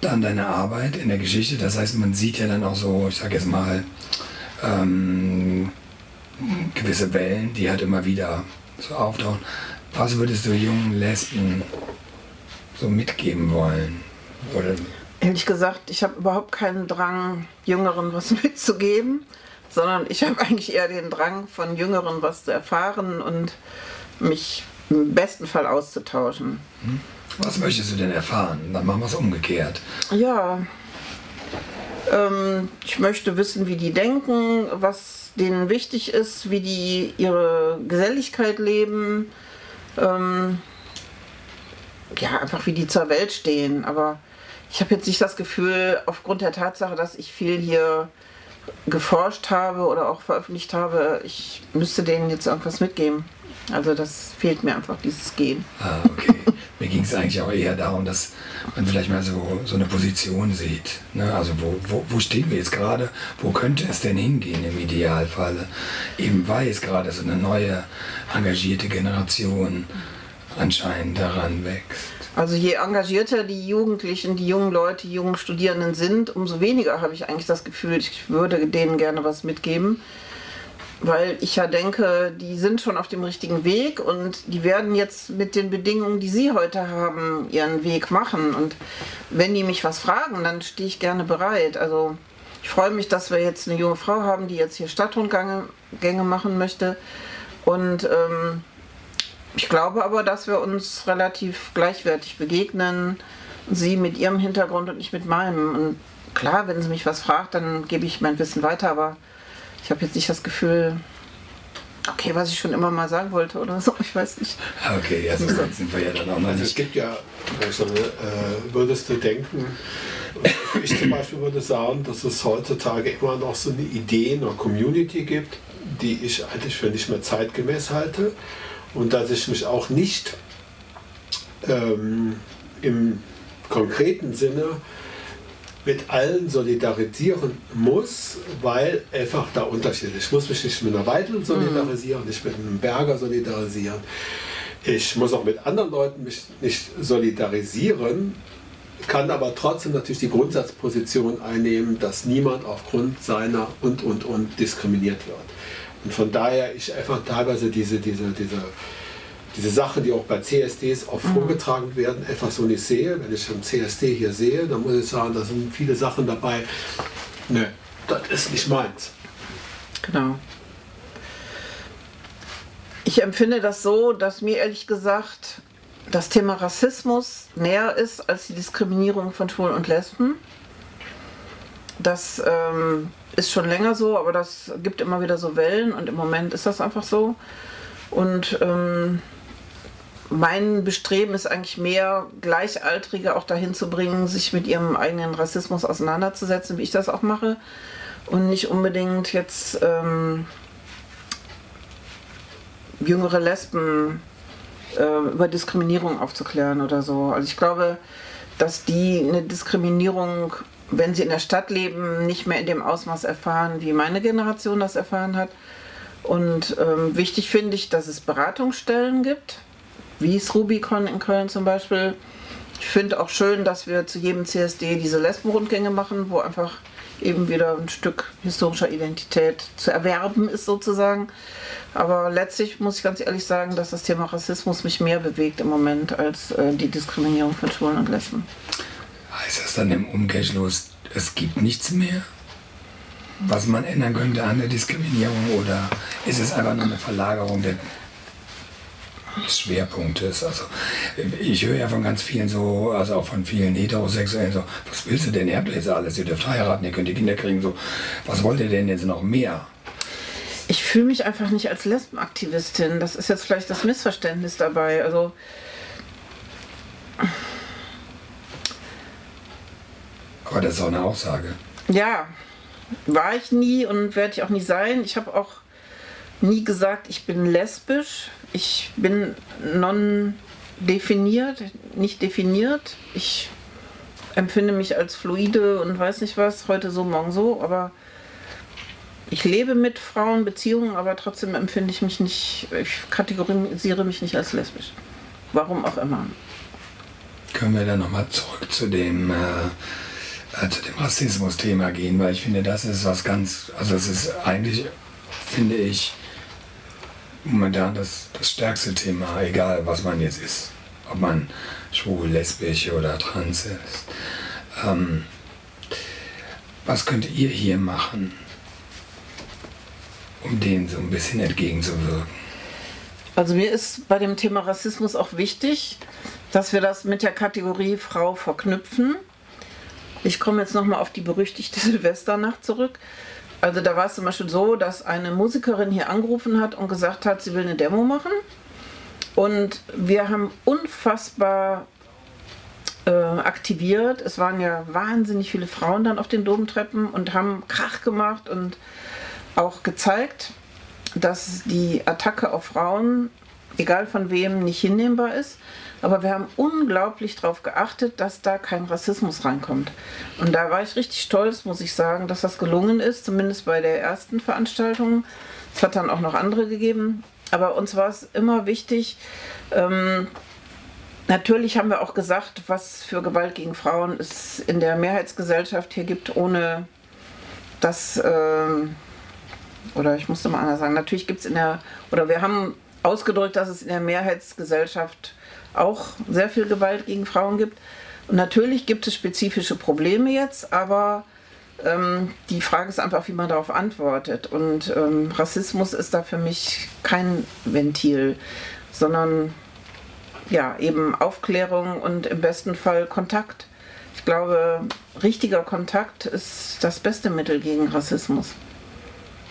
dann deine Arbeit in der Geschichte. Das heißt, man sieht ja dann auch so, ich sage jetzt mal, ähm, gewisse Wellen, die halt immer wieder so auftauchen. Was würdest du jungen Lesben so mitgeben wollen? Oder Ehrlich gesagt, ich habe überhaupt keinen Drang, Jüngeren was mitzugeben, sondern ich habe eigentlich eher den Drang, von Jüngeren was zu erfahren und mich im besten Fall auszutauschen. Hm? Was möchtest du denn erfahren? Dann machen wir es umgekehrt. Ja, ähm, ich möchte wissen, wie die denken, was denen wichtig ist, wie die ihre Geselligkeit leben, ähm, ja, einfach wie die zur Welt stehen. Aber ich habe jetzt nicht das Gefühl, aufgrund der Tatsache, dass ich viel hier geforscht habe oder auch veröffentlicht habe, ich müsste denen jetzt irgendwas mitgeben. Also das fehlt mir einfach, dieses Gehen. Ah, okay. Mir ging es eigentlich auch eher darum, dass man vielleicht mal so, so eine Position sieht. Ne? Also wo, wo, wo stehen wir jetzt gerade? Wo könnte es denn hingehen im Idealfall? Eben weil es gerade so eine neue, engagierte Generation anscheinend daran wächst. Also je engagierter die Jugendlichen, die jungen Leute, die jungen Studierenden sind, umso weniger habe ich eigentlich das Gefühl, ich würde denen gerne was mitgeben weil ich ja denke, die sind schon auf dem richtigen Weg und die werden jetzt mit den Bedingungen, die sie heute haben, ihren Weg machen. Und wenn die mich was fragen, dann stehe ich gerne bereit. Also ich freue mich, dass wir jetzt eine junge Frau haben, die jetzt hier Stadtrundgänge machen möchte. Und ähm, ich glaube aber, dass wir uns relativ gleichwertig begegnen. Sie mit ihrem Hintergrund und ich mit meinem. Und klar, wenn sie mich was fragt, dann gebe ich mein Wissen weiter, aber ich habe jetzt nicht das Gefühl, okay, was ich schon immer mal sagen wollte oder so, ich weiß nicht. Okay, ja, so sind wir ja dann auch mal Also es gibt ja, also, äh, würdest du denken, ich zum Beispiel würde sagen, dass es heutzutage immer noch so eine Idee in der Community gibt, die ich eigentlich für nicht mehr zeitgemäß halte und dass ich mich auch nicht ähm, im konkreten Sinne mit allen solidarisieren muss, weil einfach da Unterschiede. Ich muss mich nicht mit einer Weidel solidarisieren, nicht mit einem Berger solidarisieren. Ich muss auch mit anderen Leuten mich nicht solidarisieren, kann aber trotzdem natürlich die Grundsatzposition einnehmen, dass niemand aufgrund seiner und und und diskriminiert wird. Und von daher ich einfach teilweise diese, diese, diese, diese Sachen, die auch bei CSDs auch vorgetragen werden, einfach so nicht sehe. Wenn ich einen CSD hier sehe, dann muss ich sagen, da sind viele Sachen dabei. Ne, das ist nicht meins. Genau. Ich empfinde das so, dass mir ehrlich gesagt das Thema Rassismus näher ist als die Diskriminierung von Schwulen und Lesben. Das ähm, ist schon länger so, aber das gibt immer wieder so Wellen und im Moment ist das einfach so. Und ähm, mein Bestreben ist eigentlich mehr, Gleichaltrige auch dahin zu bringen, sich mit ihrem eigenen Rassismus auseinanderzusetzen, wie ich das auch mache. Und nicht unbedingt jetzt ähm, jüngere Lesben äh, über Diskriminierung aufzuklären oder so. Also ich glaube, dass die eine Diskriminierung, wenn sie in der Stadt leben, nicht mehr in dem Ausmaß erfahren, wie meine Generation das erfahren hat. Und ähm, wichtig finde ich, dass es Beratungsstellen gibt, wie es Rubicon in Köln zum Beispiel. Ich finde auch schön, dass wir zu jedem CSD diese Lesbenrundgänge machen, wo einfach eben wieder ein Stück historischer Identität zu erwerben ist sozusagen. Aber letztlich muss ich ganz ehrlich sagen, dass das Thema Rassismus mich mehr bewegt im Moment als äh, die Diskriminierung von Schwulen und Lesben. Heißt das dann im Umkehrschluss, es gibt nichts mehr, was man ändern könnte an der Diskriminierung oder ist es einfach nur eine Verlagerung der Schwerpunktes? Also ich höre ja von ganz vielen so, also auch von vielen Heterosexuellen so, was willst du denn? Ihr habt jetzt alles, ihr dürft heiraten, ihr könnt die Kinder kriegen, so, was wollt ihr denn jetzt noch mehr? Ich fühle mich einfach nicht als Lesbenaktivistin. Das ist jetzt vielleicht das Missverständnis dabei. Also Aber das ist auch eine Aussage. Ja, war ich nie und werde ich auch nie sein. Ich habe auch nie gesagt, ich bin lesbisch. Ich bin non definiert, nicht definiert. Ich empfinde mich als fluide und weiß nicht was, heute so, morgen so, aber ich lebe mit Frauen Beziehungen, aber trotzdem empfinde ich mich nicht, ich kategorisiere mich nicht als lesbisch. Warum auch immer. Können wir dann nochmal zurück zu dem, äh, zu dem Rassismus-Thema gehen, weil ich finde, das ist was ganz, also es ist eigentlich, finde ich, momentan das, das stärkste Thema, egal was man jetzt ist. Ob man schwul, lesbisch oder trans ist. Ähm, was könnt ihr hier machen, um dem so ein bisschen entgegenzuwirken? Also mir ist bei dem Thema Rassismus auch wichtig, dass wir das mit der Kategorie Frau verknüpfen. Ich komme jetzt nochmal auf die berüchtigte Silvesternacht zurück. Also da war es zum Beispiel so, dass eine Musikerin hier angerufen hat und gesagt hat, sie will eine Demo machen. Und wir haben unfassbar äh, aktiviert. Es waren ja wahnsinnig viele Frauen dann auf den Domtreppen und haben Krach gemacht und auch gezeigt, dass die Attacke auf Frauen, egal von wem, nicht hinnehmbar ist. Aber wir haben unglaublich darauf geachtet, dass da kein Rassismus reinkommt. Und da war ich richtig stolz, muss ich sagen, dass das gelungen ist, zumindest bei der ersten Veranstaltung. Es hat dann auch noch andere gegeben. Aber uns war es immer wichtig, ähm, natürlich haben wir auch gesagt, was für Gewalt gegen Frauen es in der Mehrheitsgesellschaft hier gibt, ohne dass, ähm, oder ich musste mal anders sagen, natürlich gibt es in der, oder wir haben ausgedrückt, dass es in der Mehrheitsgesellschaft auch sehr viel Gewalt gegen Frauen gibt. Und natürlich gibt es spezifische Probleme jetzt, aber ähm, die Frage ist einfach, wie man darauf antwortet. Und ähm, Rassismus ist da für mich kein Ventil, sondern ja, eben Aufklärung und im besten Fall Kontakt. Ich glaube, richtiger Kontakt ist das beste Mittel gegen Rassismus.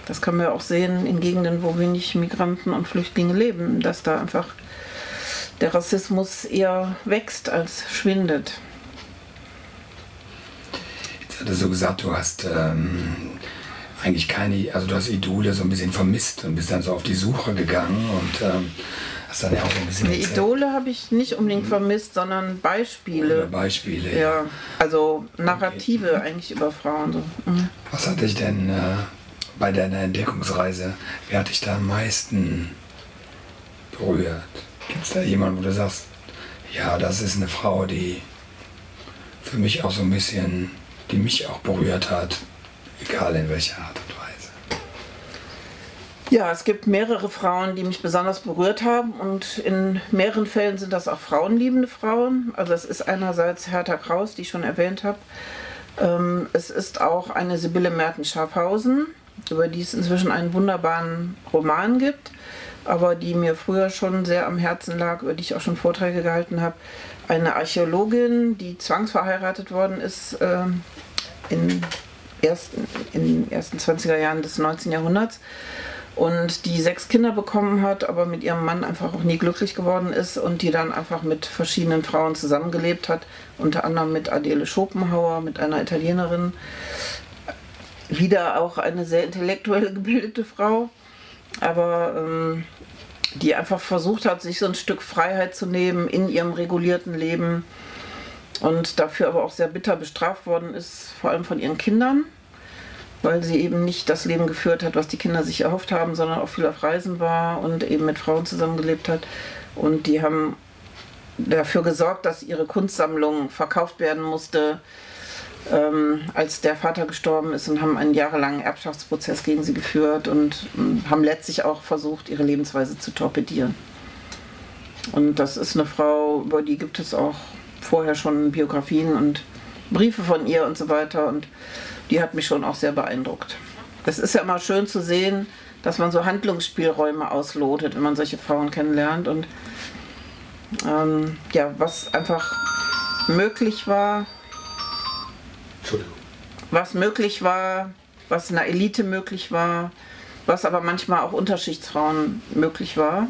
Das man ja auch sehen in Gegenden, wo wenig Migranten und Flüchtlinge leben, dass da einfach der Rassismus eher wächst als schwindet. Jetzt hattest du gesagt, du hast ähm, eigentlich keine, also du hast Idole so ein bisschen vermisst und bist dann so auf die Suche gegangen und ähm, hast dann ja auch so ein bisschen. Die Idole habe ich nicht unbedingt vermisst, sondern Beispiele. Oder Beispiele. Ja, also Narrative okay. eigentlich über Frauen. So. Mhm. Was hat dich denn äh, bei deiner Entdeckungsreise, wer hat dich da am meisten berührt? Gibt es da jemanden, wo du sagst, ja, das ist eine Frau, die für mich auch so ein bisschen, die mich auch berührt hat, egal in welcher Art und Weise? Ja, es gibt mehrere Frauen, die mich besonders berührt haben und in mehreren Fällen sind das auch frauenliebende Frauen. Also es ist einerseits Hertha Kraus, die ich schon erwähnt habe. Ähm, es ist auch eine Sibylle Merten-Schaffhausen, über die es inzwischen einen wunderbaren Roman gibt aber die mir früher schon sehr am Herzen lag, über die ich auch schon Vorträge gehalten habe. Eine Archäologin, die zwangsverheiratet worden ist äh, in, ersten, in den ersten 20er Jahren des 19. Jahrhunderts und die sechs Kinder bekommen hat, aber mit ihrem Mann einfach auch nie glücklich geworden ist und die dann einfach mit verschiedenen Frauen zusammengelebt hat, unter anderem mit Adele Schopenhauer, mit einer Italienerin, wieder auch eine sehr intellektuell gebildete Frau aber ähm, die einfach versucht hat, sich so ein Stück Freiheit zu nehmen in ihrem regulierten Leben und dafür aber auch sehr bitter bestraft worden ist, vor allem von ihren Kindern, weil sie eben nicht das Leben geführt hat, was die Kinder sich erhofft haben, sondern auch viel auf Reisen war und eben mit Frauen zusammengelebt hat. Und die haben dafür gesorgt, dass ihre Kunstsammlung verkauft werden musste ähm, als der Vater gestorben ist und haben einen jahrelangen Erbschaftsprozess gegen sie geführt und ähm, haben letztlich auch versucht, ihre Lebensweise zu torpedieren. Und das ist eine Frau, über die gibt es auch vorher schon Biografien und Briefe von ihr und so weiter. Und die hat mich schon auch sehr beeindruckt. Es ist ja immer schön zu sehen, dass man so Handlungsspielräume auslotet, wenn man solche Frauen kennenlernt. Und ähm, ja, was einfach möglich war, was möglich war, was in der Elite möglich war, was aber manchmal auch Unterschichtsfrauen möglich war,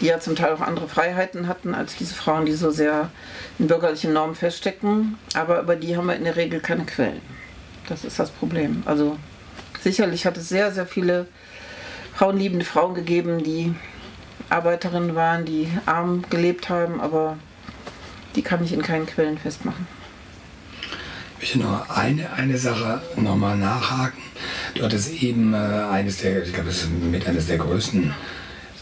die ja zum Teil auch andere Freiheiten hatten als diese Frauen, die so sehr in bürgerlichen Normen feststecken. Aber über die haben wir in der Regel keine Quellen. Das ist das Problem. Also sicherlich hat es sehr, sehr viele frauenliebende Frauen gegeben, die Arbeiterinnen waren, die arm gelebt haben, aber die kann ich in keinen Quellen festmachen möchte noch eine, eine Sache nochmal nachhaken. Du hattest eben äh, eines der, ich glaube, das ist mit eines der größten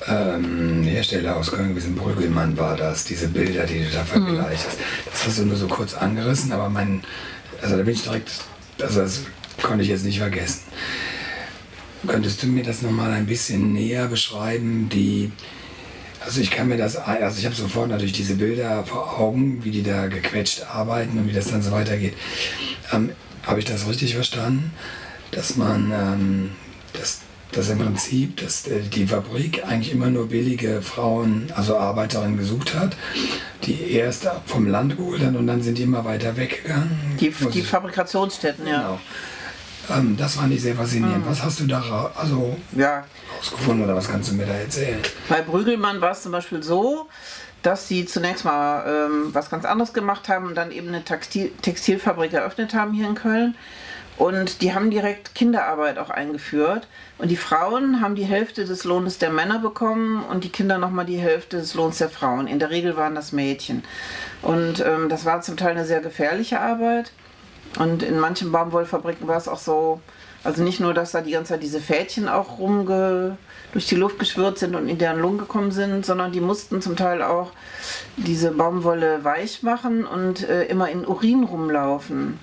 ähm, Hersteller aus Köln gewesen, Brüggelmann war das, diese Bilder, die du da vergleichst. Mhm. Das hast du nur so kurz angerissen, aber mein, also da bin ich direkt, also das konnte ich jetzt nicht vergessen. Könntest du mir das nochmal ein bisschen näher beschreiben, die also ich kann mir das, also ich habe sofort natürlich diese Bilder vor Augen, wie die da gequetscht arbeiten und wie das dann so weitergeht. Ähm, habe ich das richtig verstanden, dass man, ähm, dass, dass im Prinzip dass die Fabrik eigentlich immer nur billige Frauen, also Arbeiterinnen gesucht hat, die erst vom Land geholt haben und dann sind die immer weiter weggegangen. Die, die Fabrikationsstätten, ja. Genau. Ähm, das fand ich sehr faszinierend. Mhm. Was hast du da also ja. rausgefunden oder was kannst du mir da erzählen? Bei Brügelmann war es zum Beispiel so, dass sie zunächst mal ähm, was ganz anderes gemacht haben und dann eben eine Textil Textilfabrik eröffnet haben hier in Köln. Und die haben direkt Kinderarbeit auch eingeführt. Und die Frauen haben die Hälfte des Lohnes der Männer bekommen und die Kinder nochmal die Hälfte des Lohns der Frauen. In der Regel waren das Mädchen. Und ähm, das war zum Teil eine sehr gefährliche Arbeit. Und in manchen Baumwollfabriken war es auch so, also nicht nur, dass da die ganze Zeit diese Fädchen auch rumge durch die Luft geschwirrt sind und in deren Lungen gekommen sind, sondern die mussten zum Teil auch diese Baumwolle weich machen und äh, immer in Urin rumlaufen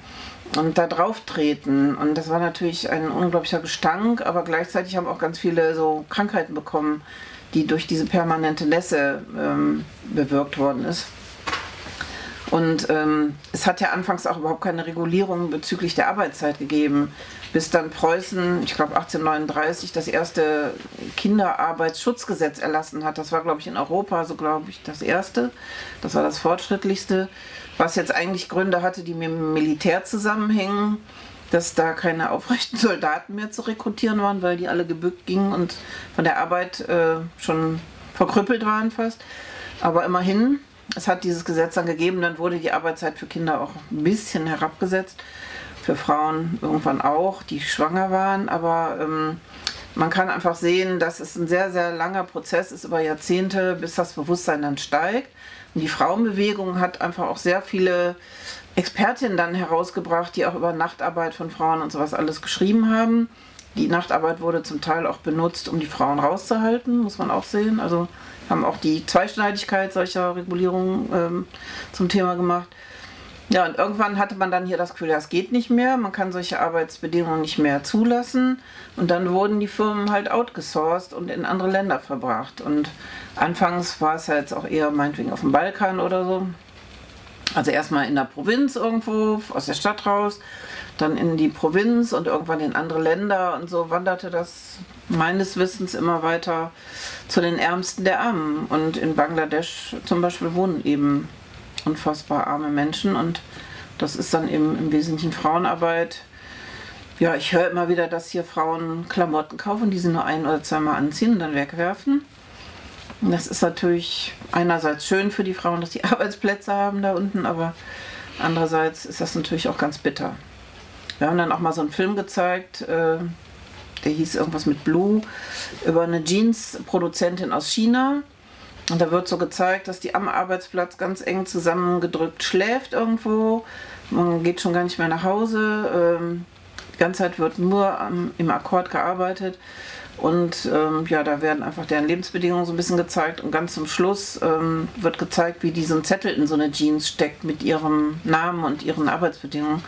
und da drauf treten. Und das war natürlich ein unglaublicher Gestank, aber gleichzeitig haben auch ganz viele so Krankheiten bekommen, die durch diese permanente Nässe ähm, bewirkt worden ist. Und ähm, es hat ja anfangs auch überhaupt keine Regulierung bezüglich der Arbeitszeit gegeben, bis dann Preußen, ich glaube 1839, das erste Kinderarbeitsschutzgesetz erlassen hat. Das war, glaube ich, in Europa so, glaube ich, das erste. Das war das fortschrittlichste, was jetzt eigentlich Gründe hatte, die mit dem Militär zusammenhängen. dass da keine aufrechten Soldaten mehr zu rekrutieren waren, weil die alle gebückt gingen und von der Arbeit äh, schon verkrüppelt waren fast. Aber immerhin, es hat dieses Gesetz dann gegeben, dann wurde die Arbeitszeit für Kinder auch ein bisschen herabgesetzt. Für Frauen irgendwann auch, die schwanger waren. Aber ähm, man kann einfach sehen, dass es ein sehr, sehr langer Prozess ist über Jahrzehnte, bis das Bewusstsein dann steigt. Und die Frauenbewegung hat einfach auch sehr viele Expertinnen dann herausgebracht, die auch über Nachtarbeit von Frauen und sowas alles geschrieben haben. Die Nachtarbeit wurde zum Teil auch benutzt, um die Frauen rauszuhalten, muss man auch sehen. Also haben auch die Zweischneidigkeit solcher Regulierungen ähm, zum Thema gemacht. Ja, und irgendwann hatte man dann hier das Gefühl, das geht nicht mehr, man kann solche Arbeitsbedingungen nicht mehr zulassen. Und dann wurden die Firmen halt outgesourced und in andere Länder verbracht. Und anfangs war es ja jetzt auch eher meinetwegen auf dem Balkan oder so. Also erstmal in der Provinz irgendwo, aus der Stadt raus, dann in die Provinz und irgendwann in andere Länder und so wanderte das meines Wissens immer weiter zu den Ärmsten der Armen. Und in Bangladesch zum Beispiel wohnen eben unfassbar arme Menschen und das ist dann eben im Wesentlichen Frauenarbeit. Ja, ich höre immer wieder, dass hier Frauen Klamotten kaufen, die sie nur ein oder zweimal anziehen und dann wegwerfen. Und das ist natürlich einerseits schön für die Frauen, dass die Arbeitsplätze haben da unten, aber andererseits ist das natürlich auch ganz bitter. Wir haben dann auch mal so einen Film gezeigt, äh, der hieß irgendwas mit Blue, über eine Jeans-Produzentin aus China. Und da wird so gezeigt, dass die am Arbeitsplatz ganz eng zusammengedrückt schläft irgendwo. Man geht schon gar nicht mehr nach Hause. Ähm, die ganze Zeit wird nur im Akkord gearbeitet. Und ähm, ja, da werden einfach deren Lebensbedingungen so ein bisschen gezeigt. Und ganz zum Schluss ähm, wird gezeigt, wie die so ein Zettel in so eine Jeans steckt mit ihrem Namen und ihren Arbeitsbedingungen.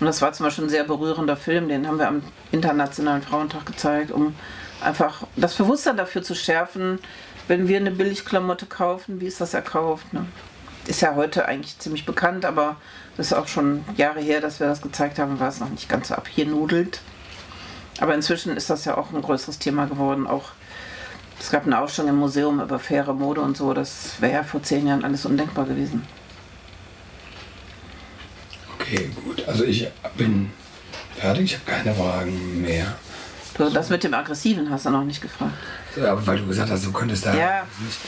Und das war zum Beispiel ein sehr berührender Film, den haben wir am Internationalen Frauentag gezeigt, um einfach das Bewusstsein dafür zu schärfen, wenn wir eine Billigklamotte kaufen, wie ist das erkauft? Ne? Ist ja heute eigentlich ziemlich bekannt, aber das ist auch schon Jahre her, dass wir das gezeigt haben, war es noch nicht ganz so abgenudelt. Aber inzwischen ist das ja auch ein größeres Thema geworden. Auch es gab eine Ausstellung im Museum über faire Mode und so. Das wäre ja vor zehn Jahren alles undenkbar gewesen. Okay, gut. Also ich bin fertig, ich habe keine Fragen mehr. Du, das mit dem Aggressiven hast du noch nicht gefragt. Ja, aber weil du gesagt hast, du könntest da Ja. nicht.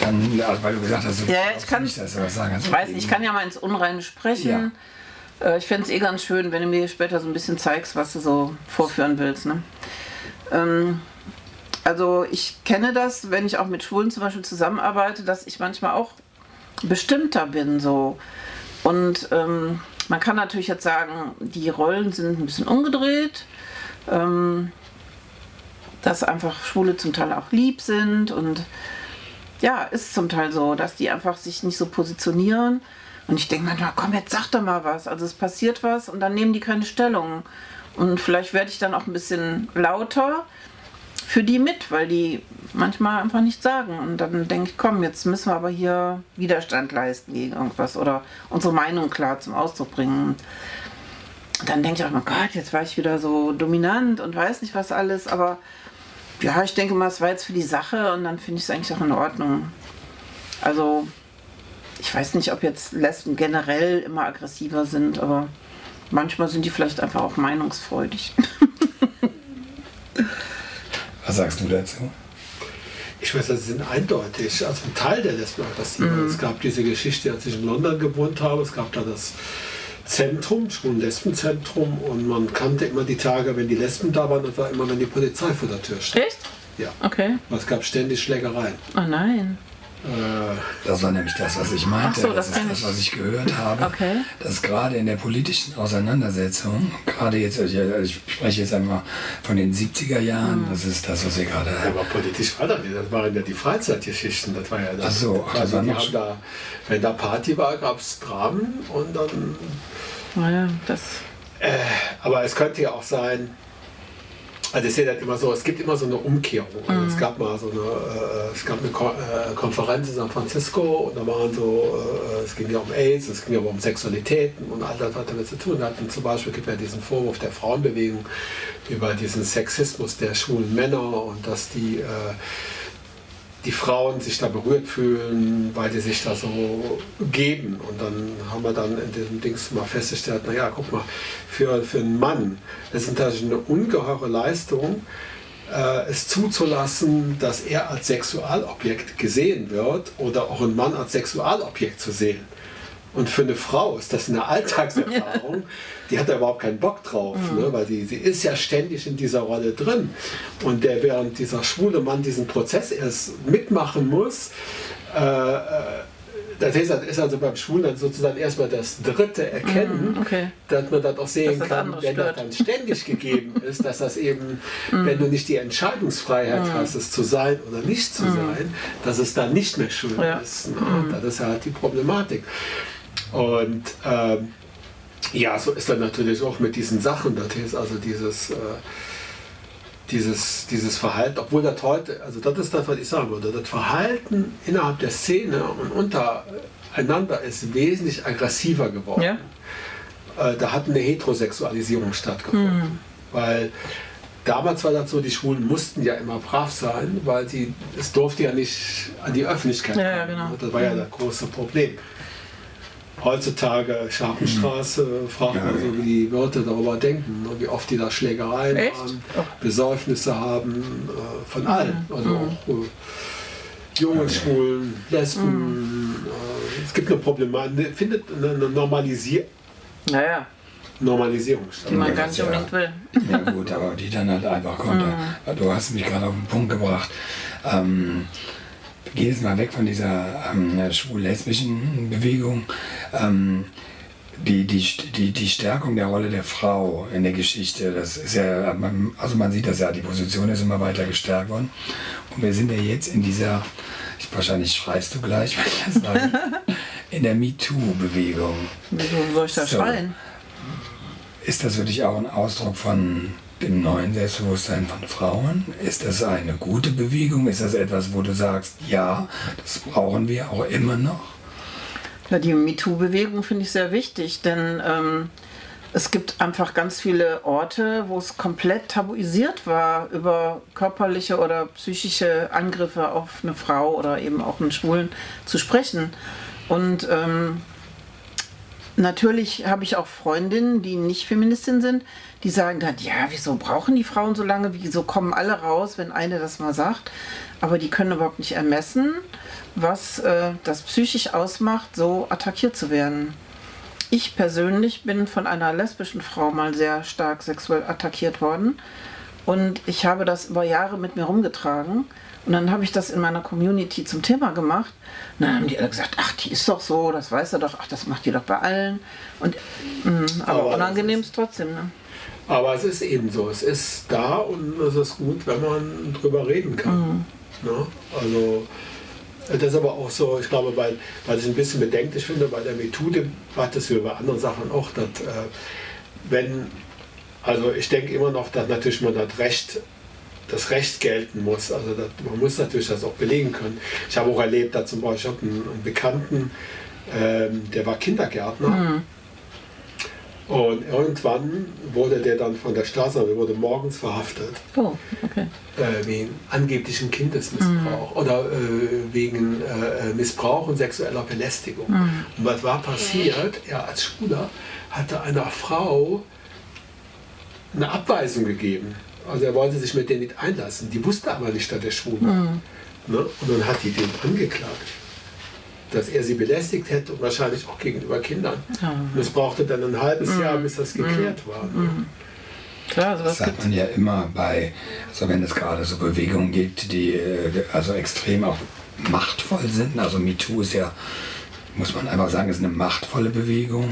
Dann, also weil du gesagt hast, du Ja, ich kann- nicht, dass du was sagen kannst. Ich weiß nicht, ich kann ja mal ins Unreine sprechen. Äh, Ich fände es eh ganz schön, wenn du mir später so ein bisschen zeigst, was du so vorführen willst. Ne? Ähm, also ich kenne das, wenn ich auch mit Schwulen zum Beispiel zusammenarbeite, dass ich manchmal auch bestimmter bin so. Und ähm, man kann natürlich jetzt sagen, die Rollen sind ein bisschen umgedreht. Ähm, dass einfach Schwule zum Teil auch lieb sind und ja, ist zum Teil so, dass die einfach sich nicht so positionieren. Und ich denke manchmal, komm, jetzt sag doch mal was. Also es passiert was und dann nehmen die keine Stellung. Und vielleicht werde ich dann auch ein bisschen lauter für die mit, weil die manchmal einfach nichts sagen. Und dann denke ich, komm, jetzt müssen wir aber hier Widerstand leisten gegen irgendwas oder unsere Meinung klar zum Ausdruck bringen. Und dann denke ich auch, mein Gott, jetzt war ich wieder so dominant und weiß nicht was alles. Aber ja, ich denke mal, es war jetzt für die Sache und dann finde ich es eigentlich auch in Ordnung. Also, ich weiß nicht, ob jetzt Lesben generell immer aggressiver sind, aber manchmal sind die vielleicht einfach auch meinungsfreudig. Was sagst du dazu? Ich weiß, das sind eindeutig, also ein Teil der Lesben aggressiv. Es gab diese Geschichte, als ich in London gewohnt habe, es gab da das Zentrum, schon Lesbenzentrum und man kannte immer die Tage, wenn die Lesben da waren, das war immer, wenn die Polizei vor der Tür stand. Echt? Ja. Okay. Es gab ständig Schlägereien. Oh nein. Äh, Das war nämlich das, was ich meinte. So, das ist kenn das, was ich gehört habe. Okay. Dass gerade in der politischen Auseinandersetzung, gerade jetzt, also ich spreche jetzt einmal von den 70er Jahren, Hm. das ist das, was wir gerade aber politisch war das nicht. Das waren ja die Freizeitgeschichten. Das war ja das. Ach so, das war die haben da, wenn da Party war, gab es Dramen und dann Naja, das. Aber es könnte ja auch sein, also ich sehe das immer so, es gibt immer so eine Umkehrung. Also Mhm. Es gab mal so eine, äh, es gab eine Ko äh, Konferenz in San Francisco und da waren so, äh, es ging ja um AIDS, es ging ja um Sexualitäten und all das, was damit zu tun hat. Und zum Beispiel gibt ja diesen Vorwurf der Frauenbewegung über diesen Sexismus der schwulen Männer und dass die, äh, die Frauen sich da berührt fühlen, weil die sich da so geben. Und dann haben wir dann in diesem Dings mal festgestellt, naja, guck mal, für, für einen Mann ist natürlich eine ungeheure Leistung, äh, es zuzulassen, dass er als Sexualobjekt gesehen wird oder auch ein Mann als Sexualobjekt zu sehen. Und für eine Frau ist das eine Alltagserfahrung, die hat da überhaupt keinen Bock drauf, mhm. ne? weil sie, sie ist ja ständig in dieser Rolle drin. Und der, während dieser schwule Mann diesen Prozess erst mitmachen muss, äh, äh das ist also beim Schwulen dann sozusagen erstmal das dritte Erkennen, mm, okay. dass man das auch sehen das kann, wenn das dann ständig gegeben ist, dass das eben, mm. wenn du nicht die Entscheidungsfreiheit mm. hast, es zu sein oder nicht zu sein, dass es dann nicht mehr schön ja. ist. Ne? Das ist halt die Problematik. Und ähm, ja, so ist dann natürlich auch mit diesen Sachen, das ist also dieses. Äh, dieses, dieses Verhalten, obwohl das heute, also das ist das, was ich sagen würde, das Verhalten innerhalb der Szene und untereinander ist wesentlich aggressiver geworden. Ja? Äh, da hat eine Heterosexualisierung stattgefunden. Mhm. Weil damals war das so, die Schwulen mussten ja immer brav sein, weil sie, es durfte ja nicht an die Öffentlichkeit kommen. Ja, genau. Das war ja das große Problem heutzutage Scharfenstraße, mhm. fragt man so, wie die Leute darüber denken, ne, wie oft die da Schlägereien Echt? haben, Besäufnisse haben, äh, von allen. Mhm. Also mhm. auch äh, Jungen, Schwulen, Lesben. Mhm. Äh, es gibt eine Problematik, findet eine Normalisier naja. Normalisierung statt. Die man gar nicht unbedingt will. Ja gut, aber die dann halt einfach kommt. Mhm. Du hast mich gerade auf den Punkt gebracht. Ähm, gehe jetzt mal weg von dieser ähm, schwul-lesbischen Bewegung. Ähm, die, die, die, die Stärkung der Rolle der Frau in der Geschichte, das ist ja, also man sieht das ja, die Position ist immer weiter gestärkt worden. Und wir sind ja jetzt in dieser, ich, wahrscheinlich schreist du gleich, wenn ich das sage, in der MeToo-Bewegung. Wieso soll ich da so, schreien? Ist das wirklich auch ein Ausdruck von dem neuen Selbstbewusstsein von Frauen? Ist das eine gute Bewegung? Ist das etwas, wo du sagst, ja, das brauchen wir auch immer noch? Ja, die MeToo-Bewegung finde ich sehr wichtig, denn ähm, es gibt einfach ganz viele Orte, wo es komplett tabuisiert war, über körperliche oder psychische Angriffe auf eine Frau oder eben auch einen Schwulen zu sprechen. Und ähm, natürlich habe ich auch Freundinnen, die nicht Feministin sind, die sagen dann, ja, wieso brauchen die Frauen so lange, wieso kommen alle raus, wenn eine das mal sagt. Aber die können überhaupt nicht ermessen, was äh, das psychisch ausmacht, so attackiert zu werden. Ich persönlich bin von einer lesbischen Frau mal sehr stark sexuell attackiert worden. Und ich habe das über Jahre mit mir rumgetragen. Und dann habe ich das in meiner Community zum Thema gemacht. Und dann haben die alle gesagt, ach, die ist doch so, das weiß er doch, ach, das macht die doch bei allen. Und, mh, aber, aber unangenehm ist trotzdem. Ne? Aber es ist eben so, es ist da und es ist gut, wenn man drüber reden kann. Mhm. Ne? Also das ist aber auch so, ich glaube, weil, weil ich ein bisschen bedenklich finde bei der MeToo-Debatte, wie bei anderen Sachen auch, dass äh, wenn, also ich denke immer noch, dass natürlich man das Recht das Recht gelten muss. Also das, man muss natürlich das auch belegen können. Ich habe auch erlebt, dass zum Beispiel einen, einen Bekannten, ähm, der war Kindergärtner. Mhm. Und irgendwann wurde der dann von der Straße, der wurde morgens verhaftet. Oh, okay. Äh, wegen angeblichen Kindesmissbrauch mm. oder äh, wegen äh, Missbrauch und sexueller Belästigung. Mm. Und was war passiert? Er als Schwuler hatte einer Frau eine Abweisung gegeben. Also er wollte sich mit denen nicht einlassen. Die wusste aber nicht, dass er schwul war. Mm. Ne? Und dann hat die den angeklagt dass er sie belästigt hätte und wahrscheinlich auch gegenüber Kindern. Ja. Und es brauchte dann ein halbes mhm. Jahr, bis das geklärt mhm. war. Mhm. Klar, das sagt man ja immer bei, also wenn es gerade so Bewegungen gibt, die äh, also extrem auch machtvoll sind. Also MeToo ist ja muss man einfach sagen, ist eine machtvolle Bewegung.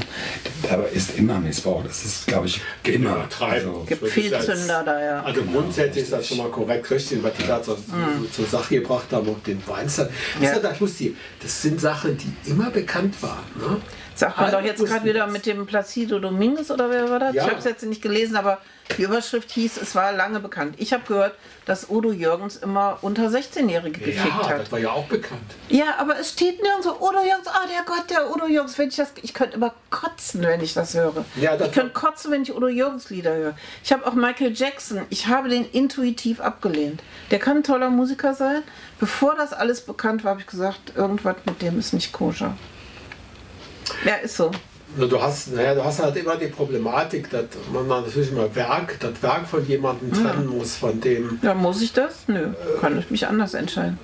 Aber ist immer Missbrauch. Das ist, glaube ich, immer. Also, es gibt viel Zünder da, ja. Also genau, grundsätzlich ist das schon mal korrekt, richtig, was die ja. da zur, mhm. zur Sache gebracht haben und den Weinstein. Das ja. das lustig. Das sind Sachen, die immer bekannt waren. Ne? Sagt man doch jetzt gerade wieder mit dem Placido Dominguez oder wer war das? Ja. Ich habe es jetzt nicht gelesen, aber die Überschrift hieß, es war lange bekannt. Ich habe gehört, dass Udo Jürgens immer unter 16-Jährige gefickt Ja, hat. das war ja auch bekannt. Ja, aber es steht nirgendwo Udo Jürgens. Ah, der Gott, der Udo Jürgens. Wenn ich, das, ich könnte immer kotzen, wenn ich das höre. Ja, das- ich könnte kotzen, wenn ich Udo Jürgens Lieder höre. Ich habe auch Michael Jackson. Ich habe den intuitiv abgelehnt. Der kann ein toller Musiker sein. Bevor das alles bekannt war, habe ich gesagt, irgendwas mit dem ist nicht koscher. Ja, ist so. Du hast, naja, du hast halt immer die Problematik, dass man natürlich immer Werk, das Werk von jemandem trennen muss, von dem, Ja, muss ich das? Nö, kann ich mich anders entscheiden.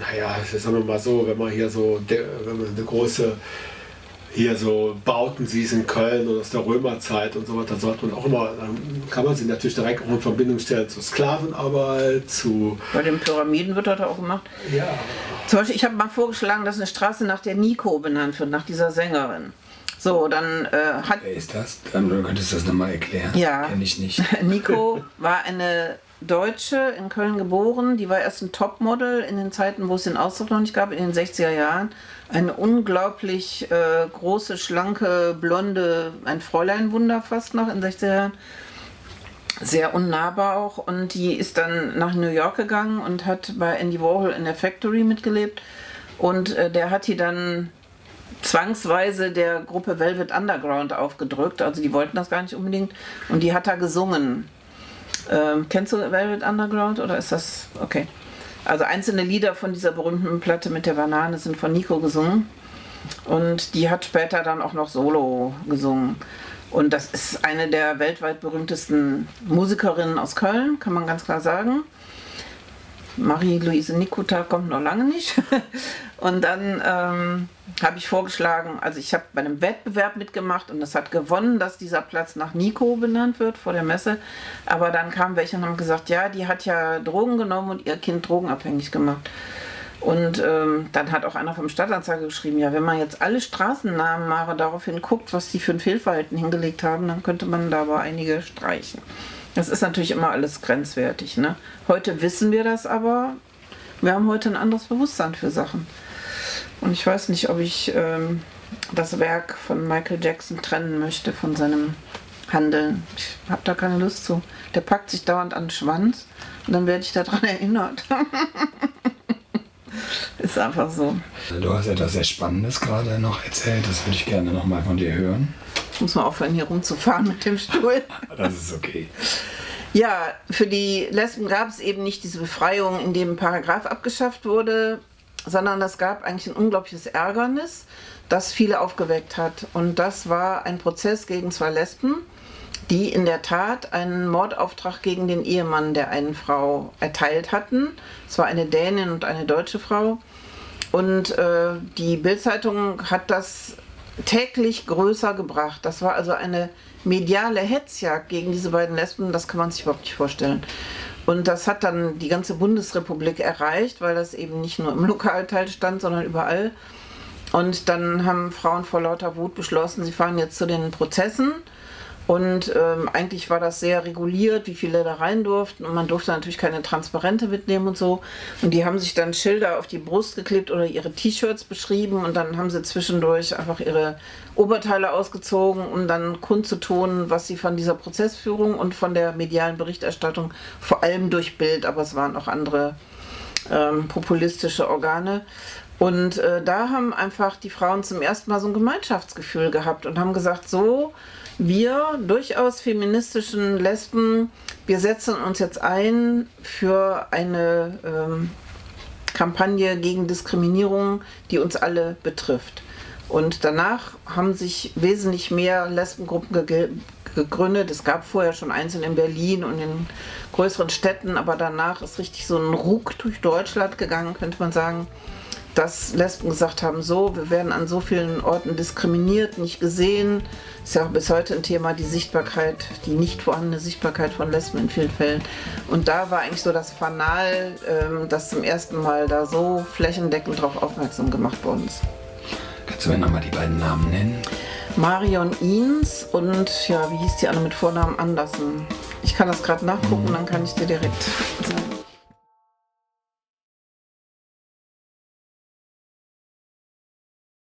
naja, sagen wir mal so, wenn man hier so, wenn man eine große, hier so Bauten siehst in Köln oder aus der Römerzeit und so weiter, sollte man auch immer, dann kann man sie natürlich direkt auch in Verbindung stellen zu Sklavenarbeit, zu, Bei den Pyramiden wird das auch gemacht. ja, Zum Beispiel, ich habe mal vorgeschlagen, dass eine Straße nach der Nico benannt wird, nach dieser Sängerin. So, dann äh, hat Wer ist das? Dann du könntest das nochmal erklären. Ja. Kenn ich nicht. Nico war eine Deutsche in Köln geboren. Die war erst ein Topmodel in den Zeiten, wo es den Ausdruck noch nicht gab, in den 60er Jahren. Eine unglaublich äh, große, schlanke, blonde, ein Fräuleinwunder fast noch in den 60er Jahren. Sehr unnahbar auch. Und die ist dann nach New York gegangen und hat bei Andy Warhol in der Factory mitgelebt. Und äh, der hat die dann zwangsweise der Gruppe Velvet Underground aufgedrückt. Also die wollten das gar nicht unbedingt. Und die hat da gesungen. Ähm, kennst du Velvet Underground oder ist das okay? Also einzelne Lieder von dieser berühmten Platte mit der Banane sind von Nico gesungen. Und die hat später dann auch noch Solo gesungen. Und das ist eine der weltweit berühmtesten Musikerinnen aus Köln, kann man ganz klar sagen. Marie-Louise Nikota kommt noch lange nicht. Und dann ähm, habe ich vorgeschlagen, also ich habe bei einem Wettbewerb mitgemacht und das hat gewonnen, dass dieser Platz nach Nico benannt wird vor der Messe. Aber dann kamen welche und haben gesagt, ja, die hat ja Drogen genommen und ihr Kind drogenabhängig gemacht. Und ähm, dann hat auch einer vom Stadtanzeiger geschrieben, ja, wenn man jetzt alle Straßennamen mal daraufhin guckt, was die für ein Fehlverhalten hingelegt haben, dann könnte man da aber einige streichen. Das ist natürlich immer alles grenzwertig. Ne? Heute wissen wir das aber. Wir haben heute ein anderes Bewusstsein für Sachen. Und ich weiß nicht, ob ich ähm, das Werk von Michael Jackson trennen möchte von seinem Handeln. Ich habe da keine Lust zu. Der packt sich dauernd an den Schwanz und dann werde ich daran erinnert. ist einfach so. Du hast etwas sehr Spannendes gerade noch erzählt. Das würde ich gerne nochmal von dir hören. Ich muss mal aufhören, hier rumzufahren mit dem Stuhl. Das ist okay. Ja, für die Lesben gab es eben nicht diese Befreiung, in dem ein Paragraph abgeschafft wurde, sondern es gab eigentlich ein unglaubliches Ärgernis, das viele aufgeweckt hat. Und das war ein Prozess gegen zwei Lesben, die in der Tat einen Mordauftrag gegen den Ehemann der einen Frau erteilt hatten. Es war eine Dänin und eine deutsche Frau. Und äh, die Bildzeitung hat das täglich größer gebracht. Das war also eine mediale Hetzjagd gegen diese beiden Lesben, das kann man sich überhaupt nicht vorstellen. Und das hat dann die ganze Bundesrepublik erreicht, weil das eben nicht nur im Lokalteil stand, sondern überall. Und dann haben Frauen vor lauter Wut beschlossen, sie fahren jetzt zu den Prozessen. Und ähm, eigentlich war das sehr reguliert, wie viele da rein durften. Und man durfte natürlich keine Transparente mitnehmen und so. Und die haben sich dann Schilder auf die Brust geklebt oder ihre T-Shirts beschrieben. Und dann haben sie zwischendurch einfach ihre Oberteile ausgezogen, um dann kundzutun, was sie von dieser Prozessführung und von der medialen Berichterstattung, vor allem durch Bild, aber es waren auch andere ähm, populistische Organe. Und äh, da haben einfach die Frauen zum ersten Mal so ein Gemeinschaftsgefühl gehabt und haben gesagt, so, wir durchaus feministischen Lesben, wir setzen uns jetzt ein für eine ähm, Kampagne gegen Diskriminierung, die uns alle betrifft. Und danach haben sich wesentlich mehr Lesbengruppen ge gegründet. Es gab vorher schon einzeln in Berlin und in größeren Städten, aber danach ist richtig so ein Ruck durch Deutschland gegangen, könnte man sagen, dass Lesben gesagt haben, so, wir werden an so vielen Orten diskriminiert, nicht gesehen. Ist ja auch bis heute ein Thema, die Sichtbarkeit, die nicht vorhandene Sichtbarkeit von Lesben in vielen Fällen. Und da war eigentlich so das Fanal, ähm, dass zum ersten Mal da so flächendeckend darauf aufmerksam gemacht worden ist. Kannst du mir nochmal die beiden Namen nennen? Marion Ines und ja, wie hieß die andere mit Vornamen Andersen? Ich kann das gerade nachgucken, dann kann ich dir direkt sagen.